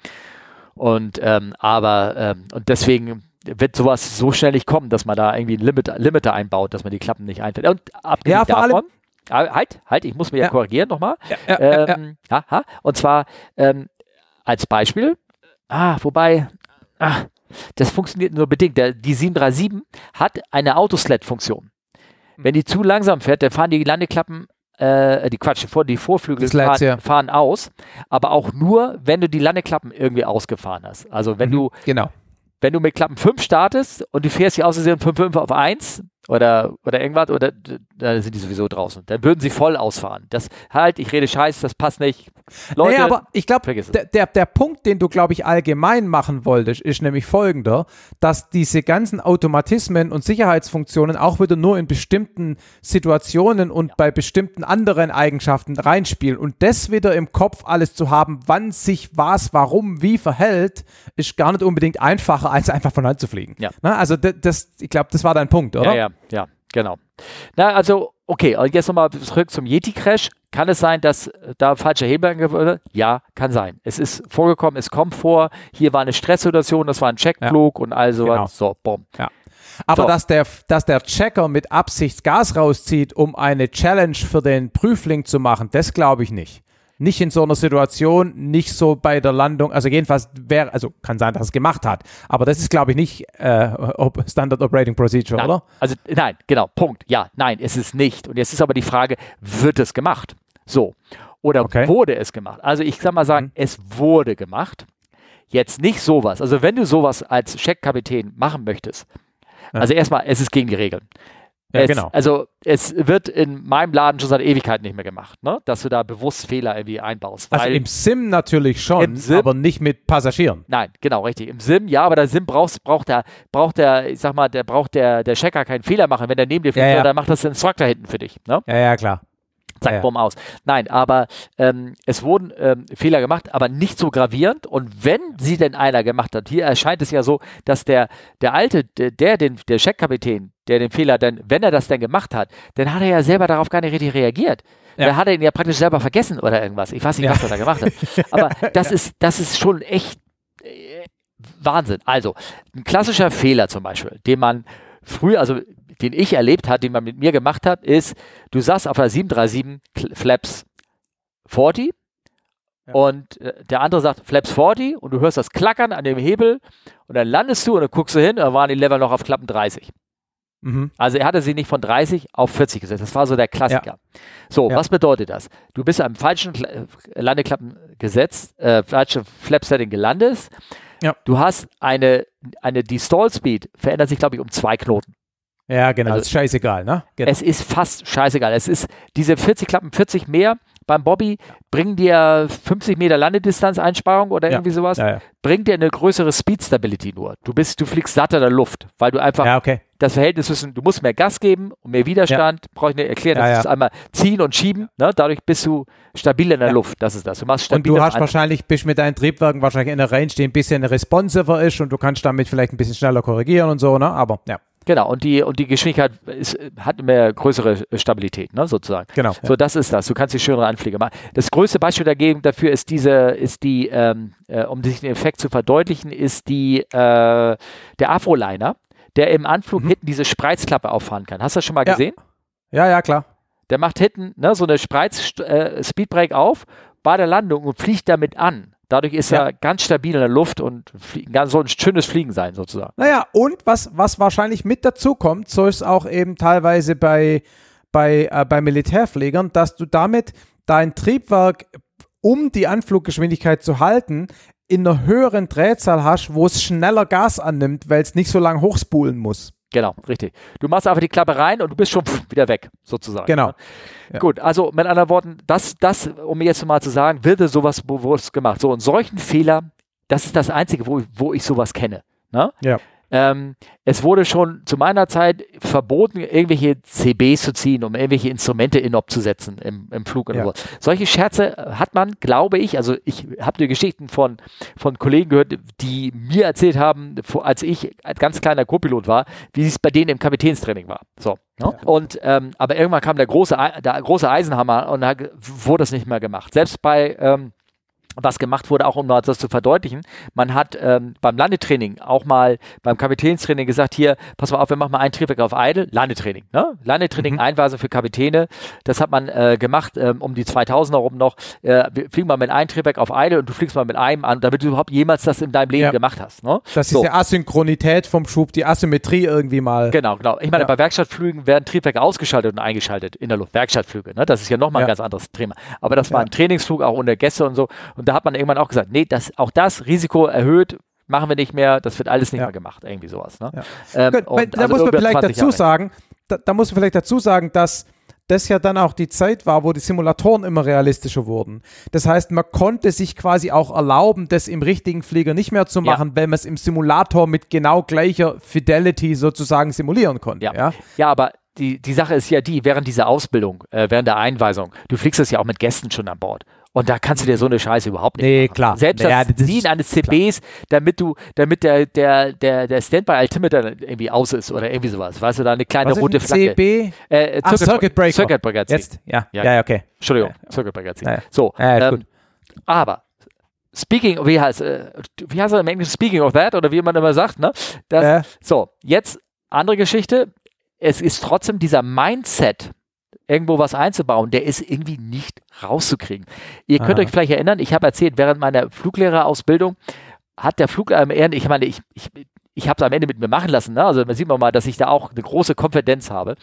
Und ähm, aber ähm, und deswegen wird sowas so schnell nicht kommen, dass man da irgendwie ein Limit, Limiter einbaut, dass man die Klappen nicht einfällt. Und abgesehen ja, davon, allem, halt, halt, ich muss mich ja, ja korrigieren nochmal. Ja, ja, ähm, ja, Und zwar ähm, als Beispiel, ah, wobei, ah, das funktioniert nur bedingt. Der, die 737 hat eine Autosled-Funktion. Wenn die zu langsam fährt, dann fahren die Landeklappen äh, die Quatsch, die Vorflügel fahren, ja. fahren, aus, aber auch nur, wenn du die Landeklappen irgendwie ausgefahren hast. Also wenn mhm, du genau wenn du mit Klappen 5 startest und du fährst hier aus Versehen von 5 auf 1 oder, oder irgendwas, oder dann sind die sowieso draußen. Dann würden sie voll ausfahren. Das halt, ich rede Scheiß, das passt nicht. Leute, naja, aber ich glaube, der, der, der Punkt, den du, glaube ich, allgemein machen wolltest, ist nämlich folgender, dass diese ganzen Automatismen und Sicherheitsfunktionen auch wieder nur in bestimmten Situationen und ja. bei bestimmten anderen Eigenschaften reinspielen. Und das wieder im Kopf alles zu haben, wann sich was, warum, wie verhält, ist gar nicht unbedingt einfacher, als einfach von Hand zu fliegen. Ja. Na, also das, ich glaube, das war dein Punkt, oder? Ja, ja, ja, genau. Na, also, okay, jetzt nochmal zurück zum Yeti-Crash. Kann es sein, dass da falsche Hebel angewöhnt wurde? Ja, kann sein. Es ist vorgekommen, es kommt vor. Hier war eine Stresssituation, das war ein Checkflug ja. und all sowas. Genau. So, bumm. Ja. Aber so. dass, der, dass der Checker mit Absicht Gas rauszieht, um eine Challenge für den Prüfling zu machen, das glaube ich nicht nicht in so einer Situation, nicht so bei der Landung, also jedenfalls wäre, also kann sein, dass es gemacht hat, aber das ist, glaube ich, nicht äh, Standard Operating Procedure, nein. oder? Also nein, genau, Punkt. Ja, nein, es ist nicht. Und jetzt ist aber die Frage, wird es gemacht? So. Oder okay. wurde es gemacht? Also ich sag mal sagen, mhm. es wurde gemacht. Jetzt nicht sowas. Also wenn du sowas als Checkkapitän machen möchtest, also erstmal, es ist gegen die Regeln. Ja, es, genau. Also es wird in meinem Laden schon seit Ewigkeiten nicht mehr gemacht, ne? dass du da bewusst Fehler irgendwie einbaust. Also im Sim natürlich schon, Sim, aber nicht mit Passagieren. Nein, genau, richtig. Im Sim, ja, aber der Sim braucht, braucht der, braucht der, ich sag mal, der braucht der, der Checker keinen Fehler machen. Wenn der neben dir fliegt, ja, ja. dann macht das der Instructor hinten für dich. Ne? Ja, ja, klar. Zack, ja, bumm, aus. Nein, aber ähm, es wurden ähm, Fehler gemacht, aber nicht so gravierend. Und wenn sie denn einer gemacht hat, hier erscheint es ja so, dass der, der alte, der, der, den, der Checkkapitän, der den Fehler dann, wenn er das denn gemacht hat, dann hat er ja selber darauf gar nicht richtig reagiert. Ja. Da hat er ihn ja praktisch selber vergessen oder irgendwas. Ich weiß nicht, ja. was er da gemacht hat. Aber das ist, das ist schon echt äh, Wahnsinn. Also, ein klassischer Fehler zum Beispiel, den man früher, also den ich erlebt habe, den man mit mir gemacht hat, ist, du sagst auf der 737 Flaps 40 ja. und äh, der andere sagt Flaps 40 und du hörst das Klackern an dem Hebel und dann landest du und dann guckst du hin, da waren die Level noch auf Klappen 30. Mhm. Also er hatte sie nicht von 30 auf 40 gesetzt. Das war so der Klassiker. Ja. So, ja. was bedeutet das? Du bist am falschen Kla Landeklappen gesetzt, äh, falsche Flap-Setting gelandet. Ja. Du hast eine, eine, die Stall-Speed verändert sich, glaube ich, um zwei Knoten. Ja, genau, also, ist scheißegal, ne? Genau. Es ist fast scheißegal. Es ist diese 40 Klappen, 40 mehr beim Bobby, bringen dir 50 Meter Landedistanz-Einsparung oder ja. irgendwie sowas, ja, ja. bringt dir eine größere Speed Stability nur. Du bist, du fliegst satter der Luft, weil du einfach okay. das Verhältnis zwischen, du musst mehr Gas geben und mehr Widerstand, brauche ich nicht erklären, das ist einmal ziehen und schieben, ne? dadurch bist du stabil in der Luft, das ist das. Du machst stabil. Und du hast wahrscheinlich, bist mit deinen Triebwerken wahrscheinlich in der Range, die ein bisschen responsiver ist und du kannst damit vielleicht ein bisschen schneller korrigieren und so, ne? aber ja. Genau, und die, und die Geschwindigkeit ist, hat mehr größere Stabilität, ne, sozusagen. Genau. So, das ist das. Du kannst die schönere Anfliege machen. Das größte Beispiel dagegen dafür ist diese, ist die, ähm, äh, um sich den Effekt zu verdeutlichen, ist die, äh, der Afroliner. der im Anflug mhm. hinten diese Spreizklappe auffahren kann. Hast du das schon mal ja. gesehen? Ja, ja, klar. Der macht hinten ne, so eine Spreiz-Speedbrake äh, auf bei der Landung und fliegt damit an. Dadurch ist ja. er ganz stabil in der Luft und fliegen, soll ein schönes Fliegen sein, sozusagen. Naja, und was, was wahrscheinlich mit dazu kommt, so ist auch eben teilweise bei, bei, äh, bei Militärfliegern, dass du damit dein Triebwerk, um die Anfluggeschwindigkeit zu halten, in einer höheren Drehzahl hast, wo es schneller Gas annimmt, weil es nicht so lange hochspulen muss. Genau, richtig. Du machst einfach die Klappe rein und du bist schon wieder weg, sozusagen. Genau. Ja. Gut, also mit anderen Worten, das, das, um jetzt mal zu sagen, wird sowas bewusst gemacht. So, und solchen Fehler, das ist das Einzige, wo, wo ich sowas kenne. Ne? Ja. Ähm, es wurde schon zu meiner Zeit verboten, irgendwelche CBs zu ziehen, um irgendwelche Instrumente in Ob zu setzen im, im Flug. Ja. So. Solche Scherze hat man, glaube ich, also ich habe die Geschichten von, von Kollegen gehört, die mir erzählt haben, als ich als ganz kleiner Co-Pilot war, wie es bei denen im Kapitänstraining war. So. No? Ne? Und ähm, aber irgendwann kam der große, der große Eisenhammer und da wurde das nicht mehr gemacht. Selbst bei ähm, was gemacht wurde, auch um das zu verdeutlichen. Man hat ähm, beim Landetraining auch mal beim Kapitänstraining gesagt, hier, pass mal auf, wir machen mal ein Triebwerk auf Idle, Landetraining. Ne? Landetraining, mhm. Einweisung für Kapitäne, das hat man äh, gemacht ähm, um die 2000er rum noch. Äh, wir fliegen mal mit einem Triebwerk auf Idle und du fliegst mal mit einem an, damit du überhaupt jemals das in deinem Leben ja. gemacht hast. Ne? Das so. ist die Asynchronität vom Schub, die Asymmetrie irgendwie mal. Genau, genau. Ich meine, ja. bei Werkstattflügen werden Triebwerke ausgeschaltet und eingeschaltet in der Luft. Werkstattflüge, ne? das ist ja nochmal ja. ein ganz anderes Thema. Aber das war ein Trainingsflug, auch ohne Gäste und so. Und da hat man irgendwann auch gesagt, nee, das, auch das Risiko erhöht, machen wir nicht mehr, das wird alles nicht ja. mehr gemacht, irgendwie sowas. Ne? Ja. Ähm, Gut, da also muss man vielleicht dazu Jahre. sagen, da, da, muss man vielleicht dazu sagen, dass das ja dann auch die Zeit war, wo die Simulatoren immer realistischer wurden. Das heißt, man konnte sich quasi auch erlauben, das im richtigen Flieger nicht mehr zu machen, ja. weil man es im Simulator mit genau gleicher Fidelity sozusagen simulieren konnte. Ja, ja? ja aber die, die Sache ist ja die, während dieser Ausbildung, äh, während der Einweisung, du fliegst es ja auch mit Gästen schon an Bord. Und da kannst du dir so eine Scheiße überhaupt nicht nee, machen. klar. Selbst naja, das Ziehen eines CBs, damit du, damit der, der, der, der Standby-Altimeter irgendwie aus ist oder irgendwie sowas. Weißt du, da eine kleine Was rote Flagge. CB? Äh, Ach, Circuit Breaker. Circuit Breaker ziehen. Jetzt? Ja. Ja, ja, okay. Entschuldigung, ja. Circuit Breaker ziehen. Ja, so, ja, ähm, aber Speaking, wie heißt, äh, wie heißt er im Englischen? Speaking of that oder wie man immer sagt, ne? Das, äh. So, jetzt andere Geschichte. Es ist trotzdem dieser Mindset, irgendwo was einzubauen, der ist irgendwie nicht rauszukriegen. Ihr könnt Aha. euch vielleicht erinnern, ich habe erzählt, während meiner Fluglehrerausbildung hat der Fluglehrer, ich meine, ich, ich, ich habe es am Ende mit mir machen lassen, ne? also man sieht man mal, dass ich da auch eine große Konfidenz habe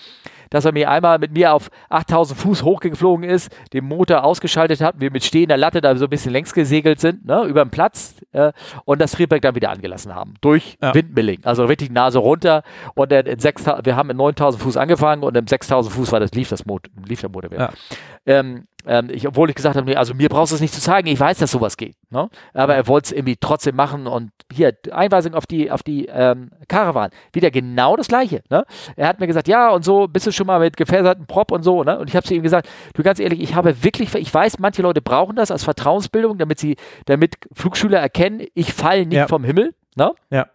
dass er mir einmal mit mir auf 8000 Fuß hochgeflogen ist, den Motor ausgeschaltet hat, wir mit stehender Latte da so ein bisschen längs gesegelt sind, ne, über den Platz äh, und das Triebwerk dann wieder angelassen haben. Durch ja. Windmilling. Also richtig Nase runter und in 6, wir haben in 9000 Fuß angefangen und im 6000 Fuß war das, lief, das Motor, lief der Motor wieder. Ja. Ähm, ähm, ich, obwohl ich gesagt habe, nee, also mir brauchst du es nicht zu zeigen, ich weiß, dass sowas geht. Ne? Aber er wollte es irgendwie trotzdem machen und hier, Einweisung auf die, auf die ähm, Caravan. Wieder genau das Gleiche. Ne? Er hat mir gesagt, ja, und so bist du schon mal mit gefäserten Prop und so. Ne? Und ich habe zu ihm gesagt, du ganz ehrlich, ich habe wirklich, ich weiß, manche Leute brauchen das als Vertrauensbildung, damit sie, damit Flugschüler erkennen, ich falle nicht ja. vom Himmel. Ne? Ja.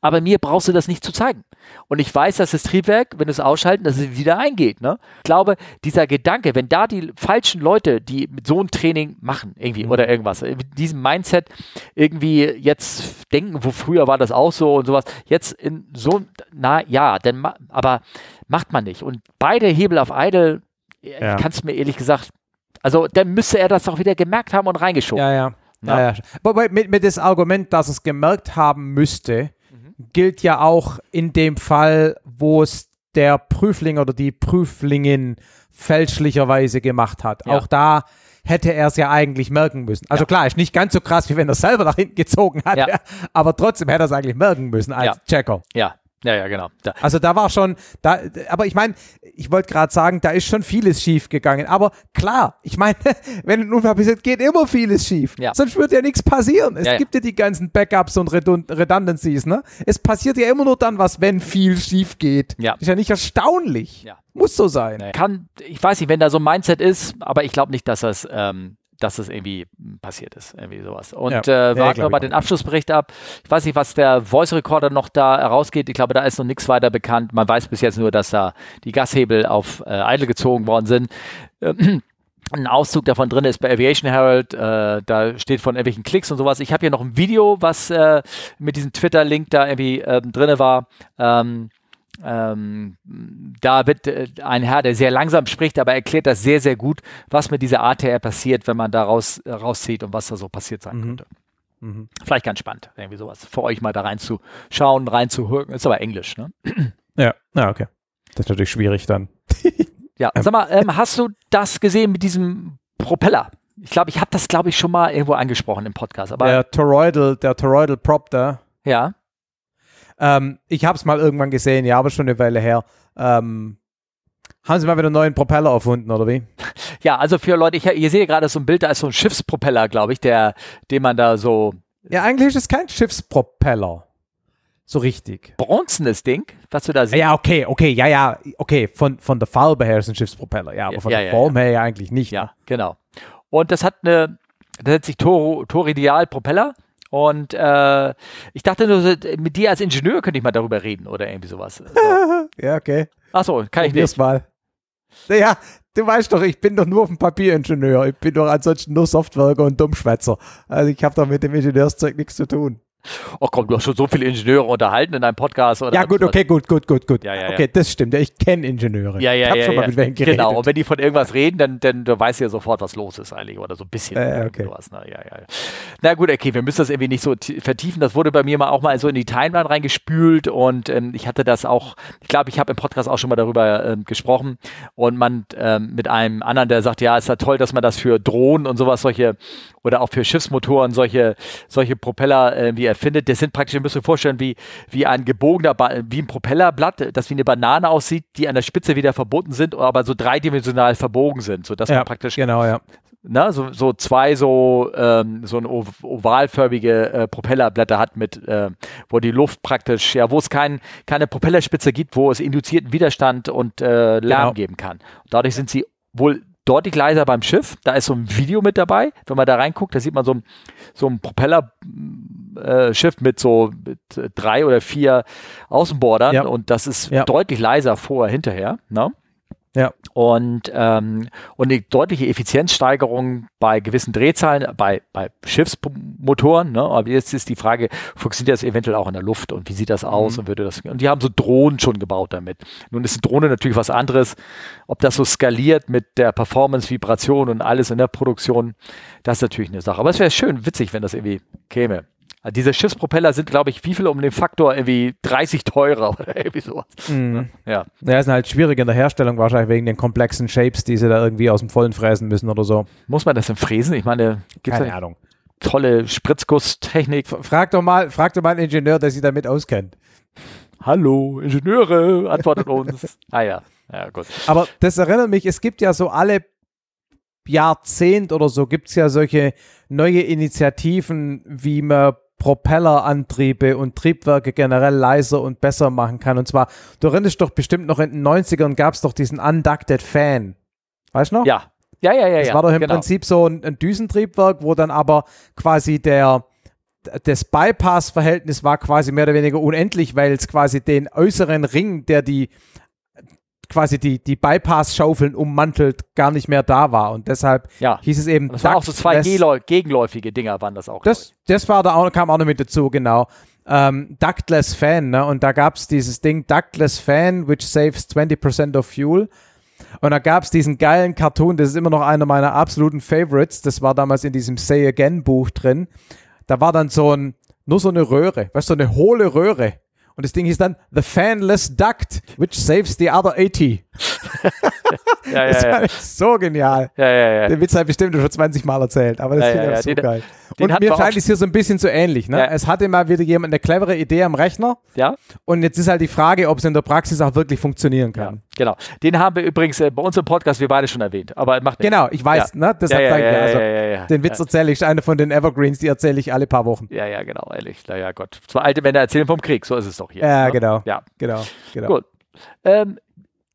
Aber mir brauchst du das nicht zu zeigen. Und ich weiß, dass das Triebwerk, wenn du es ausschalten, dass es wieder eingeht. Ne? Ich glaube, dieser Gedanke, wenn da die falschen Leute, die mit so einem Training machen, irgendwie mhm. oder irgendwas, mit diesem Mindset irgendwie jetzt denken, wo früher war das auch so und sowas, jetzt in so, na ja, denn, aber macht man nicht. Und beide Hebel auf Idle, ja. kannst du mir ehrlich gesagt, also dann müsste er das auch wieder gemerkt haben und reingeschoben. Ja, ja. Ja. Ja, ja. Mit, mit das Argument, dass es gemerkt haben müsste, gilt ja auch in dem Fall, wo es der Prüfling oder die Prüflingin fälschlicherweise gemacht hat. Ja. Auch da hätte er es ja eigentlich merken müssen. Also ja. klar, ist nicht ganz so krass, wie wenn er selber nach hinten gezogen hat, ja. aber trotzdem hätte er es eigentlich merken müssen als Checker. Ja, ja, ja, genau. Da. Also da war schon, da, aber ich meine, ich wollte gerade sagen, da ist schon vieles schief gegangen. Aber klar, ich meine, wenn ein Unfall passiert, geht immer vieles schief. Ja. Sonst würde ja nichts passieren. Es ja, gibt ja die ganzen Backups und Redundancies, ne? Es passiert ja immer nur dann was, wenn viel schief geht. Ja. Ist ja nicht erstaunlich. Ja. Muss so sein. Kann, ich weiß nicht, wenn da so ein Mindset ist, aber ich glaube nicht, dass das ähm, dass das irgendwie passiert ist, irgendwie sowas. Und ja. äh, warten wir mal den Abschlussbericht ab. Ich weiß nicht, was der Voice Recorder noch da herausgeht. Ich glaube, da ist noch nichts weiter bekannt. Man weiß bis jetzt nur, dass da die Gashebel auf äh, Idle gezogen worden sind. ein Auszug davon drin ist bei Aviation Herald, äh, da steht von irgendwelchen Klicks und sowas. Ich habe hier noch ein Video, was äh, mit diesem Twitter-Link da irgendwie ähm, drin war. Ähm, ähm, da wird äh, ein Herr, der sehr langsam spricht, aber erklärt das sehr, sehr gut, was mit dieser ATR passiert, wenn man da raus, äh, rauszieht und was da so passiert sein mhm. könnte. Mhm. Vielleicht ganz spannend, irgendwie sowas. Für euch mal da reinzuschauen, reinzuhören. Ist aber Englisch, ne? Ja, ja, okay. Das ist natürlich schwierig dann. ja, sag mal, ähm, hast du das gesehen mit diesem Propeller? Ich glaube, ich habe das, glaube ich, schon mal irgendwo angesprochen im Podcast. Aber der Toroidal, der Toroidal Prop da. Ja. Ähm, ich habe es mal irgendwann gesehen, ja, aber schon eine Weile her. Ähm, haben sie mal wieder einen neuen Propeller erfunden, oder wie? Ja, also für Leute, ich, ihr seht gerade so ein Bild, da ist so ein Schiffspropeller, glaube ich, der, den man da so. Ja, eigentlich ist es kein Schiffspropeller. So richtig. Bronzenes Ding, was du da siehst. Ja, okay, okay, ja, ja, okay. Von, von der Farbe her ist ein Schiffspropeller, ja, aber von ja, der ja, Form ja. her ja eigentlich nicht. Ja, ne? genau. Und das hat eine, das nennt sich Tor, Toridial Propeller. Und äh, ich dachte nur, mit dir als Ingenieur könnte ich mal darüber reden oder irgendwie sowas. So. ja, okay. Achso, kann ich nicht. mal. Ja, du weißt doch, ich bin doch nur auf dem Papieringenieur. Ich bin doch ansonsten nur Softwerker und Dummschwätzer. Also ich habe doch mit dem Ingenieurszeug nichts zu tun. Oh komm, du hast schon so viele Ingenieure unterhalten in deinem Podcast. Oder ja, gut, okay, gut, gut, gut, gut. Ja, ja, okay, das stimmt. Ja, ich kenne Ingenieure. Ja, ja, ich habe ja, schon mal mit welchen geredet. Genau, und wenn die von irgendwas reden, dann, dann du weißt du ja sofort, was los ist eigentlich. Oder so ein bisschen. Äh, okay. sowas, ne? ja, ja. Na gut, okay, wir müssen das irgendwie nicht so vertiefen. Das wurde bei mir mal auch mal so in die Timeline reingespült und ähm, ich hatte das auch, ich glaube, ich habe im Podcast auch schon mal darüber ähm, gesprochen und man ähm, mit einem anderen, der sagt, ja, ist ja toll, dass man das für Drohnen und sowas, solche oder auch für Schiffsmotoren solche, solche Propeller irgendwie erfindet. Das sind praktisch, ihr müsst euch vorstellen, wie, wie ein gebogener, ba wie ein Propellerblatt, das wie eine Banane aussieht, die an der Spitze wieder verboten sind, aber so dreidimensional verbogen sind, sodass ja, man praktisch genau, ja. Na, so, so zwei so, ähm, so ein ovalförmige äh, Propellerblätter hat mit, äh, wo die Luft praktisch, ja, wo es kein, keine Propellerspitze gibt, wo es induzierten Widerstand und äh, Lärm genau. geben kann. Und dadurch sind sie wohl deutlich leiser beim Schiff. Da ist so ein Video mit dabei. Wenn man da reinguckt, da sieht man so ein, so ein Propellerschiff äh, mit so mit drei oder vier Außenbordern ja. und das ist ja. deutlich leiser vor, hinterher. Ne? Ja. Und, ähm, und eine deutliche Effizienzsteigerung bei gewissen Drehzahlen, bei, bei Schiffsmotoren. Ne? Aber jetzt ist die Frage, funktioniert das eventuell auch in der Luft und wie sieht das aus? Mhm. Und, würde das, und die haben so Drohnen schon gebaut damit. Nun ist eine Drohne natürlich was anderes. Ob das so skaliert mit der Performance, Vibration und alles in der Produktion, das ist natürlich eine Sache. Aber es wäre schön witzig, wenn das irgendwie käme. Also diese Schiffspropeller sind, glaube ich, wie viel um den Faktor irgendwie 30 teurer oder irgendwie sowas. Mhm. Ja. Ja, sind halt schwierig in der Herstellung wahrscheinlich wegen den komplexen Shapes, die sie da irgendwie aus dem Vollen fräsen müssen oder so. Muss man das denn fräsen? Ich meine, gibt Keine Ahnung. Tolle Spritzgusstechnik. Frag doch mal, frag doch mal einen Ingenieur, der sich damit auskennt. Hallo, Ingenieure, antwortet uns. ah ja, ja gut. Aber das erinnert mich, es gibt ja so alle Jahrzehnt oder so gibt es ja solche neue Initiativen, wie man Propellerantriebe und Triebwerke generell leiser und besser machen kann. Und zwar, du erinnerst doch bestimmt noch in den 90ern gab es doch diesen Unducted Fan. Weißt du noch? Ja. Ja, ja, ja. Das ja, war doch im genau. Prinzip so ein, ein Düsentriebwerk, wo dann aber quasi der, das Bypass-Verhältnis war quasi mehr oder weniger unendlich, weil es quasi den äußeren Ring, der die quasi die, die Bypass-Schaufeln ummantelt, gar nicht mehr da war. Und deshalb ja. hieß es eben. Das waren auch so zwei gegenläufige Dinger, waren das auch. Das, das war da auch, kam auch noch mit dazu, genau. Ähm, Ductless Fan, ne? Und da gab es dieses Ding, Ductless Fan, which saves 20% of fuel. Und da gab es diesen geilen Cartoon, das ist immer noch einer meiner absoluten Favorites. Das war damals in diesem Say Again Buch drin. Da war dann so ein, nur so eine Röhre, weißt du, so eine hohle Röhre. Und das Ding hieß dann The Fanless Duct, which saves the other 80. ja, ja, das war ja. so genial. Ja, ja, ja. Den Witz habe ich bestimmt schon 20 Mal erzählt, aber das ja, finde ich ja, so den, geil. Den und mir scheint es hier so ein bisschen so ähnlich. Ne? Es hatte mal wieder jemand eine clevere Idee am Rechner. Ja. Und jetzt ist halt die Frage, ob es in der Praxis auch wirklich funktionieren kann. genau. Den haben wir übrigens äh, bei uns im Podcast, wir beide schon erwähnt. Aber macht nichts. Genau, ich weiß, ne? Deshalb ja, ja, also, Den Witz erzähle ich, eine von den Evergreens, die erzähle ich alle paar Wochen. Ja, ja, genau, ehrlich. Naja, Gott. Zwei alte Männer erzählen vom Krieg, so ist es doch hier. Ja, ne? genau. Ja, genau. genau. Gut. Ähm,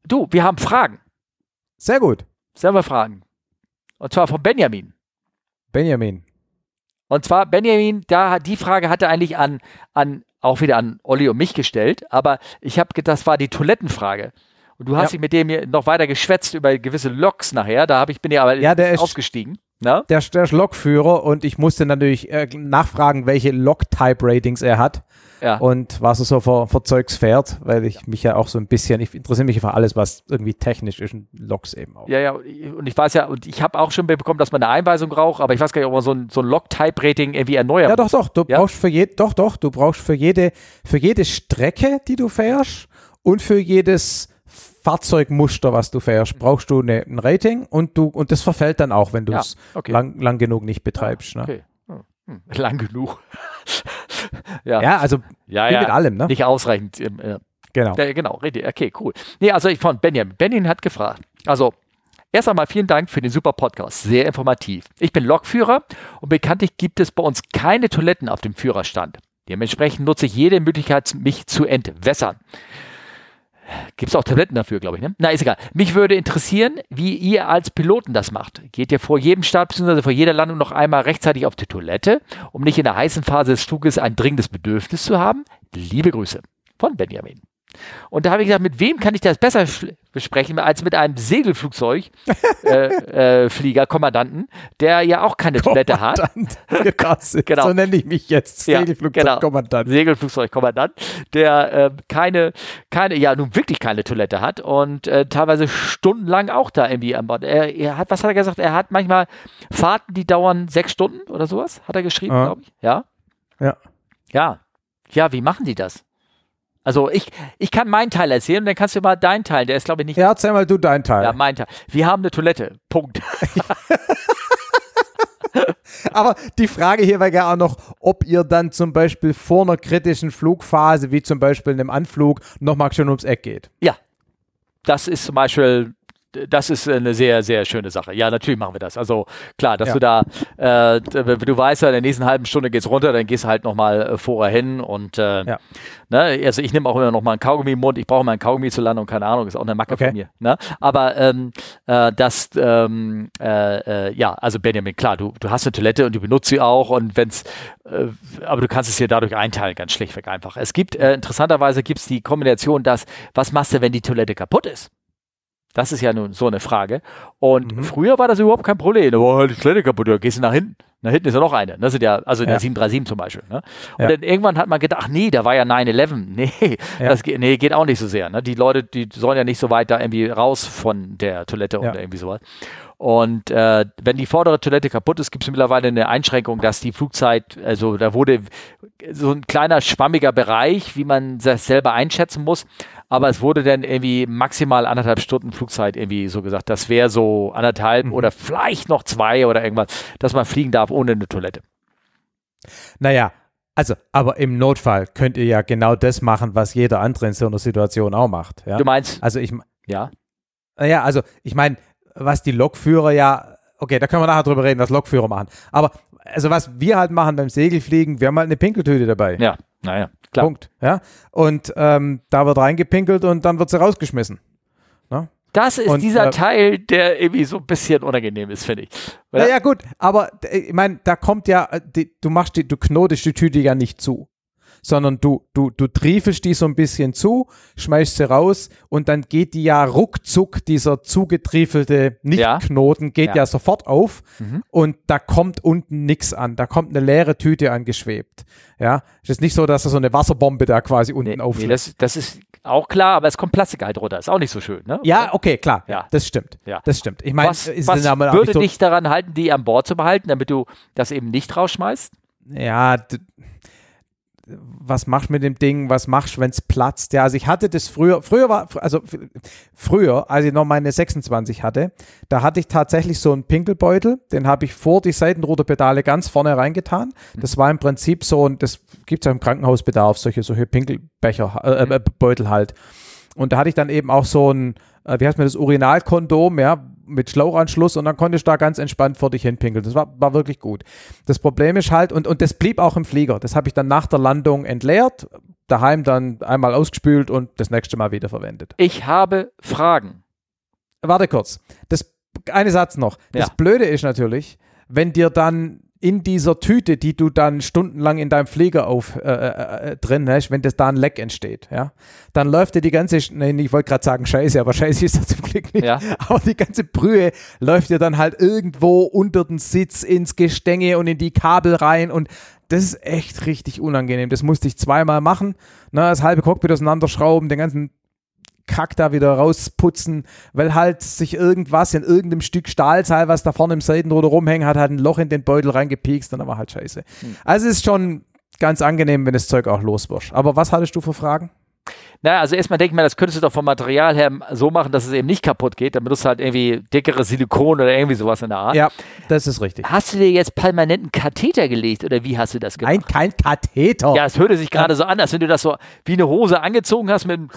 du, wir haben Fragen. Sehr gut. Selber Fragen. Und zwar von Benjamin. Benjamin. Und zwar, Benjamin, da die Frage hatte eigentlich an, an auch wieder an Olli und mich gestellt, aber ich habe das war die Toilettenfrage. Und du hast Ja. dich mit dem hier noch weiter geschwätzt über gewisse Loks nachher. Da hab ich, bin ja aber Ja, der ist- ausgestiegen. Ne? Der, der ist Lokführer und ich musste natürlich äh, nachfragen, welche Log-Type-Ratings er hat Ja. und was er so für, für Zeugs fährt, weil ich mich ja auch so ein bisschen, ich interessiere mich für alles, was irgendwie technisch ist und Logs eben auch. Ja, ja, und ich weiß ja, und ich habe auch schon bekommen, dass man eine Einweisung braucht, aber ich weiß gar nicht, ob man so ein, so ein Log-Type-Rating irgendwie erneuern Ja, doch, doch. Du Ja? brauchst für je, doch, doch. Du brauchst für jede, für jede Strecke, die du fährst und für jedes Fahrzeugmuster, was du fährst, brauchst du eine, ein Rating und du und das verfällt dann auch, wenn du Ja, es okay. lang, lang genug nicht betreibst. Ne? Okay. Hm. Lang genug. ja. Ja, also ja, ja. mit allem, ne? Nicht ausreichend. ähm, äh, Genau. Ja, genau, richtig. Okay, cool. Nee, also ich von Benjamin. Benjamin hat gefragt. Also, erst einmal vielen Dank für den super Podcast. Sehr informativ. Ich bin Lokführer und bekanntlich gibt es bei uns keine Toiletten auf dem Führerstand. Dementsprechend nutze ich jede Möglichkeit, mich zu entwässern. Gibt es auch Tabletten dafür, glaube ich, ne? Na, ist egal. Mich würde interessieren, wie ihr als Piloten das macht. Geht ihr vor jedem Start bzw. vor jeder Landung noch einmal rechtzeitig auf die Toilette, um nicht in der heißen Phase des Fluges ein dringendes Bedürfnis zu haben? Liebe Grüße von Benjamin. Und da habe ich gesagt, mit wem kann ich das besser besprechen als mit einem Segelflugzeug, äh, äh, der ja auch keine Toilette hat. Genau. So nenne ich mich jetzt. Ja, Segelflugzeugkommandant. Segelflugzeugkommandant, der äh, keine, keine, ja nun wirklich keine Toilette hat und äh, teilweise stundenlang auch da irgendwie an Bord. Er, er hat, was hat er gesagt? Er hat manchmal Fahrten, die dauern sechs Stunden oder sowas, hat er geschrieben, Ja. glaube ich. Ja. Ja. Ja. Ja, wie machen die das? Also ich, ich kann meinen Teil erzählen und dann kannst du mal deinen Teil, der ist glaube ich nicht Ja, erzähl mal du deinen Teil. ja, mein Teil. Wir haben eine Toilette. Punkt. Aber die Frage hier wäre ja auch noch, ob ihr dann zum Beispiel vor einer kritischen Flugphase, wie zum Beispiel einem Anflug, nochmal schön ums Eck geht. Ja. Das ist zum Beispiel, das ist eine sehr, sehr schöne Sache. Ja, natürlich machen wir das. Also klar, dass Ja. du da, äh, du weißt ja, in der nächsten halben Stunde geht's runter, dann gehst du halt nochmal äh, vorher hin und äh, Ja. ne, also ich nehme auch immer noch mal einen Kaugummi im Mund, ich brauche mal einen Kaugummi zur Landung, keine Ahnung, ist auch eine Macke Okay. von mir. Ne? Aber ähm, äh, das, ähm, äh, äh, ja, also Benjamin, klar, du, du hast eine Toilette und du benutzt sie auch und wenn's, aber du kannst es dir dadurch einteilen, ganz schlichtweg einfach. Es gibt, interessanterweise gibt es die Kombination, dass, was machst du, wenn die Toilette kaputt ist? Das ist ja nun so eine Frage. Und Mhm. früher war das überhaupt kein Problem. Da war halt die Toilette kaputt, da gehst du nach hinten. Da hinten ist ja noch eine. Das sind ja, also in Ja. der 737 zum Beispiel. Ne? Und Ja. dann irgendwann hat man gedacht, ach nee, da war ja 9-11. Nee, Ja. das geht, nee, geht auch nicht so sehr. Ne? Die Leute, die sollen ja nicht so weit da irgendwie raus von der Toilette oder irgendwie sowas. Und äh, wenn die vordere Toilette kaputt ist, gibt es mittlerweile eine Einschränkung, dass die Flugzeit, also da wurde so ein kleiner schwammiger Bereich, wie man das selber einschätzen muss. Aber es wurde dann irgendwie maximal anderthalb Stunden Flugzeit irgendwie so gesagt. Das wäre so anderthalb oder vielleicht noch zwei oder irgendwas, dass man fliegen darf ohne eine Toilette. Naja, also, aber im Notfall könnt ihr ja genau das machen, was jeder andere in so einer Situation auch macht. Ja? Du meinst, Also ich, ja, naja, also ich meine, was die Lokführer ja, okay, da können wir nachher drüber reden, was Lokführer machen. Aber also was wir halt machen beim Segelfliegen, wir haben halt eine Pinkeltüte dabei. ja, naja, klar. Punkt. Ja? Und ähm, da wird reingepinkelt und dann wird sie rausgeschmissen. Das ist Und, dieser äh, Teil, der irgendwie so ein bisschen unangenehm ist, finde ich. Weil- Naja, gut, aber äh, ich meine, da kommt ja, äh, die, du machst die, du knotest die Tüte ja nicht zu. Sondern du, du, du triefelst die so ein bisschen zu, schmeißt sie raus und dann geht die ja ruckzuck, dieser zugetriefelte Nicht-Knoten geht Ja. ja. sofort auf Mhm. und da kommt unten nichts an. Da kommt eine leere Tüte angeschwebt. Ja, es ist nicht so, dass da so eine Wasserbombe da quasi unten Nee, nee, aufliegt. das, das ist auch klar, aber es kommt Plastik halt runter. Ist auch nicht so schön, ne? ja, okay, klar. Ja. Das stimmt. Ja. Das stimmt. Ich meine, was ist was würde so, dich daran halten, die an Bord zu behalten, damit du das eben nicht rausschmeißt? ja, was machst du mit dem Ding, was machst du, wenn es platzt? Ja, also ich hatte das früher, früher war, also früher, als ich noch meine 26 hatte, da hatte ich tatsächlich so einen Pinkelbeutel, den habe ich vor die Seitenruderpedale ganz vorne reingetan. Das war im Prinzip so ein, das gibt es ja im Krankenhausbedarf, solche, solche Pinkelbecher, äh, äh, Beutel halt. Und da hatte ich dann eben auch so ein, äh, wie heißt mir das, Urinalkondom, ja, mit Schlauchanschluss und dann konnte ich da ganz entspannt vor dich hinpinkeln. Das war, war wirklich gut. Das Problem ist halt, und, und das blieb auch im Flieger. Das habe ich dann nach der Landung entleert, daheim dann einmal ausgespült und das nächste Mal wieder verwendet. Ich habe Fragen. Warte kurz. Das, eine Satz noch. Das Ja. Blöde ist natürlich, wenn dir dann in dieser Tüte, die du dann stundenlang in deinem Flieger auf äh, äh, äh drin hast, wenn das da ein Leck entsteht, ja, dann läuft dir die ganze, nein, ich wollte gerade sagen Scheiße, aber Scheiße ist das zum Glück nicht, Ja. aber die ganze Brühe läuft dir dann halt irgendwo unter den Sitz ins Gestänge und in die Kabel rein und das ist echt richtig unangenehm. Das musste ich zweimal machen, ne, das halbe Cockpit auseinanderschrauben, den ganzen Kack da wieder rausputzen, weil halt sich irgendwas in irgendeinem Stück Stahlseil, was da vorne im Seitenruder rumhängt, hat halt ein Loch in den Beutel reingepiekst und dann war halt scheiße. Also es ist schon ganz angenehm, wenn das Zeug auch los wird. Aber was hattest du für Fragen? Naja, also erstmal denke ich mir, das könntest du doch vom Material her so machen, dass es eben nicht kaputt geht. Dann benutzt du halt irgendwie dickere Silikon oder irgendwie sowas in der Art. Ja, das ist richtig. Hast du dir jetzt permanenten Katheter gelegt oder wie hast du das gemacht? Nein, kein Katheter. Ja, es hörte sich gerade so an, als wenn du das so wie eine Hose angezogen hast mit einem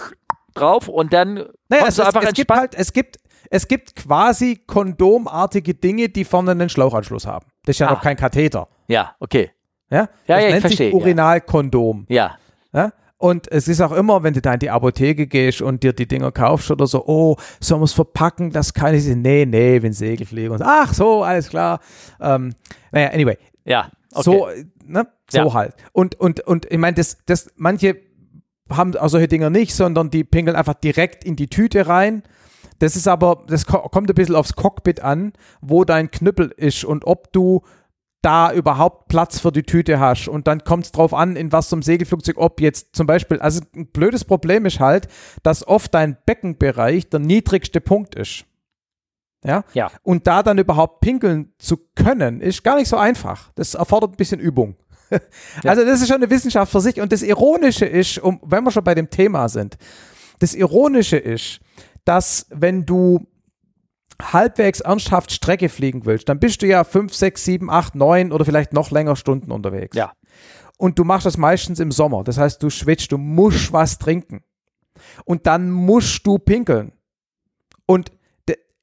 drauf und dann Naja, es, du es, einfach es gibt halt, es gibt, es gibt quasi kondomartige Dinge, die vorne einen Schlauchanschluss haben. Das ist ja Ah. noch kein Katheter. ja, okay. Ja, Ja, das ja, ich nennt verstehe, sich. Urinalkondom. Ja. Ja? Und es ist auch immer, wenn du da in die Apotheke gehst und dir die Dinger kaufst oder so, oh, sollen wir es verpacken, das kann ich nicht. Nee, nee, wenn Segel fliegen. Und, ach so, alles klar. Ähm, naja, anyway. Ja. Okay. So, ne? so Ja. halt. Und, und, und ich meine, das, das, manche haben solche Dinger nicht, sondern die pinkeln einfach direkt in die Tüte rein. Das ist aber, das ko kommt ein bisschen aufs Cockpit an, wo dein Knüppel ist und ob du da überhaupt Platz für die Tüte hast. Und dann kommt es drauf an, in was zum Segelflugzeug, ob jetzt zum Beispiel, also ein blödes Problem ist halt, dass oft dein Beckenbereich der niedrigste Punkt ist. Ja? Ja. Und da dann überhaupt pinkeln zu können, ist gar nicht so einfach. Das erfordert ein bisschen Übung. Also das ist schon eine Wissenschaft für sich. Und das Ironische ist, um, wenn wir schon bei dem Thema sind, das Ironische ist, dass wenn du halbwegs ernsthaft Strecke fliegen willst, dann bist du ja 5, 6, 7, 8, 9 oder vielleicht noch länger Stunden unterwegs. Ja. Und du machst das meistens im Sommer. Das heißt, du schwitzt, du musst was trinken. Und dann musst du pinkeln. Und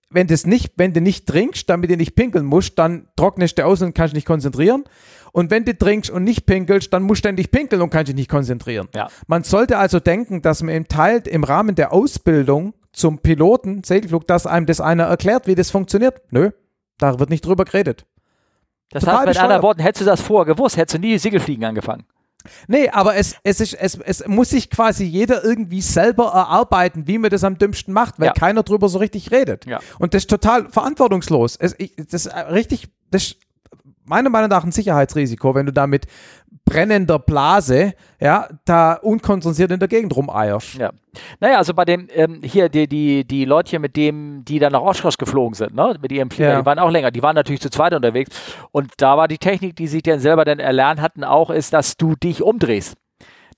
wenn, das nicht, wenn du nicht trinkst, damit du nicht pinkeln musst, dann trocknest du aus und kannst dich nicht konzentrieren. Und wenn du trinkst und nicht pinkelst, dann musst du ständig pinkeln und kannst dich nicht konzentrieren. Ja. Man sollte also denken, dass man im Teil im Rahmen der Ausbildung zum Piloten, Segelflug, dass einem das einer erklärt, wie das funktioniert. Nö, da wird nicht drüber geredet. Das Total heißt, mit anderen Worten, hättest du das vorher gewusst, hättest du nie Segelfliegen angefangen. Nee, aber es, es, ist, es, es muss sich quasi jeder irgendwie selber erarbeiten, wie man das am dümmsten macht, weil Ja. keiner drüber so richtig redet. Ja. Und das ist total verantwortungslos. Es, ich, das ist richtig, das ist meiner Meinung nach ein Sicherheitsrisiko, wenn du da mit brennender Blase, ja, da unkonzentriert in der Gegend rumeierst. Ja. Naja, also bei dem, ähm, hier, die, die, die Leute hier, mit dem, die dann nach Oshkosh geflogen sind, ne, mit ihrem Flieger, Ja. die waren auch länger, die waren natürlich zu zweit unterwegs. Und da war die Technik, die sie dann selber dann erlernt hatten, auch, ist, dass du dich umdrehst.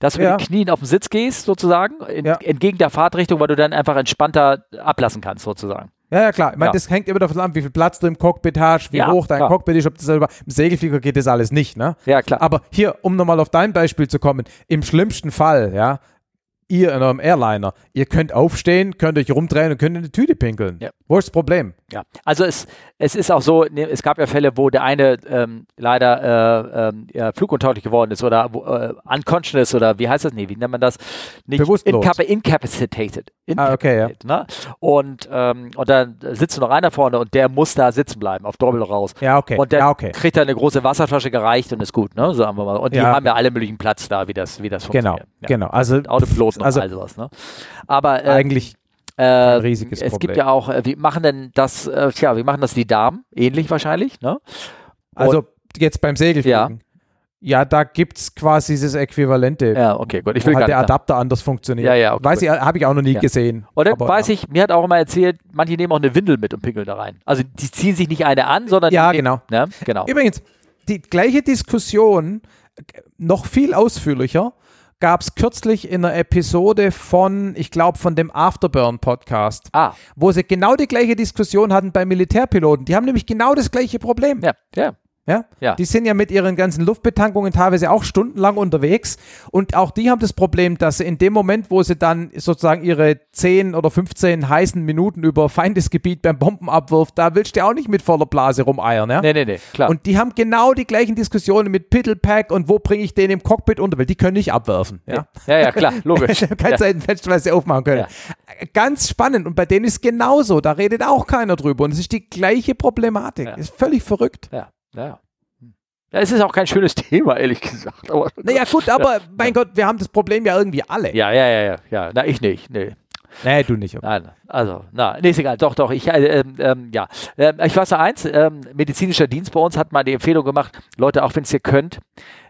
Dass du Ja. mit den Knien auf dem Sitz gehst, sozusagen, in, Ja. entgegen der Fahrtrichtung, weil du dann einfach entspannter ablassen kannst, sozusagen. Ja, ja, klar. Ich meine, Ja. das hängt immer davon ab, wie viel Platz du im Cockpit hast, wie Ja, hoch dein klar. Cockpit ist, ob das selber. Im Segelflieger geht das alles nicht, ne? Ja, klar. Aber hier, um nochmal auf dein Beispiel zu kommen, im schlimmsten Fall, ja, ihr in eurem Airliner, ihr könnt aufstehen, könnt euch rumdrehen und könnt in die Tüte pinkeln. Ja. Wo ist das Problem? Ja, also es, es ist auch so, ne, es gab ja Fälle, wo der eine ähm, leider äh, ja, fluguntauglich geworden ist oder äh, unconscious oder wie heißt das? Nee, wie nennt man das? Nicht Bewusstlos. Incapa incapacitated. Ah, okay, ja. Incapacitated, Ne? Und, ähm, und dann sitzt noch einer vorne und der muss da sitzen bleiben, auf Doppel raus. Ja, okay. Und dann ja, okay. kriegt er eine große Wasserflasche gereicht und ist gut, ne? Sagen wir mal. Und die Ja. haben ja alle möglichen Platz da, wie das, wie das Genau, funktioniert. Ja. genau. Also Autopiloten also und all sowas, ne? Aber äh, eigentlich äh, riesiges es Problem. gibt ja auch, äh, wie machen denn das, äh, tja, wie machen das die Damen? Ähnlich wahrscheinlich, ne? Also jetzt beim Segelfliegen. Ja, da gibt es quasi das Äquivalente. Ja, okay, gut. Ich will halt der. Adapter anders funktioniert. Ja, ja, okay, Weiß gut. ich, habe ich auch noch nie Ja. gesehen. Und dann Aber, weiß ja. ich, mir hat auch immer erzählt, manche nehmen auch eine Windel mit und pinkeln da rein. Also die ziehen sich nicht eine an, sondern Ja, genau. Ne? Genau. Übrigens, die gleiche Diskussion, noch viel ausführlicher, gab es kürzlich in einer Episode von, ich glaube, von dem Afterburn-Podcast, Ah, wo sie genau die gleiche Diskussion hatten bei Militärpiloten. Die haben nämlich genau das gleiche Problem. ja, ja. Ja? Ja. Die sind ja mit ihren ganzen Luftbetankungen teilweise auch stundenlang unterwegs und auch die haben das Problem, dass sie in dem Moment, wo sie dann sozusagen ihre 10 oder 15 heißen Minuten über Feindesgebiet beim Bombenabwurf, da willst du auch nicht mit voller Blase rumeiern. Ja? Nee, nee, nee, klar. Und die haben genau die gleichen Diskussionen mit Piddlepack und wo bringe ich den im Cockpit unter, weil die können nicht abwerfen. Ja? ja, ja, klar, logisch. Keine ja. Seitenfenster, was sie aufmachen können. Ganz spannend. Und bei denen ist genauso. Da redet auch keiner drüber. Und es ist die gleiche Problematik. Ja. Ist völlig verrückt. ja, ja. Ja, es ist auch kein schönes Thema, ehrlich gesagt. Aber, naja, gut, aber ja. mein Gott, wir haben das Problem ja irgendwie alle. Ja, ja, ja, ja. ja. Na, ich nicht. Nee. Nee, du nicht. Okay. Nein, also, na, nee, ist egal. Doch, doch. Ich, äh, äh, ja. Äh, ich weiß eins: ähm, medizinischer Dienst bei uns hat mal die Empfehlung gemacht, Leute, auch wenn es ihr könnt,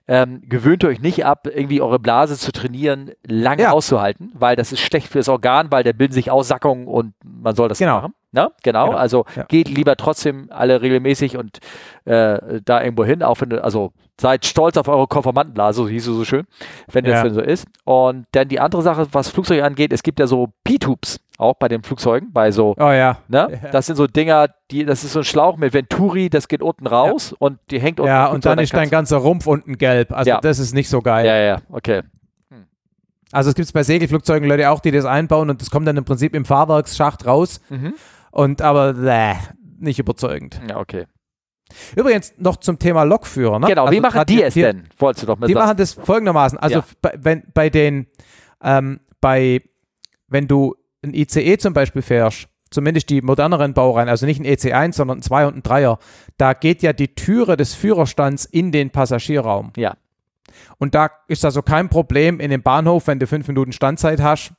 ähm, gewöhnt euch nicht ab, irgendwie eure Blase zu trainieren, lange ja. auszuhalten, weil das ist schlecht fürs Organ, weil da bilden sich Aussackungen und man soll das genau. machen. Ne? Genau, genau. also ja. geht lieber trotzdem alle regelmäßig und äh, da irgendwo hin, auch wenn, also seid stolz auf eure Konformantenblase, so hieß es so schön, wenn ja. das denn so ist. Und dann die andere Sache, was Flugzeuge angeht, es gibt ja so P-Tubes, auch bei den Flugzeugen, bei so, oh ja. Ne? Das sind so Dinger, die, das ist so ein Schlauch mit Venturi, das geht unten raus ja. und die hängt unten. Ja, und dann ist dein ganzer Rumpf unten gelb. Also das ist nicht so geil. Ja, ja, okay. Hm. Also es gibt bei Segelflugzeugen Leute auch, die das einbauen und das kommt dann im Prinzip im Fahrwerksschacht raus. Mhm. Und aber bäh, nicht überzeugend. Ja, okay. Übrigens noch zum Thema Lokführer. Ne? Genau, also wie machen die es denn? Wolltest du doch mal Die sagen. machen das folgendermaßen. Also ja. bei, wenn, bei den, ähm, bei, wenn du ein ICE zum Beispiel fährst, zumindest die moderneren Baureihen, also nicht ein EC1, sondern ein 2 und ein 3er, da geht ja die Türe des Führerstands in den Passagierraum. Ja. Und da ist also kein Problem in dem Bahnhof, wenn du fünf Minuten Standzeit hast,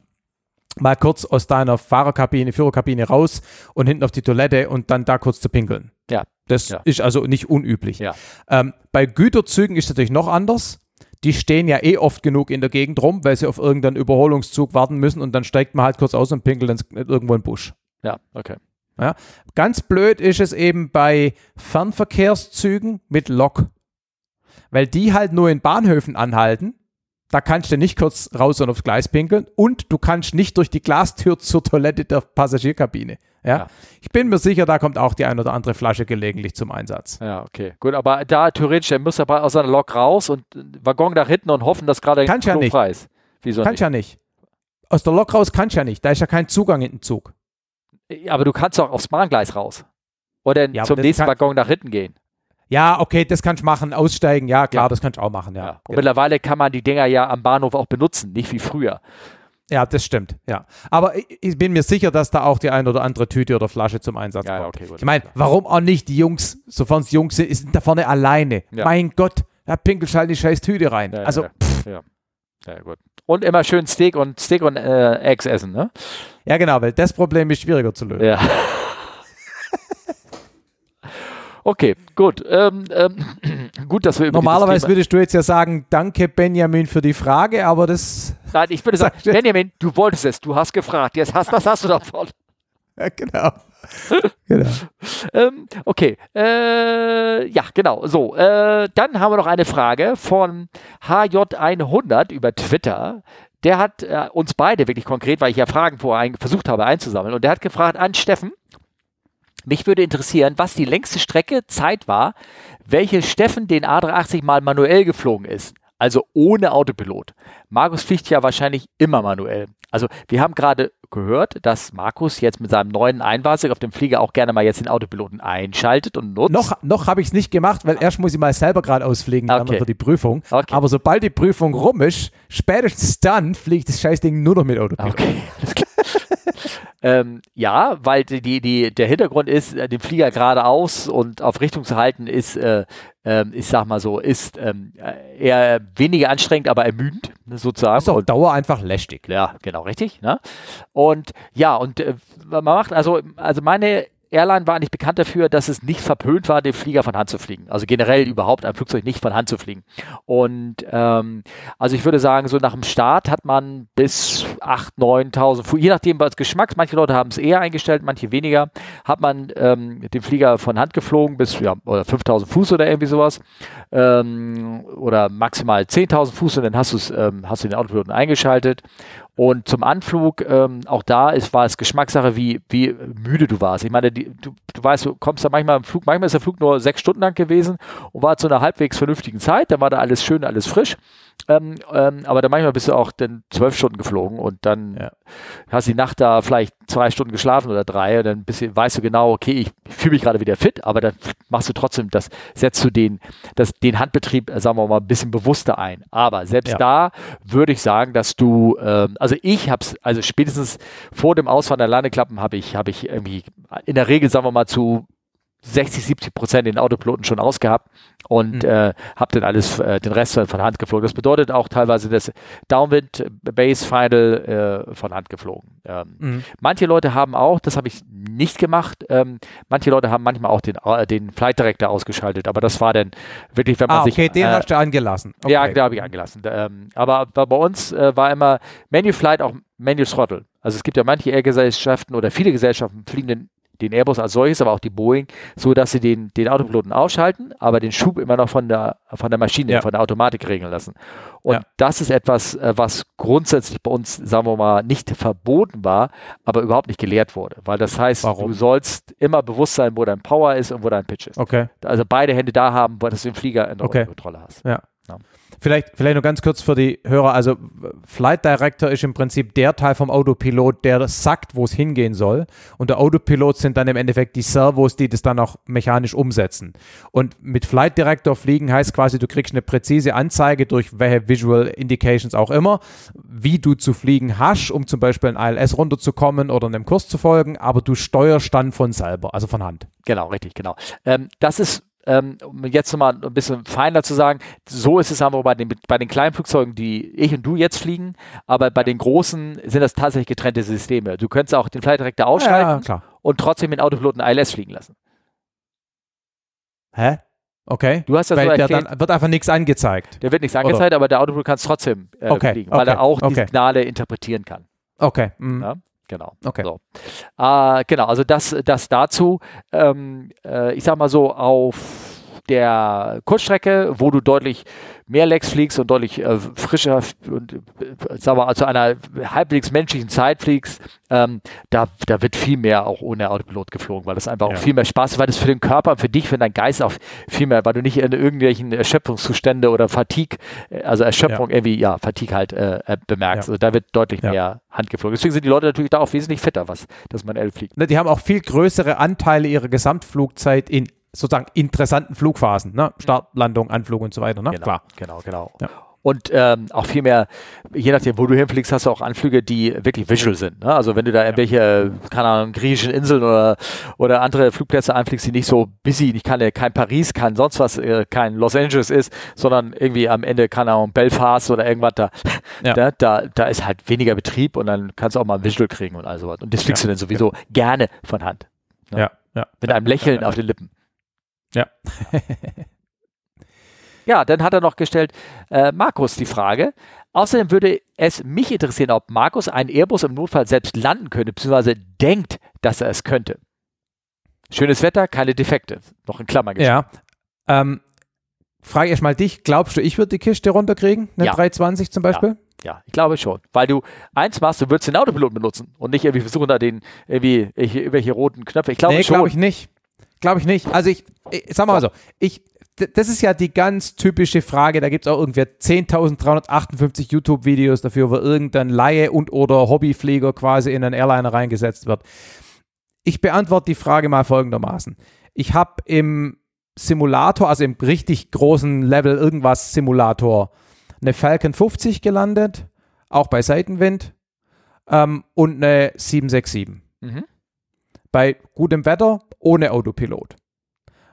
mal kurz aus deiner Fahrerkabine, Führerkabine raus und hinten auf die Toilette und dann da kurz zu pinkeln. Ja. Das ja. ist also nicht unüblich. Ja. Ähm, bei Güterzügen ist es natürlich noch anders. Die stehen ja eh oft genug in der Gegend rum, weil sie auf irgendeinen Überholungszug warten müssen und dann steigt man halt kurz aus und pinkelt irgendwo in den Busch. Ja, okay. Ja. Ganz blöd ist es eben bei Fernverkehrszügen mit Lok. Weil die halt nur in Bahnhöfen anhalten da kannst du nicht kurz raus und aufs Gleis pinkeln und du kannst nicht durch die Glastür zur Toilette der Passagierkabine. Ja? ja? Ich bin mir sicher, da kommt auch die ein oder andere Flasche gelegentlich zum Einsatz. Ja, okay. Gut, aber da theoretisch, der muss aber aus seiner Lok raus und Waggon nach hinten und hoffen, dass gerade ein ja nicht. frei ist. Wieso kannst nicht? ja nicht. Aus der Lok raus kannst ja nicht. Da ist ja kein Zugang in den Zug. Aber du kannst doch aufs Bahngleis raus. Oder ja, zum nächsten Waggon nach hinten gehen. Ja, okay, das kannst du machen, aussteigen, ja, klar, ja. das kannst du auch machen, ja. ja. Und mittlerweile kann man die Dinger ja am Bahnhof auch benutzen, nicht wie früher. Ja, das stimmt, ja. Aber ich, ich bin mir sicher, dass da auch die ein oder andere Tüte oder Flasche zum Einsatz ja, kommt. Okay, gut. Ich meine, warum auch nicht? Die Jungs, sofern es Jungs sind, sind da vorne alleine. Mein Gott, da pinkelst halt die scheiß Tüte rein. also, ja. ja. gut. Und immer schön Steak und Steak und äh, Eggs essen, ne? Ja, genau, weil das Problem ist schwieriger zu lösen. Ja. Okay, gut. Ähm, ähm, gut, dass wir Normalerweise würdest du jetzt ja sagen, danke Benjamin für die Frage, aber das. Nein, ich würde sagen, Benjamin, du wolltest es, du hast gefragt, jetzt hast, das hast du davon. Ja, genau. genau. ähm, okay, äh, ja, genau. So, äh, dann haben wir noch eine Frage von HJ100 über Twitter. Der hat äh, uns beide wirklich konkret, weil ich ja Fragen vorher versucht habe einzusammeln, und der hat gefragt an Steffen, mich würde interessieren, was die längste Strecke Zeit war, welche Steffen den A380 mal manuell geflogen ist. Also ohne Autopilot. Markus fliegt ja wahrscheinlich immer manuell. Also wir haben gerade gehört, dass Markus jetzt mit seinem neuen Einwahlsieg auf dem Flieger auch gerne mal jetzt den Autopiloten einschaltet und nutzt. Noch, noch habe ich es nicht gemacht, weil erst muss ich mal selber gerade ausfliegen okay. für die Prüfung. Okay. Aber sobald die Prüfung rum ist, spätestens dann fliegt das Scheißding nur noch mit Autopilot. Okay, alles klar. Ähm, ja, weil die, die, der Hintergrund ist, äh, den Flieger geradeaus und auf Richtung zu halten, ist, äh, äh, ich sag mal so, ist ähm, eher weniger anstrengend, aber ermüdend, sozusagen. Ist auf Dauer einfach lästig. Ja, genau, richtig. Ne? Und ja, und äh, man macht, also, also meine Airline war nicht bekannt dafür, dass es nicht verpönt war, den Flieger von Hand zu fliegen. Also generell überhaupt ein Flugzeug nicht von Hand zu fliegen. Und ähm, also ich würde sagen, so nach dem Start hat man bis 8.000, 9.000 Fuß, je nachdem was Geschmacks, manche Leute haben es eher eingestellt, manche weniger, hat man ähm, den Flieger von Hand geflogen bis ja, 5.000 Fuß oder irgendwie sowas. Ähm, oder maximal 10.000 Fuß und dann hast, ähm, hast du den Autopiloten eingeschaltet und zum Anflug, ähm, auch da ist, war es Geschmackssache, wie, wie müde du warst. Ich meine, die, du, du weißt, du kommst da manchmal im Flug, manchmal ist der Flug nur sechs Stunden lang gewesen und war zu einer halbwegs vernünftigen Zeit, dann war da alles schön, alles frisch. Ähm, ähm, aber dann manchmal bist du auch dann zwölf Stunden geflogen und dann ja. Hast die Nacht da vielleicht zwei Stunden geschlafen oder drei und dann bist, weißt du genau, okay, ich fühle mich gerade wieder fit, aber dann machst du trotzdem das, setzt du den, das, den Handbetrieb, äh, sagen wir mal, ein bisschen bewusster ein. Aber selbst ja. da würde ich sagen, dass du, ähm, also ich habe es, also spätestens vor dem Ausfahren der Landeklappen habe ich, habe ich irgendwie in der Regel, sagen wir mal, zu 60, 70 Prozent den Autopiloten schon ausgehabt und mhm. äh, habe dann alles, äh, den Rest von Hand geflogen. Das bedeutet auch teilweise das Downwind Base Final äh, von Hand geflogen. Ähm, mhm. Manche Leute haben auch, das habe ich nicht gemacht, ähm, manche Leute haben manchmal auch den, äh, den Flight Director ausgeschaltet, aber das war dann wirklich, wenn man ah, okay, sich. Okay, den äh, hast du angelassen. Okay. Ja, den habe ich angelassen. Ähm, aber bei uns äh, war immer Menu Flight auch Menu Throttle. Also es gibt ja manche Air-Gesellschaften oder viele Gesellschaften fliegen den den Airbus als solches, aber auch die Boeing, so dass sie den, den Autopiloten ausschalten, aber den Schub immer noch von der, von der Maschine, ja. von der Automatik regeln lassen. Und ja. das ist etwas, äh, was grundsätzlich bei uns, sagen wir mal, nicht verboten war, aber überhaupt nicht gelehrt wurde. Weil das heißt, Warum? du sollst immer bewusst sein, wo dein Power ist und wo dein Pitch ist. Okay. Also beide Hände da haben, wo du den Flieger in der okay. Kontrolle hast. Ja. Vielleicht, vielleicht nur ganz kurz für die Hörer. Also Flight Director ist im Prinzip der Teil vom Autopilot, der sagt, wo es hingehen soll. Und der Autopilot sind dann im Endeffekt die Servos, die das dann auch mechanisch umsetzen. Und mit Flight Director fliegen heißt quasi, du kriegst eine präzise Anzeige durch welche Visual Indications auch immer, wie du zu fliegen hast, um zum Beispiel ein ILS runterzukommen oder einem Kurs zu folgen, aber du steuerst dann von selber, also von Hand. Genau, richtig, genau. Ähm, das ist ähm, um jetzt nochmal ein bisschen feiner zu sagen, so ist es aber bei den, bei den kleinen Flugzeugen, die ich und du jetzt fliegen, aber bei den großen sind das tatsächlich getrennte Systeme. Du könntest auch den Flight Director ausschalten ja, und trotzdem den Autopiloten ILS fliegen lassen. Hä? Okay. Du hast das weil so erklärt, dann wird einfach nichts angezeigt. Der wird nichts angezeigt, Oder? aber der Autopilot kann es trotzdem äh, okay, fliegen, weil okay, er auch okay. die Signale interpretieren kann. Okay. Mhm. Ja? Genau. Okay. So. Äh, genau, also das, das dazu. Ähm, äh, ich sag mal so, auf der Kurzstrecke, wo du deutlich mehr Legs fliegst und deutlich äh, frischer und äh, sagen wir, zu einer halbwegs menschlichen Zeit fliegst, ähm, da, da wird viel mehr auch ohne Autopilot geflogen, weil das einfach ja. auch viel mehr Spaß ist, weil das für den Körper, für dich, für deinen Geist auch viel mehr, weil du nicht in irgendwelchen Erschöpfungszustände oder Fatigue, äh, also Erschöpfung ja. irgendwie, ja, Fatigue halt äh, äh bemerkst. Ja. Also da wird deutlich mehr Hand geflogen. Deswegen sind die Leute natürlich da auch wesentlich fitter, was das manuell fliegt. Ne, die haben auch viel größere Anteile ihrer Gesamtflugzeit in sozusagen interessanten Flugphasen, ne? Start, Landung, Anflug und so weiter, ne? Genau, Klar. Genau, genau. Ja. Und ähm, auch viel mehr, je nachdem, wo du hinfliegst, hast du auch Anflüge, die wirklich visual sind. Ne? Also wenn du da irgendwelche, keine Ahnung, griechischen Inseln oder, oder andere Flugplätze anfliegst, die nicht so busy, nicht keine, kein Paris, kein sonst was, äh, kein Los Angeles ist, sondern irgendwie am Ende, keine Ahnung, Belfast oder irgendwas, da, ja. da, da, da ist halt weniger Betrieb und dann kannst du auch mal ein Visual kriegen und all sowas. Und das fliegst ja. du dann sowieso ja. gerne von Hand. Ne? Ja, ja. Mit einem Lächeln auf den Lippen. Ja. ja, dann hat er noch gestellt, äh, Markus die Frage. Außerdem würde es mich interessieren, ob Markus einen Airbus im Notfall selbst landen könnte, beziehungsweise denkt, dass er es könnte. Schönes Wetter, keine Defekte. Noch in Klammern geschrieben. Ja. Ähm, frage ich erstmal dich, glaubst du, ich würde die Kiste runterkriegen? Eine ja. 320 zum Beispiel? Ja. ja. ich glaube schon. Weil du eins machst, du würdest den Autopiloten benutzen und nicht irgendwie versuchen, da den irgendwie irgendwelche roten Knöpfe. Ich glaube nee, schon. glaube ich nicht. Glaube ich nicht. Also ich, ich sag mal so, ich, das ist ja die ganz typische Frage. Da gibt es auch irgendwie 10.358 YouTube-Videos dafür, wo irgendein Laie und oder Hobbyflieger quasi in einen Airliner reingesetzt wird. Ich beantworte die Frage mal folgendermaßen. Ich habe im Simulator, also im richtig großen Level irgendwas Simulator, eine Falcon 50 gelandet, auch bei Seitenwind ähm, und eine 767. Mhm. Bei gutem Wetter ohne Autopilot.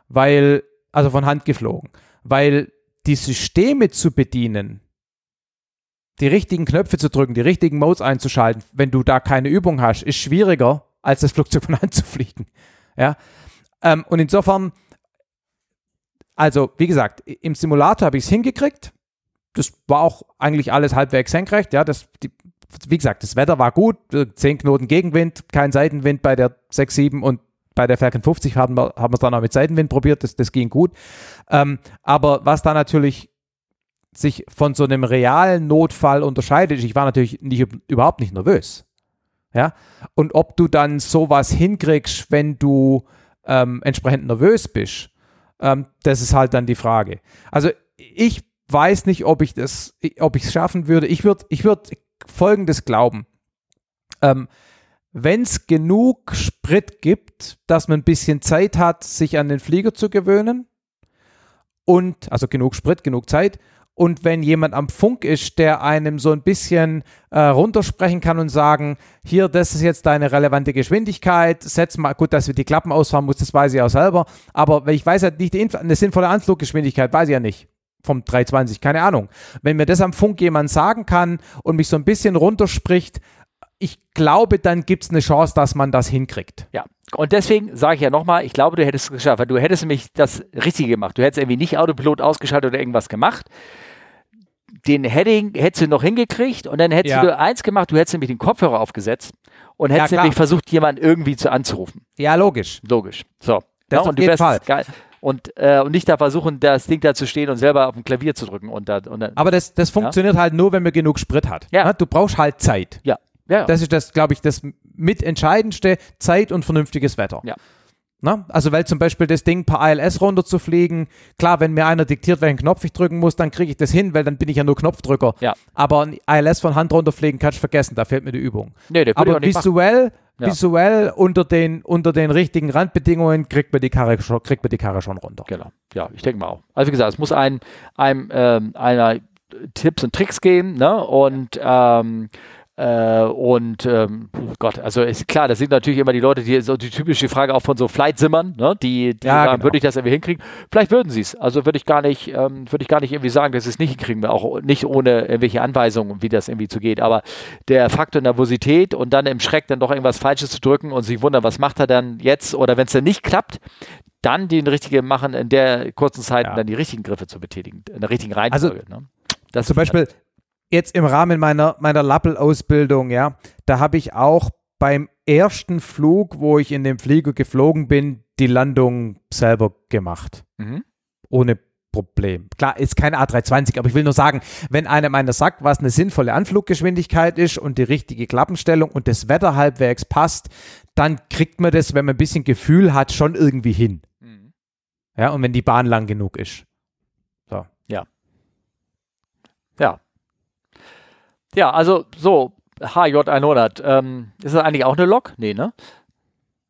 Weil, also von Hand geflogen. Weil die Systeme zu bedienen, die richtigen Knöpfe zu drücken, die richtigen Modes einzuschalten, wenn du da keine Übung hast, ist schwieriger, als das Flugzeug von Hand zu fliegen. Ja. Ähm, und insofern, also wie gesagt, im Simulator habe ich es hingekriegt. Das war auch eigentlich alles halbwegs senkrecht. Ja, das, die, wie gesagt, das Wetter war gut, 10 Knoten Gegenwind, kein Seitenwind bei der 6, 7 und bei der Falcon 50 haben wir, haben es dann auch mit Seitenwind probiert, das, das ging gut. Ähm, aber was da natürlich sich von so einem realen Notfall unterscheidet, ich war natürlich nicht, überhaupt nicht nervös. Ja, und ob du dann sowas hinkriegst, wenn du ähm, entsprechend nervös bist, ähm, das ist halt dann die Frage. Also ich weiß nicht, ob ich das, ob ich es schaffen würde. Ich würde, ich würde Folgendes glauben. Ähm, wenn es genug Sprit gibt, dass man ein bisschen Zeit hat, sich an den Flieger zu gewöhnen und also genug Sprit, genug Zeit Und wenn jemand am Funk ist, der einem so ein bisschen äh, runtersprechen kann und sagen, hier, das ist jetzt deine relevante Geschwindigkeit, setz mal, gut, dass wir die Klappen ausfahren muss, das weiß ich auch selber, aber ich weiß ja nicht, die, eine sinnvolle Anfluggeschwindigkeit, weiß ich ja nicht vom 320, keine Ahnung. Wenn mir das am Funk jemand sagen kann und mich so ein bisschen runterspricht, ich glaube, dann gibt es eine Chance, dass man das hinkriegt. Ja, und deswegen sage ich ja nochmal, ich glaube, du hättest es geschafft, weil du hättest nämlich das Richtige gemacht. Du hättest irgendwie nicht Autopilot ausgeschaltet oder irgendwas gemacht. Den Heading hättest du noch hingekriegt und dann hättest Ja. du eins gemacht, du hättest nämlich den Kopfhörer aufgesetzt und hättest klar. nämlich versucht, jemanden irgendwie zu anzurufen. Ja, logisch. Logisch. So. Das Ja, und du wärst Fall. geil. Und, äh, und nicht da versuchen, das Ding da zu stehen und selber auf dem Klavier zu drücken. Und da, und dann, Aber das, das funktioniert halt nur, wenn man genug Sprit hat. Ja. Ne? Du brauchst halt Zeit. ja. Ja, Das ist das, glaube ich, das mitentscheidendste, Zeit und vernünftiges Wetter. Ja. Na? Also, weil zum Beispiel das Ding per ILS runterzufliegen, klar, wenn mir einer diktiert, welchen Knopf ich drücken muss, dann kriege ich das hin, weil dann bin ich ja nur Knopfdrücker. Ja. Aber ein ILS von Hand runterfliegen kannst du vergessen, da fehlt mir die Übung. nee, der Aber nicht visuell, Ja. visuell unter den, unter den richtigen Randbedingungen kriegt man die Karre schon, kriegt man die Karre schon runter. Genau. Ja, ich denke mal auch. Also wie gesagt, es muss ein, einem ähm, einer Tipps und Tricks geben, ne? Und ähm, äh, und ähm, Gott, also ist klar, das sind natürlich immer die Leute, die so die typische Frage auch von so Flight-Simmern, ne? Die, die Ja, sagen, genau. würde ich das irgendwie hinkriegen? Vielleicht würden sie es. Also würde ich gar nicht, ähm, würde ich gar nicht irgendwie sagen, dass sie es nicht hinkriegen, auch nicht ohne irgendwelche Anweisungen, wie das irgendwie zu geht. Aber der Faktor Nervosität und dann im Schreck dann doch irgendwas Falsches zu drücken und sich wundern, was macht er dann jetzt? Oder wenn es dann nicht klappt, dann den richtigen machen, in der kurzen Zeit Ja. dann die richtigen Griffe zu betätigen, in der richtigen Reihenfolge. ne? Das Zum Beispiel jetzt im Rahmen meiner, meiner Lappel-Ausbildung, ja, da habe ich auch beim ersten Flug, wo ich in dem Flieger geflogen bin, die Landung selber gemacht. Mhm. Ohne Problem. Klar, ist kein A320, aber ich will nur sagen, wenn einem einer sagt, was eine sinnvolle Anfluggeschwindigkeit ist und die richtige Klappenstellung und das Wetter halbwegs passt, dann kriegt man das, wenn man ein bisschen Gefühl hat, schon irgendwie hin. Mhm. Ja, und wenn die Bahn lang genug ist. Ja. Ja, also so, HJ100, ähm, ist das eigentlich auch eine Lok? Nee, ne?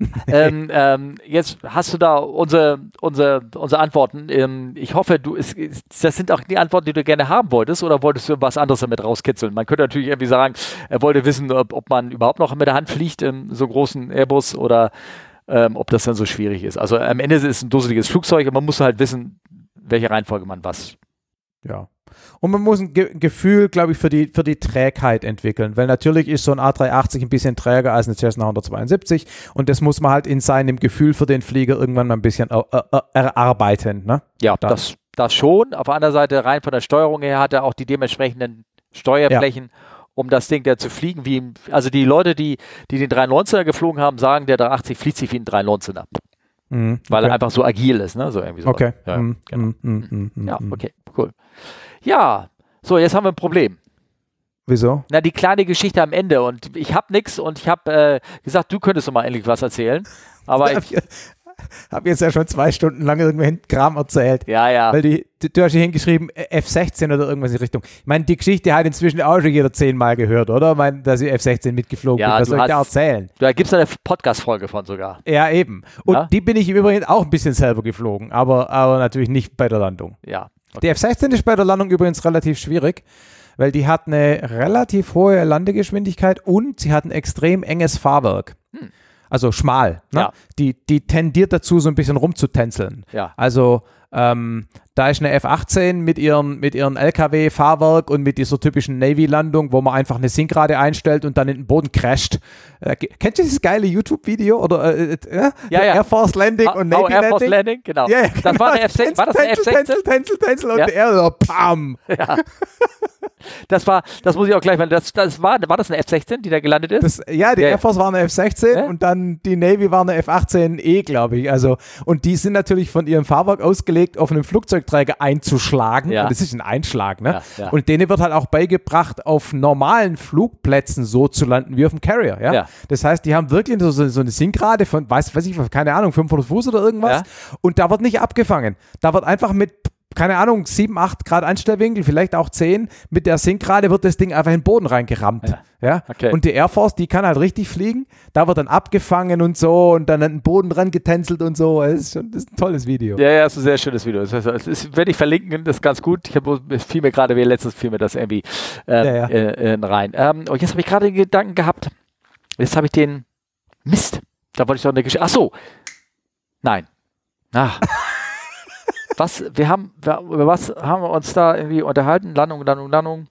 ähm, ähm, jetzt hast du da unsere, unsere, unsere Antworten. Ähm, ich hoffe, du, es, es- das sind auch die Antworten, die du gerne haben wolltest, oder wolltest du was anderes damit rauskitzeln? Man könnte natürlich irgendwie sagen, er wollte wissen, ob, ob man überhaupt noch mit der Hand fliegt in so großen Airbus oder ähm, ob das dann so schwierig ist. Also am Ende ist es ein dusseliges Flugzeug und man muss halt wissen, welche Reihenfolge man was. Ja. Und man muss ein Ge Gefühl, glaube ich, für die, für die Trägheit entwickeln, weil natürlich ist so ein A380 ein bisschen träger als eine Cessna 172 und das muss man halt in seinem Gefühl für den Flieger irgendwann mal ein bisschen er er erarbeiten. Ne? Ja, Da- das, das schon. Auf der anderen Seite, rein von der Steuerung her, hat er auch die dementsprechenden Steuerflächen, um das Ding da zu fliegen. Wie, also die Leute, die, die den 319er geflogen haben, sagen, der 380 fliegt sich wie ein 319er, Weil okay. er einfach so agil ist. Ne? So irgendwie so. Okay. Ja, Mhm, genau. mhm, ja, okay, cool. Ja, so, jetzt haben wir ein Problem. Wieso? Na, die kleine Geschichte am Ende. Und ich habe nichts und ich habe äh, gesagt, du könntest doch mal endlich was erzählen. Aber ich habe jetzt ja schon zwei Stunden lang irgendwelchen Kram erzählt. ja, ja. Weil die, du, du hast hier hingeschrieben, äh, F16 oder irgendwas in die Richtung. Ich meine, die Geschichte hat inzwischen auch schon jeder zehnmal gehört, oder? Ich meine, dass ich F16 mitgeflogen Ja, bin. Was du soll ich da erzählen? Da gibt es eine Podcast-Folge von sogar. Ja, eben. Und Ja? die bin ich im Übrigen auch ein bisschen selber geflogen, aber, aber natürlich nicht bei der Landung. Ja. Die F-16 ist bei der Landung übrigens relativ schwierig, weil die hat eine relativ hohe Landegeschwindigkeit und sie hat ein extrem enges Fahrwerk. Also schmal. Ne? Ja. Die, die tendiert dazu, so ein bisschen rumzutänzeln. Ja. Also ähm, da ist eine F-18 mit ihren, mit ihren LKW-Fahrwerk und mit dieser typischen Navy-Landung, wo man einfach eine Sinkrade einstellt und dann in den Boden crasht. Äh, kennt ihr dieses geile YouTube-Video? Oder äh, äh, äh, Ja, ja. Air Force Landing und How Navy Air Force Landing? Landing, genau. Ja, ja, das genau. war eine F16, war das eine Tänzel, F16? Tänzel, Tänzel, Tänzel und Ja. er so, pam. Das war, das muss ich auch gleich mal, das, das war, war das eine F16, die da gelandet ist? Das, ja, die Ja, ja. Air Force war eine F-16 Ja? und dann die Navy war eine F-18E, glaube ich. Also, und die sind natürlich von ihrem Fahrwerk ausgelegt, auf einen Flugzeugträger einzuschlagen. Ja. Das ist ein Einschlag, ne? Ja, ja. Und denen wird halt auch beigebracht, auf normalen Flugplätzen so zu landen wie auf dem Carrier, ja? Das heißt, die haben wirklich so, so eine Sinkrade von, weiß, weiß ich, keine Ahnung, 500 Fuß oder irgendwas. Und da wird nicht abgefangen. Da wird einfach mit keine Ahnung, 7, 8 Grad Anstellwinkel, vielleicht auch 10. Mit der Sinkrade wird das Ding einfach in den Boden reingerammt. Ja. ja? Okay. Und die Air Force, die kann halt richtig fliegen. Da wird dann abgefangen und so und dann an den Boden dran getänzelt und so. Das ist, schon, das ist ein tolles Video. Ja, ja, das ist ein sehr schönes Video. Das, heißt, das ist, werde ich verlinken, das ist ganz gut. Ich habe mir gerade wie letztes fiel mir das irgendwie äh, Ja, ja. Äh, äh, rein. Ähm, und jetzt habe ich gerade den Gedanken gehabt. Jetzt habe ich den Mist. Da wollte ich doch eine Geschichte. Ach so. Nein. Ach. Was, wir haben, wir, über was haben wir uns da irgendwie unterhalten? Landung, Landung, Landung.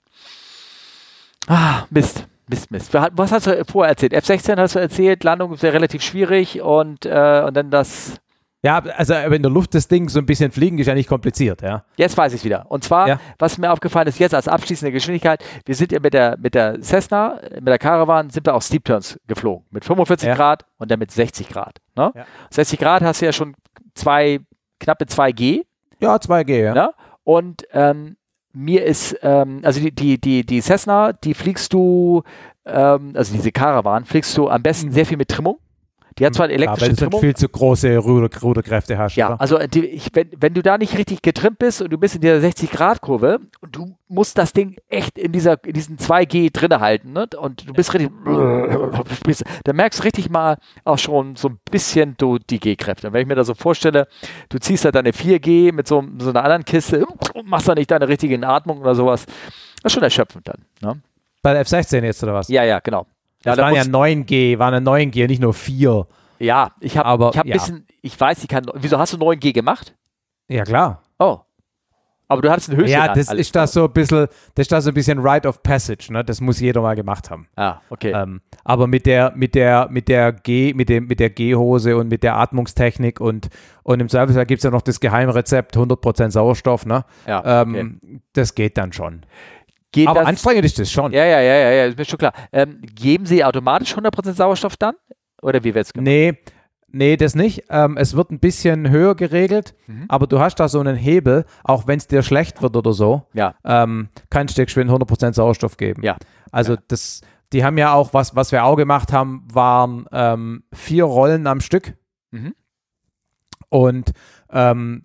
Ah, Mist. Mist, Mist. Was hast du vorher erzählt? F-16 hast du erzählt, Landung ist ja relativ schwierig und, äh, und dann das Ja, also in der Luft das Ding so ein bisschen fliegen ist ja nicht kompliziert, ja. Jetzt weiß ich es wieder. Und zwar, Ja. was mir aufgefallen ist, jetzt als abschließende Geschwindigkeit, wir sind ja mit der, mit der Cessna, mit der Caravan, sind wir auch Steep Turns geflogen. Mit 45 Ja. Grad und dann mit 60 Grad. Ne? Ja. 60 Grad hast du ja schon zwei, knappe 2G. Ja, 2G, ja. Ne? Und ähm, mir ist, ähm, also die, die, die, die Cessna, die fliegst du, ähm, also diese Caravan, fliegst du am besten sehr viel mit Trimmung. Die hat zwar. Ja, elektrische du Trimmung. viel zu große Ruder, Ruderkräfte hast. Ja, oder? also äh, die, ich, wenn, wenn du da nicht richtig getrimmt bist und du bist in dieser 60-Grad-Kurve und du musst das Ding echt in, dieser, in diesen 2G drinne halten ne? und du bist richtig, dann merkst du richtig mal auch schon so ein bisschen du, die G-Kräfte. Und wenn ich mir da so vorstelle, du ziehst da deine 4G mit so, so einer anderen Kiste und machst da nicht deine richtige Atmung oder sowas, das ist schon erschöpfend dann. Ne? Bei der F16 jetzt oder was? Ja, ja, genau. Ja, das da waren ja musst- 9G, waren ja 9G, nicht nur 4. ja ich habe aber, ich hab ein ja. bisschen, ich weiß, ich kann, wieso hast du 9G gemacht? Ja, klar. Oh. Aber du hattest ein Höschen Ja, das ist da so ein bisschen, das ist da so ein bisschen Rite of Passage, ne? Das muss jeder mal gemacht haben. Ah, okay. Ähm, aber mit der, mit der, mit der G, mit dem, mit der G-Hose und mit der Atmungstechnik und, und im Zweifelsfall gibt es ja noch das Geheimrezept 100% Sauerstoff, ne? ja, Ähm, Das geht dann schon. Geht aber das, anstrengend ist das schon. Ja, ja, ja, ja, ja, ist mir schon klar. Ähm, geben Sie automatisch 100% Sauerstoff dann? Oder wie wird's gemacht? Nee, nee, das nicht. Ähm, es wird ein bisschen höher geregelt, Mhm. aber du hast da so einen Hebel, auch wenn es dir schlecht wird oder so, Ja, ähm, kannst du dir geschwind 100% Sauerstoff geben. ja. Also Ja. das, die haben ja auch, was, was wir auch gemacht haben, waren ähm, vier Rollen am Stück. Mhm. Und ähm,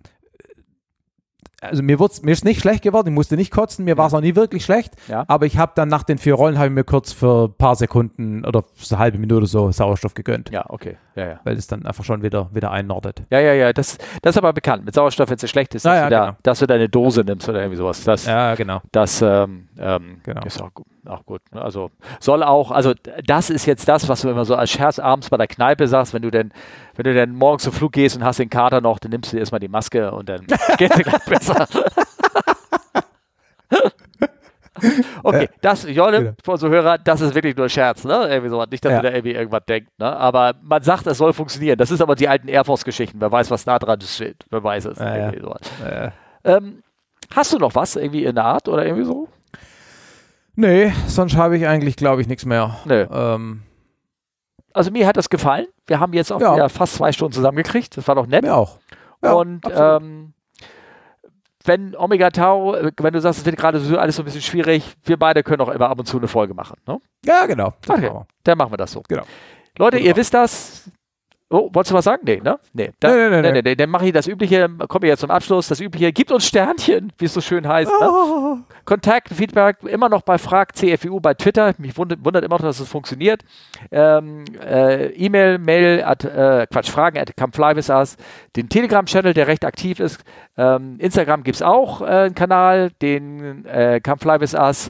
also mir, mir ist nicht schlecht geworden, ich musste nicht kotzen, mir war es auch nie wirklich schlecht, Ja. aber ich habe dann nach den vier Rollen, habe ich mir kurz für ein paar Sekunden oder so eine halbe Minute so Sauerstoff gegönnt, Ja, okay. Ja, ja. weil es dann einfach schon wieder, wieder einnordet. Ja, ja, ja, das, das ist aber bekannt. Mit Sauerstoff, wenn es schlecht ist, Ja, dass, ja, du da, genau. dass du deine Dose nimmst oder irgendwie sowas. Das, Ja, genau. das ähm, ähm, Genau. ist auch, gu- auch gut. ne? Also soll auch, also das ist jetzt das, was du immer so als Scherz abends bei der Kneipe sagst, wenn du denn, wenn du dann morgens zum Flug gehst und hast den Kater noch, dann nimmst du dir erstmal die Maske und dann geht es gleich besser. Okay, das, Jolle, Genau. für unsere Hörer, das ist wirklich nur Scherz, ne? Irgendwie so, nicht, dass Ja. da irgendwie irgendwas denkt, ne? Aber man sagt, es soll funktionieren. Das ist aber die alten Air Force-Geschichten. Wer weiß, was da dran steht. Wer weiß es. Ja, ja. so. Äh, Ähm, hast du noch was irgendwie in der Art oder irgendwie so? Nee, sonst habe ich eigentlich, glaube ich, nichts mehr. Nö. Ähm, Also mir hat das gefallen. Wir haben jetzt auch Ja. wieder fast zwei Stunden zusammengekriegt. Das war doch nett. mir auch. Ja, und ähm, wenn Omega Tau, äh, wenn du sagst, es wird gerade so alles so ein bisschen schwierig, wir beide können auch immer ab und zu eine Folge machen. Ne? ja, genau. Okay. machen wir. Dann machen wir das so. Genau. Leute, ihr Wunderbar. wisst das. Oh, wolltest du was sagen? Nee, ne? Nee. Dann, Nee, nee, nee, nee, nee. Dann mache ich das Übliche, kommen wir jetzt zum Abschluss. Das Übliche, gibt uns Sternchen, wie es so schön heißt. Ne? Oh. Kontakt, Feedback immer noch bei Frag CFU bei Twitter. Mich wundert, wundert immer noch, dass es funktioniert. Ähm, äh, E-Mail, Mail, at, äh, Quatsch, Fragen at Come Fly With Us. Den Telegram-Channel, der recht aktiv ist. Ähm, Instagram gibt es auch äh, einen Kanal, den äh, Come Fly With Us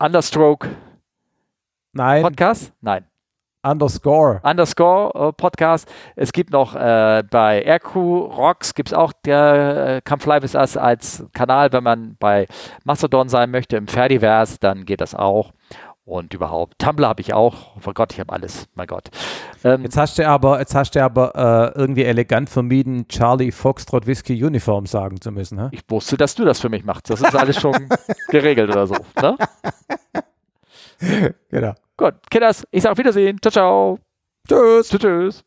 Understroke Nein, Podcast. Nein. Underscore. Underscore äh, Podcast. Es gibt noch äh, bei Aircrew Rocks gibt es auch der äh, Come Fly With Us als Kanal, wenn man bei Mastodon sein möchte, im Ferdiverse, dann geht das auch. Und überhaupt, Tumblr habe ich auch. Oh Gott, ich habe alles. Mein Gott. Ähm, Jetzt hast du aber, jetzt hast du aber äh, irgendwie elegant vermieden, Charlie Foxtrot Whisky Uniform sagen zu müssen. Hä? ich wusste, dass du das für mich machst. Das ist alles schon geregelt oder so. Ne? Genau. Gut, Kinders, ich sage auf Wiedersehen. Ciao, ciao. Tschüss. Tschüss. tschüss.